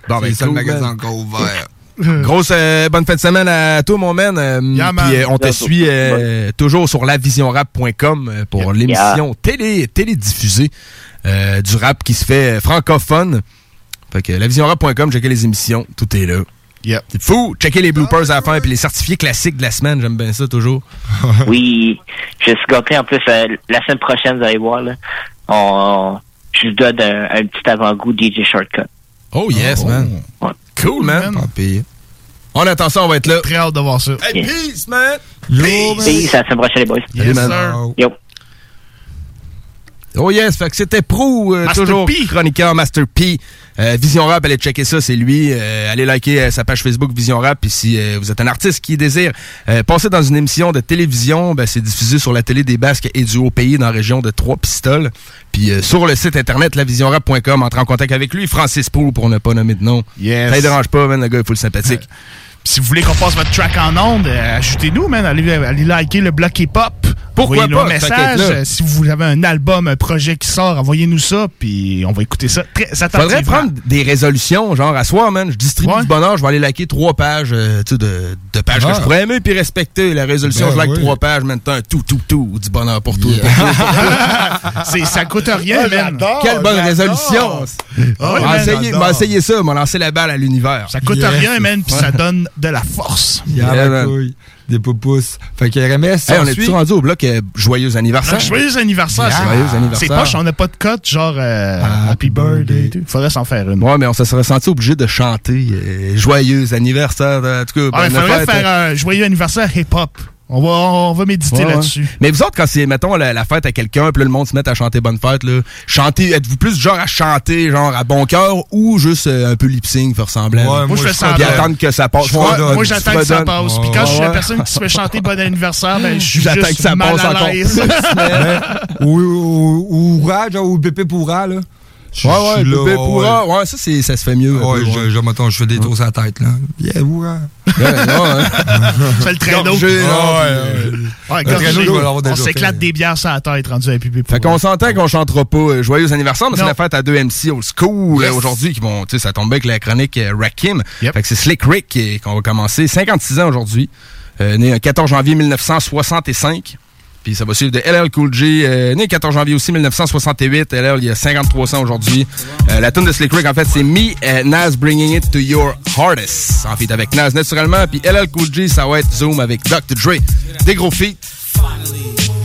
Speaker 2: Bon, ben,
Speaker 8: c'est le magasin encore ouvert.
Speaker 2: Grosse euh, bonne fin de semaine à toi, mon man. Euh,
Speaker 9: Yeah, man.
Speaker 2: Puis euh, on te suit euh, toujours sur lavisionrap.com pour l'émission télé, télédiffusée euh, du rap qui se fait francophone. Fait que lavisionrap.com, checker les émissions, tout est là.
Speaker 9: Yep.
Speaker 2: C'est fou! Checker les bloopers à la fin puis les certifiés classiques de la semaine, j'aime bien ça toujours.
Speaker 49: Oui, je suis gâté. En plus, euh, la semaine prochaine, vous allez voir, là, on, je vous donne un, un petit avant-goût DJ Shortcut.
Speaker 2: Oh yes, man.
Speaker 49: Ouais.
Speaker 2: Cool, man.
Speaker 8: Pire.
Speaker 2: On attend ça, on va être là.
Speaker 9: Très hâte de voir ça.
Speaker 2: Hey,
Speaker 49: Yeah.
Speaker 2: peace, man!
Speaker 8: Yo,
Speaker 49: Peace, à la semaine prochaine, les boys.
Speaker 2: Salut, man.
Speaker 9: sir.
Speaker 49: Yo.
Speaker 2: Oh yes, fait que c'était Pro, euh,
Speaker 9: Master
Speaker 2: toujours
Speaker 9: P.
Speaker 2: chroniqueur Master P. Euh, Vision Rap, allez checker ça, c'est lui. Euh, allez liker euh, sa page Facebook Vision Rap. Puis si euh, vous êtes un artiste qui désire euh, passer dans une émission de télévision, ben, c'est diffusé sur la télé des Basques et du Haut-Pays dans la région de Trois-Pistoles. Puis euh, sur le site internet lavisionrap.com, entrez en contact avec lui, Francis Pro pour ne pas nommer de nom.
Speaker 9: Yes.
Speaker 2: Ça ne dérange pas, man, le gars, il faut le sympathique.
Speaker 9: Si vous voulez qu'on passe votre track en onde, euh, ajoutez-nous, man. Allez, allez liker le bloc hip-hop.
Speaker 2: Pourquoi
Speaker 9: Envoyez-nous
Speaker 2: pas,
Speaker 9: message. Euh, Si vous avez un album, un projet qui sort, envoyez-nous ça, puis on va écouter ça très attentivement.
Speaker 2: Faudrait prendre des résolutions, genre à soir, man. Je distribue
Speaker 9: Ouais.
Speaker 2: du bonheur, je vais aller liker trois pages, euh, tu sais, de, de pages
Speaker 8: Ah.
Speaker 2: que je pourrais aimer puis respecter. La résolution,
Speaker 8: Ben
Speaker 2: je like
Speaker 8: oui.
Speaker 2: trois pages, maintenant tout, tout, tout, du bonheur pour tout.
Speaker 9: C'est- ça coûte rien, man.
Speaker 2: Quelle bonne résolution!
Speaker 9: Ah ouais,
Speaker 2: m'a
Speaker 9: man.
Speaker 2: essayé, m'a essayé ça, m'a lancé la balle à l'univers.
Speaker 9: Ça coûte rien, man, puis ça donne de la force.
Speaker 8: Il y a
Speaker 2: Yeah,
Speaker 8: la
Speaker 2: man.
Speaker 8: couille. Des poupousses. Fait que RMS,
Speaker 2: Hey, on est-tu rendu au bloc euh, joyeux anniversaire?
Speaker 9: Ah, Joyeux anniversaire.
Speaker 2: Yeah.
Speaker 9: c'est-
Speaker 2: Joyeux
Speaker 9: C'est
Speaker 2: anniversaire.
Speaker 9: poche, on n'a pas de cote, genre euh, Happy Birthday. tout. Faudrait s'en faire une.
Speaker 2: Ouais, mais on se serait senti obligé de chanter euh, joyeux anniversaire. En tout cas,
Speaker 9: Ah, il faudrait
Speaker 2: fête,
Speaker 9: faire un joyeux anniversaire hip-hop. On va, on va méditer
Speaker 2: Ouais, ouais.
Speaker 9: là-dessus.
Speaker 2: Mais vous autres, quand c'est, mettons, la, la fête à quelqu'un, puis là, le monde se met à chanter Bonne Fête, là, chanter, êtes-vous plus genre à chanter, genre à bon cœur, ou juste euh, un peu lip-sync, faire semblant?
Speaker 8: Ouais,
Speaker 9: Moi,
Speaker 8: moi,
Speaker 9: je fais semblant.
Speaker 2: Puis attendre que ça passe.
Speaker 8: Je
Speaker 9: Moi, j'attends que ça passe. Puis quand je suis la
Speaker 8: Ouais.
Speaker 9: personne qui se fait chanter bon anniversaire, ben, je suis
Speaker 2: J'attends
Speaker 9: juste
Speaker 2: que ça
Speaker 9: mal
Speaker 2: passe
Speaker 9: à
Speaker 2: encore
Speaker 9: l'aise.
Speaker 8: ou, ou, ou Oura, genre, ou Pépé Pourra, là. Je-
Speaker 2: Ouais,
Speaker 8: je
Speaker 2: ouais,
Speaker 8: suis là,
Speaker 2: bébé
Speaker 8: ouais,
Speaker 2: pourra. Ouais, ça, c'est, ça se fait mieux.
Speaker 8: Ouais,
Speaker 2: peu,
Speaker 8: je, je, mettons, je fais des tours sur la tête, là. Yeah, Oura.
Speaker 2: Ouais,
Speaker 9: fais le traîneau.
Speaker 2: Ouais,
Speaker 9: On s'éclate des bières sur la tête rendu à pipi
Speaker 2: Fait qu'on s'entend qu'on chantera pas euh, Joyeux anniversaire, mais c'est la fête à deux MC old school euh, aujourd'hui qui vont, tu sais, ça tombe bien avec la chronique euh, Rakim. Fait que c'est Slick Rick qui- qu'on va commencer. 56 ans aujourd'hui. Euh, né le 14 janvier 1965. Puis ça va suivre de LL Cool J, euh, né le 14 janvier aussi 1968. LL, il y a 53 ans aujourd'hui. Euh, la tune de Slick Rick, en fait, c'est Me and Nas Bringing It to Your Hardest. En fait, avec Nas naturellement. Puis LL Cool J, ça va être Zoom avec Dr. Dre. Des gros feats.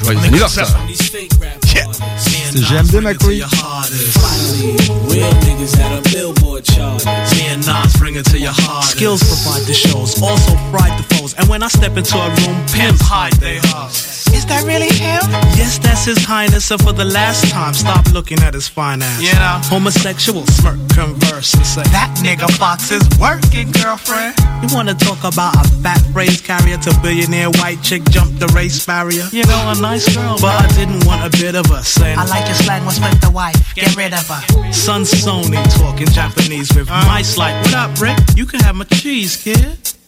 Speaker 2: Joyeux anniversaire.
Speaker 8: C'est GMD, McCree.
Speaker 33: Real niggas at a billboard chart. Me and Nas bring it to your heart. Skills provide the shows, also the foes. And when I step into a room, pimps hide they. Is that really him? Yes, that's his highness. And for the last time, stop looking at his ass. You know, homosexual smirk, converse, and say, That nigga Fox is working, girlfriend. You wanna talk about a fat phrase carrier to billionaire white chick jump the race barrier? You know, a nice girl, but I didn't want a bit of her saying,
Speaker 16: I like your slang, what's with the wife? Get rid of her.
Speaker 33: Son Sony talking Japanese with uh. mice like, What up, Rick? You can have my cheese, kid.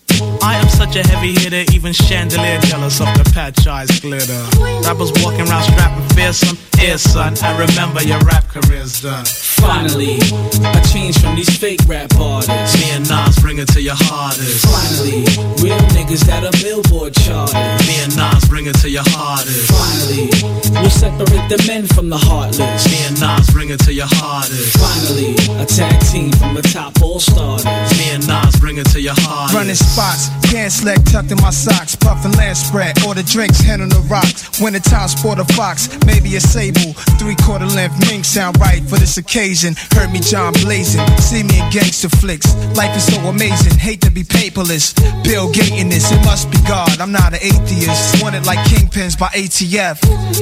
Speaker 33: I am such a heavy hitter, even chandelier jealous of the patch eyes glitter. Rappers walking around strapping fearsome. Here, son, I remember your rap career's done.
Speaker 50: Finally, I changed from these fake rap artists.
Speaker 33: Me and Nas bring it to your hardest.
Speaker 50: Finally, real niggas that are billboard charters.
Speaker 33: Me and Nas bring it to your hardest.
Speaker 50: Finally, we'll separate the men from the heartless.
Speaker 33: Me and Nas bring it to your hardest.
Speaker 50: Finally, a tag team from the top all starters.
Speaker 33: Me and Nas bring it to your hardest.
Speaker 37: Running spots, pants leg tucked in my socks, puffin' land spread, order drinks, hand on the rocks. Winter time, sport a fox, maybe a sable, three quarter length mink sound right for this occasion. Heard me John blazing, see me in gangster flicks. Life is so amazing, hate to be paperless. Bill Gates this, it must be God. I'm not an atheist, wanted like kingpins by ATF.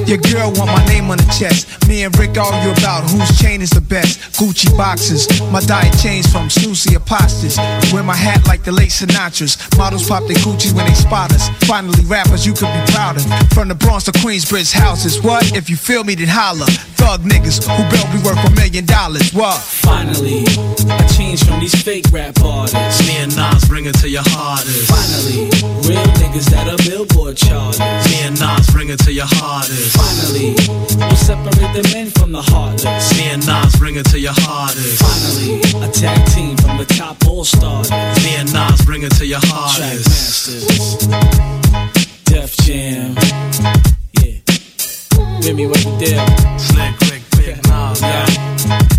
Speaker 37: Your girl want my name on the chest. Me and Rick argue about whose chain is the best. Gucci boxes, my diet changed from snoozy apostles. Wear my hat like the late Sinatra's. Models pop their Gucci when they spot us. Finally, rappers you could be proud of. From the Bronx to Queensbridge houses. What? If you feel me, then holla. Thug niggas who built me worth a million dollars. What?
Speaker 50: Finally, I changed from these fake rap artists.
Speaker 33: Me and Nas bring it to your hardest.
Speaker 50: Finally, real niggas that are billboard charters.
Speaker 33: Me and Nas bring it to your hardest.
Speaker 50: Finally, we'll separate the men from the heartless.
Speaker 33: Me and Nas bring it to your hardest.
Speaker 50: Finally, a tag team from the top all stars.
Speaker 33: Me and Nas bring it to your hardest.
Speaker 50: Track masters, Def Jam, yeah. Me what you did.
Speaker 33: Slick, quick, big Nas, yeah.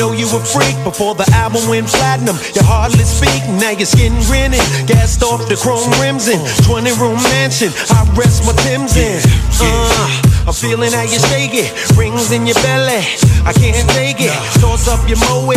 Speaker 3: know you a freak before the album went platinum. You hardly speak, now your skin grinning. Gassed off the chrome rims in 20 room mansion. I rest my Tim's in. Uh, I'm feeling how you shake it. Rings in your belly. I can't take it. Toss up your moe.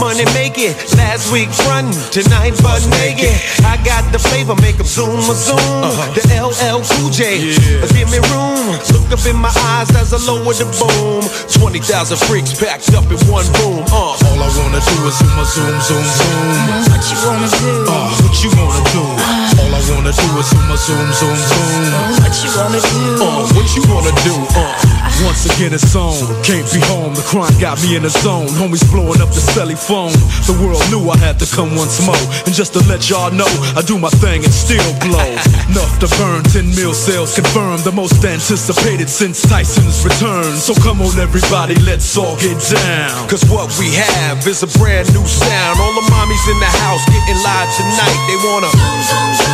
Speaker 3: Money make it. Last week front, tonight butt naked. I got the flavor, Make make 'em zoom a zoom. The LL Cool J. Give me room. Look up in my eyes as I lower the boom.
Speaker 29: 20,000 freaks packed up in one room. Uh, all I wanna do is zoom, a zoom, zoom, zoom.
Speaker 16: What you wanna do?
Speaker 29: Uh, what you wanna do? All I wanna do is zoom, zoom, zoom, zoom.
Speaker 16: What you wanna do?
Speaker 29: Uh, what you wanna do? Uh, once again it's on. Can't be home. The crime got me in the zone. Homies blowing up the celly phone. The world knew I had to come once more. And just to let y'all know, I do my thing and still blow. Enough to burn 10 mil sales confirmed. The most anticipated since Tyson's return. So come on, everybody, let's all get down.
Speaker 3: Cause what we have is a brand new sound. All the mommies in the house getting live tonight. They wanna.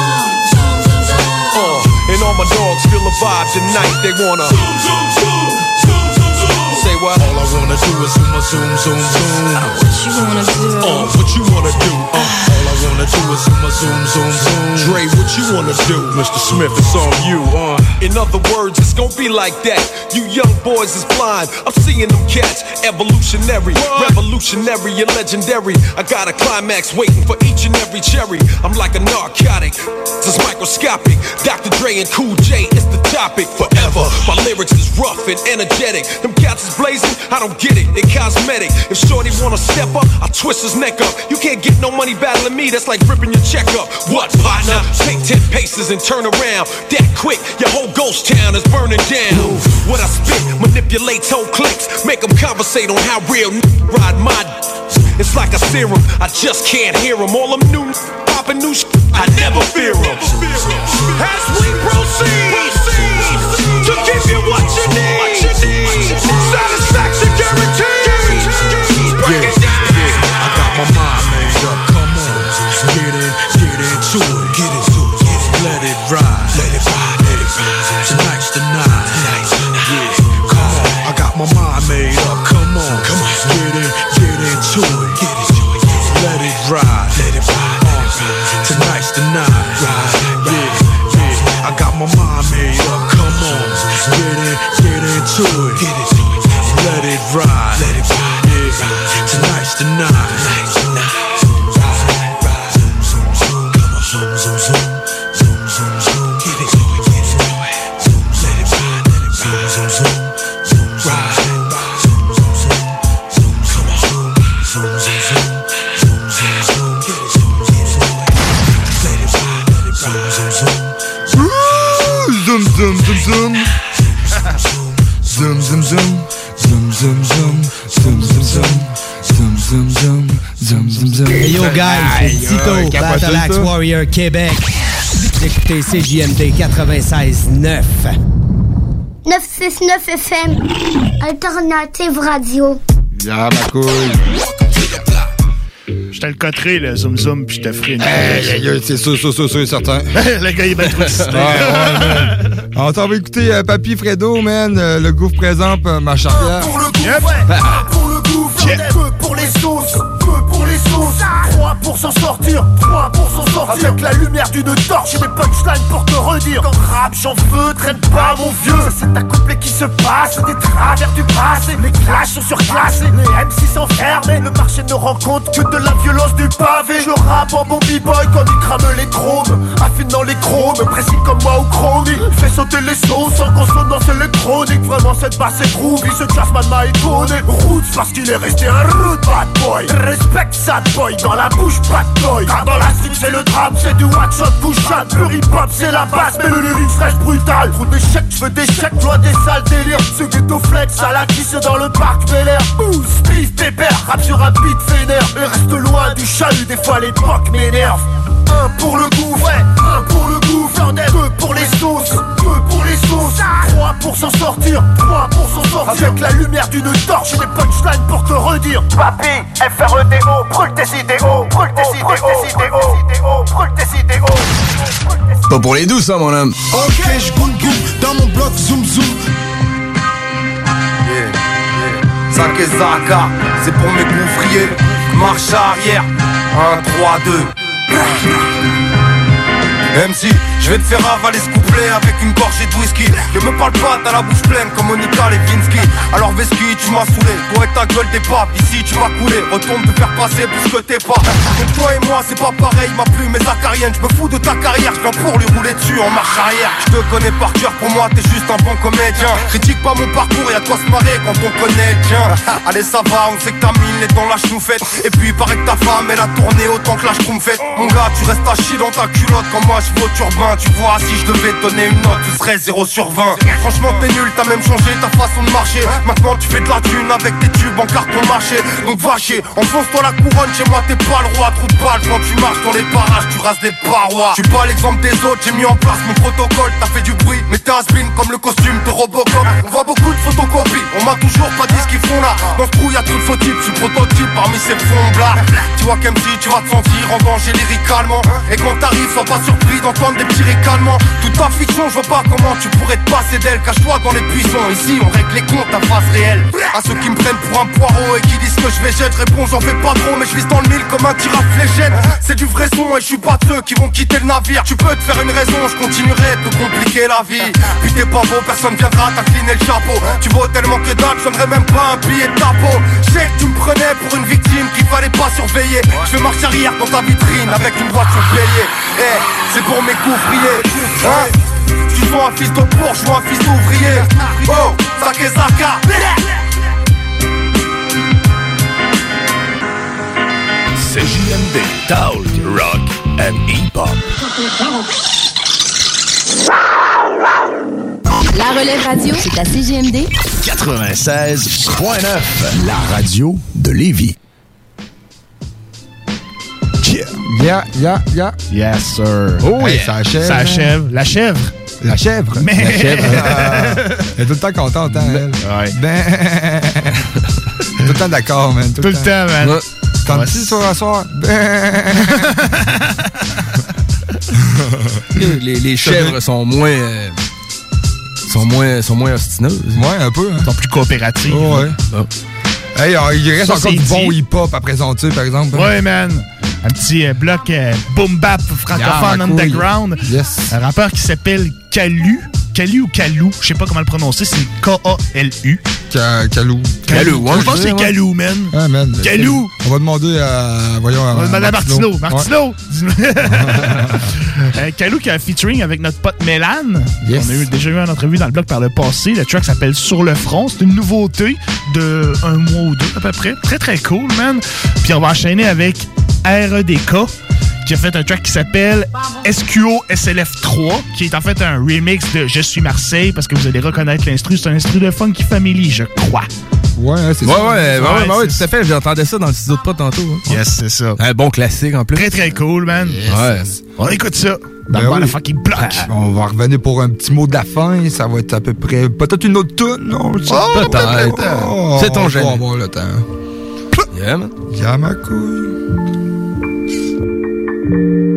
Speaker 3: Uh, and all my dogs feel a vibe tonight. They wanna. Say what?
Speaker 29: All I wanna do is zoom, a zoom, zoom, zoom.
Speaker 16: What you wanna do?
Speaker 29: Uh, what you wanna do? Uh, all I wanna do is zoom, a zoom, zoom, zoom.
Speaker 3: Dre, what you wanna do?
Speaker 29: Mr. Smith, it's on you. Uh.
Speaker 3: In other words, it's gonna be like that. You young boys is blind. I'm seeing them cats. Evolutionary, revolutionary, and legendary. I got a climax waiting for each and every cherry. I'm like a narcotic. It's microscopic. Dr. Dre and Cool J is the topic forever. My lyrics is rough and energetic. Them cats is
Speaker 51: blazing. I don't get it, it cosmetic. If Shorty wanna step up, I twist his neck up. You can't get no money battling me, that's like ripping your check up. What, partner? Take 10 paces and turn around. That quick, your whole ghost town is burning down. What I spit manipulates whole clicks, make them conversate on how real n- ride my it's like a serum, I just can't hear them. All them new popping new sh- I never fear them. As we proceed to give you what you need,
Speaker 8: into it. Get it. Let it ride. Let it ride. Yeah. Tonight's the night.
Speaker 6: Guys, c'est Tito, Battle Axe Warrior Québec. Vous écoutez CJMD 96.9.
Speaker 52: 969 FM, Alternative Radio.
Speaker 53: Ah, ma couille.
Speaker 9: Je te le coterai, le zoom zoom, puis je te ferai une.
Speaker 53: Hey, c'est sûr, sûr, sûr, sûr, certain.
Speaker 9: le gars, il est bien trop
Speaker 53: man. On t'en va écouter euh, Papy Fredo, man. euh, le gouffre présente euh, ma charrière.
Speaker 24: Pour le un pour le peu pour les sauces, pour s'en sortir, trois pour s'en sortir. Avec la lumière d'une torche et des punchlines pour te redire. Quand rap, j'en veux, traîne pas mon vieux. C'est un couplet qui se passe, des travers du passé. Les clashs sont surclassés, les MC s'enferment. Le marché ne rend compte que de la violence du pavé. Je rappe en bon b-boy quand il crame les chromes. Affine dans les chromes, précis comme moi au chromie. Fait sauter les sauces en consonance électronique. Vraiment, cette basse est groovy, ce jazzman m'a étonné. Roots parce qu'il est resté un rude bad boy. Respecte sad boy, dans la bouche pas dans la street c'est le drame, c'est du one shot shot. Le hip hop c'est la base, mais le lyrics reste brutal. Trop d'échecs, je veux des chèques, vois des sales délires. Ce ghetto flex à la kiss dans le parc Bel Air. Ouh, Steve pépère, rap sur un beat vénère. Et reste loin du chahut, des fois l'époque m'énerve. Un pour le goût, ouais, un pour le goût, deux pour les sauces, deux pour les sauces, trois pour s'en sortir, trois pour s'en sortir. Avec la lumière d'une torche et des punchlines pour te redire. Papi, FREDO, brûle tes idéaux, brûle tes idéaux, idéaux, brûle tes idéaux.
Speaker 2: Pas pour les douces, ça, mon homme.
Speaker 24: Ok, je goûte dans mon bloc zoom zoom.
Speaker 29: Zak et Zaka, c'est pour mes gouffriers. Marche arrière, 1, 3, 2. Raja. MC, je vais te faire avaler ce couplet avec une gorgée de whisky. Ne me parle pas, t'as la bouche pleine comme Monica Lewinsky. Alors Veski, tu m'as saoulé, toi et ta gueule des papes Ici tu vas couler, retourne te faire passer ce que t'es pas. Donc toi et moi c'est pas pareil, ma plume est acarienne Je me fous de ta carrière, je viens pour lui rouler dessus en marche arrière. Je te connais par cœur, pour moi t'es juste un bon comédien. Critique pas mon parcours, y'a quoi se marrer quand on connaît le tien. Allez ça va, on sait que ta mine est dans la chenoufette Et puis il paraît que ta femme elle a tourné autant que la schtroumpfette Mon gars tu restes à chier dans ta culotte quand moi Tu vois si je devais donner une note tu serais 0 sur 20 Franchement t'es nul, t'as même changé ta façon de marcher. Maintenant tu fais de la thune avec tes tubes en carton marché. Donc va chier, enfonce-toi la couronne Chez moi t'es pas le roi, trou de balle Quand tu marches dans les parages tu rases les parois. Suis pas l'exemple des autres, j'ai mis en place mon protocole. T'as fait du bruit, mais t'es has comme le costume de Robocop. On voit beaucoup de photocopies, on m'a toujours pas dit ce qu'ils font là. Dans ce trou y'a trop de faux types, je suis prototype parmi ces fonds blas Tu vois qu'MC tu vas te sentir en danger lyricalement. Et quand t'arrives sois pas surpris d'entendre des petits ricanements Toute ta fiction je vois pas comment tu pourrais te passer d'elle. Cache-toi dans les buissons, ici on règle les comptes à face réelle À ceux qui me prennent pour un poireau et qui disent que je vais jeter Réponds j'en fais pas trop mais je vise dans le mille comme un tir à fléchette C'est du vrai son et je suis pas ceux qui vont quitter le navire. Tu peux te faire une raison, je continuerai de compliquer la vie. Puis t'es pas beau, personne viendra t'incliner le chapeau. Tu vaux tellement que dalle, donnerai même pas un billet de ta peau. Je sais que tu me prenais pour une victime qu'il fallait pas surveiller. Je marche arrière dans ta vitrine avec une voiture payée Eh, c'est pour mes coups. Hein? Tu sois un fils de bourge ou un fils d'ouvrier. Oh, saké Saka.
Speaker 25: CJMD, Rock and Hip-Hop.
Speaker 54: La relève radio, c'est la CJMD
Speaker 25: 96.9, la radio de Lévis.
Speaker 8: Yeah, yeah, yeah.
Speaker 9: Yes, sir.
Speaker 8: Oh,
Speaker 9: Hey,
Speaker 8: yeah, ça achève.
Speaker 9: Ça
Speaker 8: hein?
Speaker 9: La chèvre.
Speaker 8: La chèvre.
Speaker 9: Mais-
Speaker 8: La chèvre. Ah, elle est tout le temps contente, hein, elle?
Speaker 9: Ouais.
Speaker 8: Ben. tout le temps d'accord, man. Tout,
Speaker 9: Tout le temps, man.
Speaker 8: Ouais. Tente-tu sur un soir? Ben.
Speaker 2: Les, les- les chèvres sont moins. euh, sont moins, sont moins ostineuses.
Speaker 8: Ouais, un peu. Hein.
Speaker 9: sont plus coopératives.
Speaker 8: Oh, ouais. Hey, alors, il reste
Speaker 9: Ça,
Speaker 8: encore du bon hip-hop à présenter, par exemple.
Speaker 9: Ouais, man. Un petit euh, bloc euh, boom bap francophone
Speaker 8: Yeah,
Speaker 9: underground.
Speaker 8: Yes.
Speaker 9: Un rappeur qui s'appelle Calu. Calu ou Calou, je sais pas comment le prononcer, c'est K-A-L-U.
Speaker 8: Ca- Calou.
Speaker 9: Calou, ouais, je pense que c'est Calou, man.
Speaker 8: Ah, man.
Speaker 9: Calou.
Speaker 8: On va demander à. Voyons.
Speaker 9: On va demander à Martino.
Speaker 8: Ouais.
Speaker 9: Martino! Euh, Calou qui a un featuring avec notre pote Mélan.
Speaker 8: Yes.
Speaker 9: On a eu, déjà eu une entrevue dans le blog par le passé. Le track s'appelle Sur le front. C'est une nouveauté de un mois ou deux à peu près. Très très cool, man. Puis on va enchaîner avec REDK qui a fait un track qui s'appelle SQO SLF 3 qui est en fait un remix de Je suis Marseille parce que vous allez reconnaître l'instru. C'est un instru de Funky Family, je crois.
Speaker 8: Ouais, c'est
Speaker 2: Ouais,
Speaker 8: ça.
Speaker 2: ouais, ouais, ouais, ouais, tout à fait. J'entendais ça dans le studio de pas tantôt. hein.
Speaker 9: Yes, c'est ça.
Speaker 2: Un bon classique en plus.
Speaker 9: Très très cool, man.
Speaker 2: Ouais.
Speaker 9: On écoute ça
Speaker 8: Ben
Speaker 9: le
Speaker 8: oui.
Speaker 9: block.
Speaker 8: On va revenir pour un petit mot de la fin. Ça va être à peu près. Peut-être une autre tune, non? je sais
Speaker 9: Oh,
Speaker 8: pas.
Speaker 2: peut-être.
Speaker 8: Oh,
Speaker 2: C'est ton
Speaker 8: on va avoir le temps.
Speaker 2: Yeah, man.
Speaker 8: Y'a ma couille.
Speaker 42: On a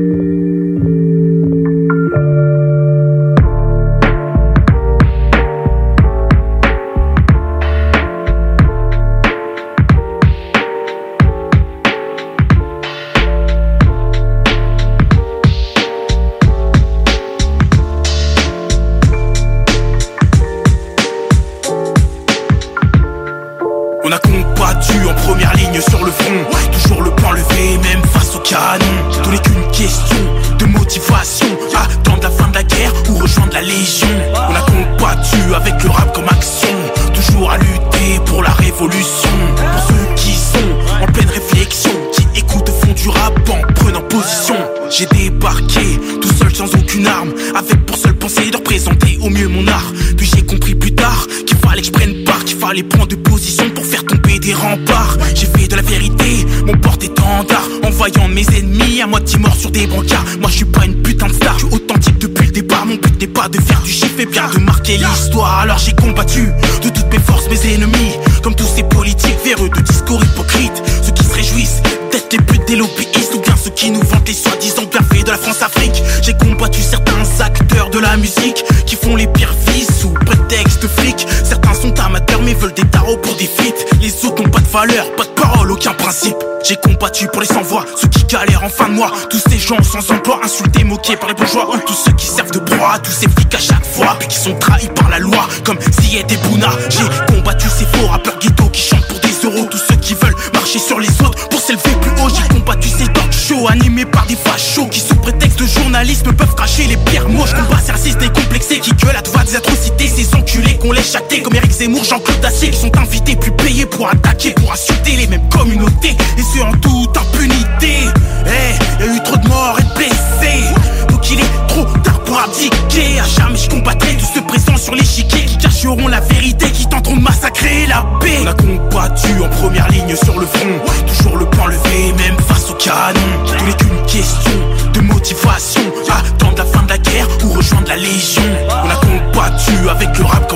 Speaker 42: J'ai combattu pour les sans-voix, ceux qui galèrent en fin de mois. Tous ces gens sans emploi, insultés, moqués par les bourgeois. Tous ceux qui servent de proie, tous ces flics à chaque fois. Puis qui sont trahis par la loi, comme Ziyed et Bouna. J'ai combattu ces faux rappeurs ghetto qui chantent pour des euros. Tous ceux qui veulent marcher sur les autres pour s'élever plus haut. J'ai combattu ces talk shows animés par des fachos Qui sous prétexte de journalisme peuvent cracher les pires mots. Je combat ces racistes décomplexés qui gueulent à toi des atrocités. Ces enculés qu'on laisse chater comme Eric Zemmour, Jean-Claude Dacier Qui sont invités puis pour attaquer, pour insulter les mêmes communautés. Et ce en toute impunité. Eh, y a eu trop de morts et de blessés. Donc il est trop tard pour abdiquer. À jamais je combattrai tous ceux présents sur l'échiquier Qui cacheront la vérité, qui tenteront de massacrer la paix. On a combattu en première ligne sur le front. Toujours le point levé, même face au canon. Tout n'est qu'une question de motivation. Attendre la fin de la guerre ou rejoindre la légion. On a combattu avec le rap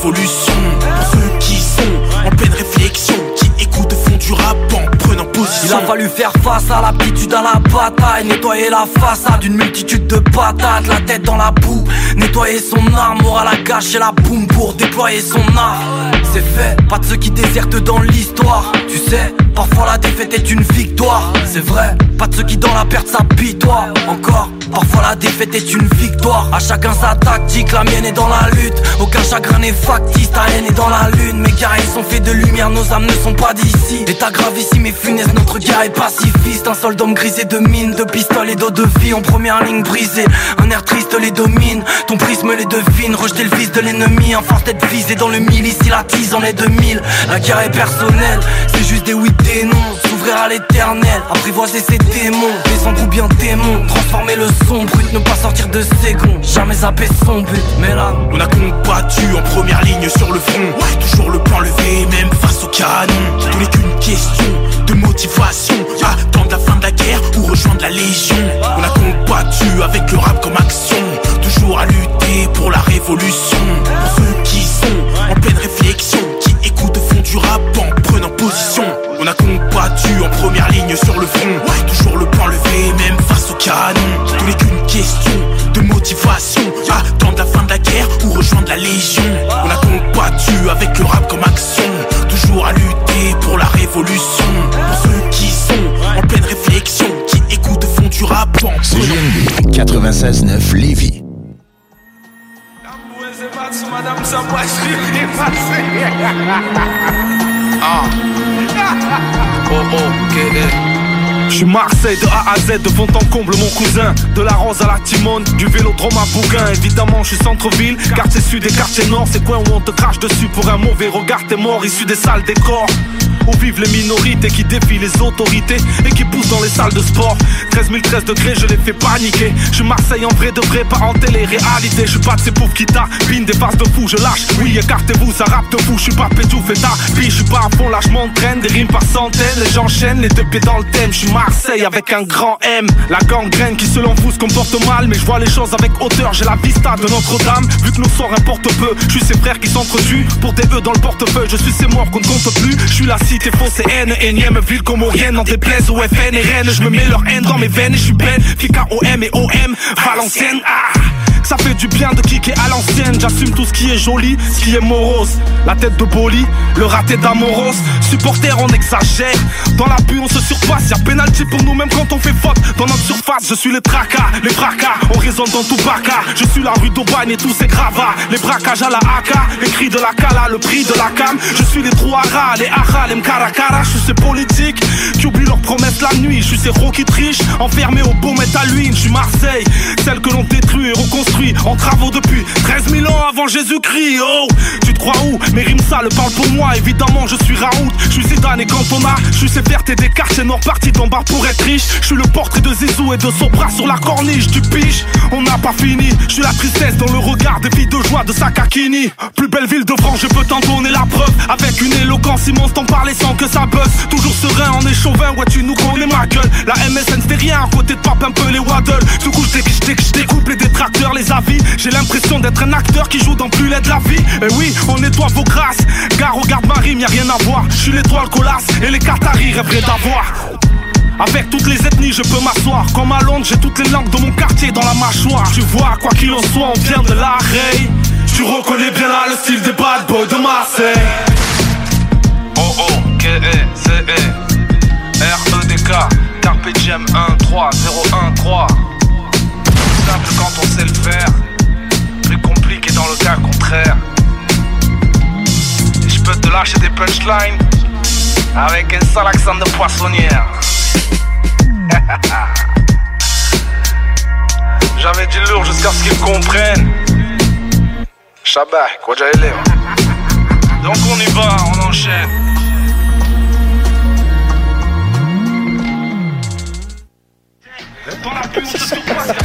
Speaker 42: Pour ceux qui sont en pleine réflexion Qui écoutent au fond du rap en prenant position.
Speaker 55: Il a fallu faire face à l'aptitude à la bataille Nettoyer la façade d'une multitude de patates La tête dans la boue Nettoyer son armoire à la gâche et la boum Pour déployer son art. C'est fait, pas de ceux qui désertent dans l'histoire Tu sais, Parfois la défaite est une victoire, c'est vrai. Pas de ceux qui dans la perte s'apitoient encore. Parfois la défaite est une victoire. À chacun sa tactique, la mienne est dans la lutte. Aucun chagrin n'est factice, ta haine est dans la lune. Mes guerriers sont faits de lumière, nos âmes ne sont pas d'ici. L'état grave ici, mais funeste, notre guerre est pacifiste. Un sol d'hommes grisé de mines, de pistoles et d'eau de vie en première ligne brisée. Un air triste les domine, ton prisme les devine. Rejeter le fils de l'ennemi, un fort tête visé dans le mille. Ici la tise en est 2000. La guerre est personnelle, c'est juste des 8 dénonce S'ouvrir à l'éternel, apprivoiser ses démons Descendre ou bien démon, transformer le son brut Ne pas sortir de ses gonds, jamais zapper son but. Mais là,
Speaker 2: on a combattu en première ligne sur le front. Toujours le plan levé, même face au canon. Tout n'est qu'une question de motivation. Attendre la fin de la guerre ou rejoindre la légion. On a combattu avec le rap comme action. Toujours à lutter pour la révolution. Pour ceux qui sont en pleine réflexion. Qui écoutent au fond du rap en prenant position. On a combattu en première ligne sur le front. Toujours le plan levé, même face au canon. Tout n'est qu'une question de motivation. Attendre la fin de la guerre ou rejoindre la légion. On a combattu avec le rap comme action. Toujours à lutter pour la révolution. Pour ceux qui sont en pleine réflexion Qui écoutent au fond du rap en
Speaker 11: CJMD 96.9 Lévis.
Speaker 2: Ah. Oh oh, Je suis Marseille de A à Z, de fond en comble mon cousin. De la rose à la Timone, du vélodrome à Bougain. Évidemment je suis centre-ville, quartier sud et quartier nord. C'est coin où on te crache dessus pour un mauvais regard? T'es mort issu des salles décors où vivent les minorités qui défient les autorités et qui poussent dans les salles de sport. 13 013 degrés, je les fais paniquer. Je Marseille en vrai de vrai, pas en télé-réalité. Je suis pas de ces pauvres qui tapent, des faces de fou, je lâche. Oui, écartez-vous, ça rappe de fou. Je suis pas pétouf et puis je suis pas à fond, là je m'entraîne. Des rimes par centaines, et j'enchaîne les deux pieds dans le thème. Je suis Marseille avec un grand M. La gangrène qui selon vous se comporte mal, mais je vois les choses avec hauteur. J'ai la vista de Notre-Dame, vu que nos sorts importent peu. Je suis ces frères qui s'entretuent pour des œufs dans le portefeuille. Je suis ces morts qu'on ne compte plus. Je suis la cité fausse et haine, énième ville comme rien N'en déplaise au FN et Rennes Je me mets leur haine dans mes veines et je suis Ben Fika OM et OM Valenciennes ah ça fait du bien de kicker à l'ancienne. J'assume tout ce qui est joli, ce qui est morose. La tête de Boli, le raté d'Amoros. Supporter on exagère. Dans la bulle on se surpasse. Y'a penalty pour nous même quand on fait faute. Dans notre surface je suis les tracas, les fracas On résonne dans tout baka Je suis la rue d'Aubagne et tous ces gravats. Les braquages à la AK, les cris de la cala Le prix de la cam, je suis les trous à ras Les aras, les mkaracara Je suis ces politiques qui oublient leurs promesses la nuit. Je suis ces qui trichent, enfermés au beau l'huile Je suis Marseille, celle que l'on détruit et reconstruit en travaux depuis 13 000 ans avant Jésus-Christ. Oh, tu te crois où? Mes rimes sales parlent pour moi, évidemment je suis Raoult. Je suis Zidane et Cantona, je suis ces vertes et des quartiers nord partis d'en bas pour être riche. Je suis le portrait de Zizou et de Sopra sur la corniche du piche. On n'a pas fini, je suis la tristesse dans le regard des filles de joie de Sakakini. Plus belle ville de France, je peux t'en donner la preuve. Avec une éloquence immense, t'en parler sans que ça buzz. Toujours serein, en est chauvin, ouais tu nous connais ma gueule. La MSN c'était rien, à côté de pape un peu les waddles. Du coup je découpe les détracteurs, les J'ai l'impression d'être un acteur qui joue dans plus laid de la vie. Et oui, on nettoie vos grâces. Gare, regarde ma rime, y a rien à voir. Je suis l'étoile colasse et les Qataris rêveraient d'avoir. Avec toutes les ethnies, je peux m'asseoir. Comme à Londres, j'ai toutes les langues de mon quartier dans la mâchoire. Tu vois, quoi qu'il en soit, on vient de l'arrêt. Tu reconnais bien là le style des bad boys de Marseille.
Speaker 37: Oh oh, K E C E R E D K Carpe Diem 1 3 0 1 3 Simple quand on sait le faire, plus compliqué dans le cas contraire. Et je peux te lâcher des punchlines avec un sale accent de poissonnière. J'avais dit lourd jusqu'à ce qu'ils comprennent. Shabbat, quoi j'allais Donc on y va, on enchaîne.
Speaker 2: Dans on se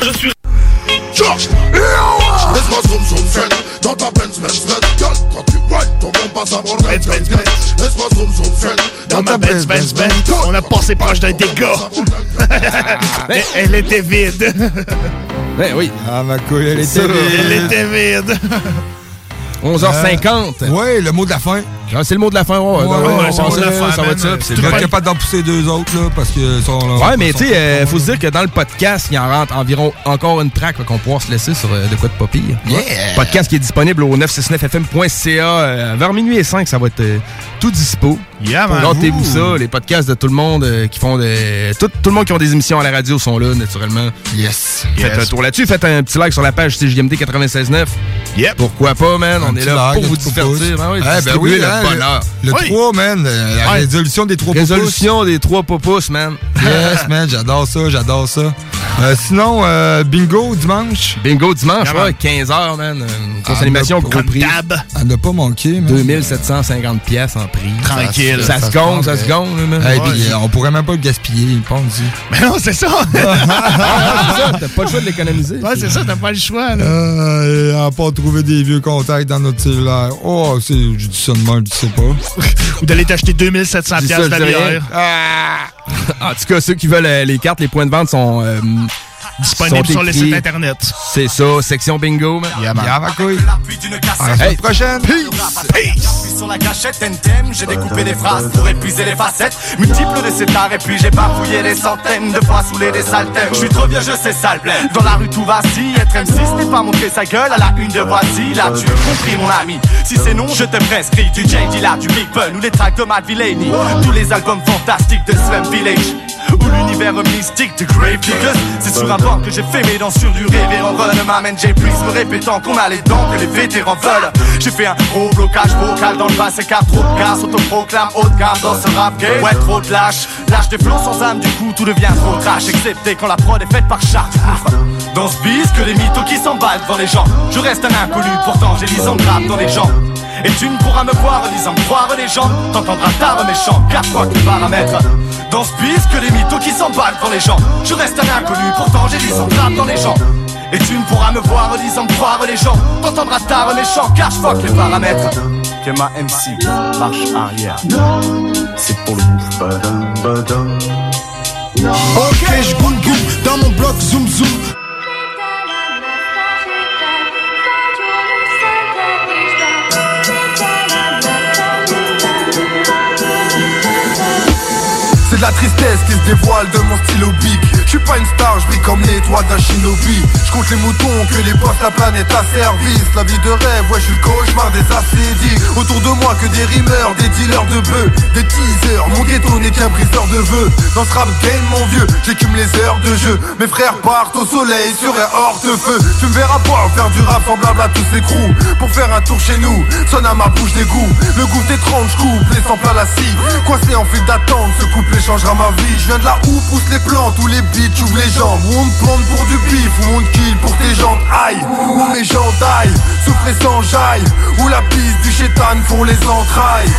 Speaker 2: Je suis
Speaker 56: Laisse-moi zoom Dans ta Benz Benz Benz Girl, quand tu ride ton bon passe à bord Benz Benz Benz Laisse-moi zoom zoom friend
Speaker 9: Dans ma Benz Benz Benz On a passé proche d'un dégât Elle- Elle était vide
Speaker 57: Ben oui.
Speaker 8: Ah, ma couille, elle était vide.
Speaker 9: Elle était vide
Speaker 57: 11h50.
Speaker 8: Euh, ouais, le mot de la fin.
Speaker 2: Ah, c'est le mot de la fin. Ouais,
Speaker 8: Ouais, ouais, fin,
Speaker 2: ça va être ça. c'est
Speaker 8: capable d'en pousser deux autres, là, parce que sont là.
Speaker 2: Ouais, mais tu sais, euh, faut se dire que dans le podcast, il en rentre environ encore une track qu'on pourra se laisser sur euh, de quoi de pas pire.
Speaker 8: Yeah!
Speaker 2: Podcast qui est disponible au 969fm.ca. euh, vers minuit et 5, ça va être euh, tout dispo.
Speaker 9: Yeah.
Speaker 2: Notez-vous ça. Les podcasts de tout le monde qui font des. Tout, tout le monde qui ont des émissions à la radio sont là, naturellement.
Speaker 8: Yes.
Speaker 2: Faites un tour là-dessus. Faites un petit like sur la page CJMD 96.9.
Speaker 9: Yep.
Speaker 2: Pourquoi pas, man?
Speaker 8: Un
Speaker 2: On est là
Speaker 8: like,
Speaker 2: pour vous divertir. Ben oui, Le
Speaker 8: hein,
Speaker 2: bonheur.
Speaker 8: Le
Speaker 9: Oui.
Speaker 8: 3, man. La
Speaker 2: Ouais.
Speaker 8: résolution des 3
Speaker 2: Résolution des trois pouces, man.
Speaker 8: Yes, man, j'adore ça, j'adore ça. Euh, sinon, euh, bingo dimanche.
Speaker 2: Bingo dimanche, ouais, 15h, man. Une grosse animation, gros prix.
Speaker 9: Tab.
Speaker 8: À ne pas manquer, man.
Speaker 2: 2750 pièces en prix.
Speaker 9: Tranquille.
Speaker 2: Ça, se compte, ça se compte, man.
Speaker 8: Hey,
Speaker 9: Ouais.
Speaker 8: puis, on pourrait même pas le gaspiller, pense-y.
Speaker 9: Mais non, c'est ça.
Speaker 2: C'est ça, T'as pas le choix de l'économiser.
Speaker 9: ouais, c'est ça, t'as pas le choix, là.
Speaker 8: Euh, à pas trouver des vieux contacts dans notre cellulaire. Oh, c'est, je dis ça de même, tu sais pas.
Speaker 9: Ou d'aller t'acheter 2700
Speaker 2: Dis ça,
Speaker 9: piastres
Speaker 2: je dis rien.
Speaker 9: d'annuaire.
Speaker 2: En tout cas, ceux qui veulent euh, les cartes, les points de vente sont euh,
Speaker 9: Disponible sur le site internet.
Speaker 2: C'est ça, section bingo.
Speaker 9: Yeah, man.
Speaker 8: Y'a ma couille.
Speaker 29: L'appui d'une
Speaker 8: À la
Speaker 29: cassette.
Speaker 8: semaine
Speaker 2: Hey.
Speaker 8: prochaine.
Speaker 29: Puis sur la gâchette NTM, j'ai découpé des phrases pour épuiser les facettes multiples de cet art et puis j'ai bafouillé des centaines de fois sous les. Je suis trop vieux, je sais ça le blême. Dans la rue tout vacille, être M6 n'est pas montrer sa gueule à la une de voici. Là tu compris mon ami. Si c'est non, je te prescris du J Dilla, du Big Pun ou les tracks de Matt Villainy. Tous les albums fantastiques de Slum Village. Ou l'univers mystique de Grave Diggers C'est sur un que j'ai fait mes dents sur du révérend run M'amène J plus me répétant qu'on a les dents que les vétérans veulent. J'ai fait un gros blocage vocal dans le passé car trop de gars s'autoproclame haut de gamme dans ce rap game. Ouais trop de lâche, lâche des flots sans âme du coup tout devient trop trash. Excepté quand la prod est faite par Chartouf Dans ce bis que les mythos qui s'emballent devant les gens. Je reste un inconnu pourtant j'ai lisant grave dans les gens. Et tu ne pourras me voir en disant croire les gens. T'entendras tard méchant, quatre fois que le paramètre. Dans ce bis que les mythos qui s'emballent devant les gens. Je reste un inconnu, pourtant j'ai des entraves dans les gens. Et tu ne pourras me voir en disant croire les gens. T'entendras tard méchant, car je fuck les paramètres. Que ma MC marche arrière. C'est pour le badum.
Speaker 11: Ok, je goûte dans mon bloc zoom zoom.
Speaker 29: La tristesse qui se dévoile de mon stylo big Je suis pas une star, je comme l'étoile d'un shinobi. Je compte les moutons que les boss la planète à service. La vie de rêve, ouais je suis le cauchemar des assédis Autour de moi que des rimeurs, des dealers de bœufs Des teasers, mon ghetto n'est qu'un briseur de vœux. Dans ce rap game mon vieux, j'écume les heures de jeu. Mes frères partent au soleil sur un hors de feu Tu me verras pas faire du rap semblable à tous ces crews Pour faire un tour chez nous, sonne à ma bouche des goûts. Le goût étrange coupe, les samples à la scie Coincé en file d'attente, ce couplet changera ma vie. Je viens de là où poussent les plantes, où les beats ouvrent les jambes. On te plante pour du bif, où on te kill pour tes jantes Aïe, où mes gens d'aille, souffler sans jaille. Où la piste du chétan font les entrailles.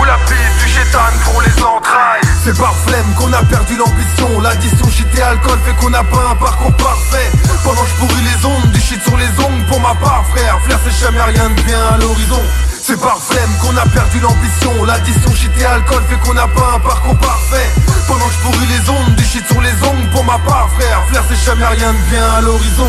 Speaker 29: Où la piste du chétan font les entrailles. C'est par flemme qu'on a perdu l'ambition. L'addition shit et alcool fait qu'on n'a pas un parcours parfait. Pendant que je pourris les ondes, du shit sur les ongles pour ma part frère. Flair c'est jamais rien de bien à l'horizon c'est par flemme qu'on a perdu l'ambition. L'addition shit et alcool fait qu'on n'a pas un parcours parfait. Pendant que je pourris les ondes, du shit sur les ongles pour ma part frère. Flair c'est jamais rien de bien à l'horizon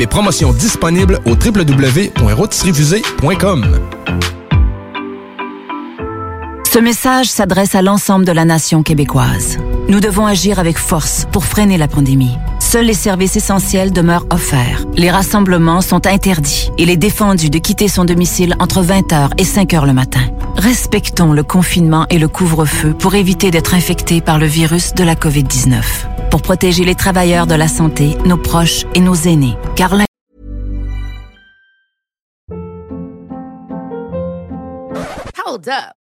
Speaker 2: et promotion disponible au www.routesrefusées.com.
Speaker 58: Ce message s'adresse à l'ensemble de la nation québécoise. Nous devons agir avec force pour freiner la pandémie. Seuls les services essentiels demeurent offerts. Les rassemblements sont interdits. Il est défendu de quitter son domicile entre 20h et 5h le matin. Respectons le confinement et le couvre-feu pour éviter d'être infectés par le virus de la COVID-19. Pour protéger les travailleurs de la santé, nos proches et nos aînés. Car.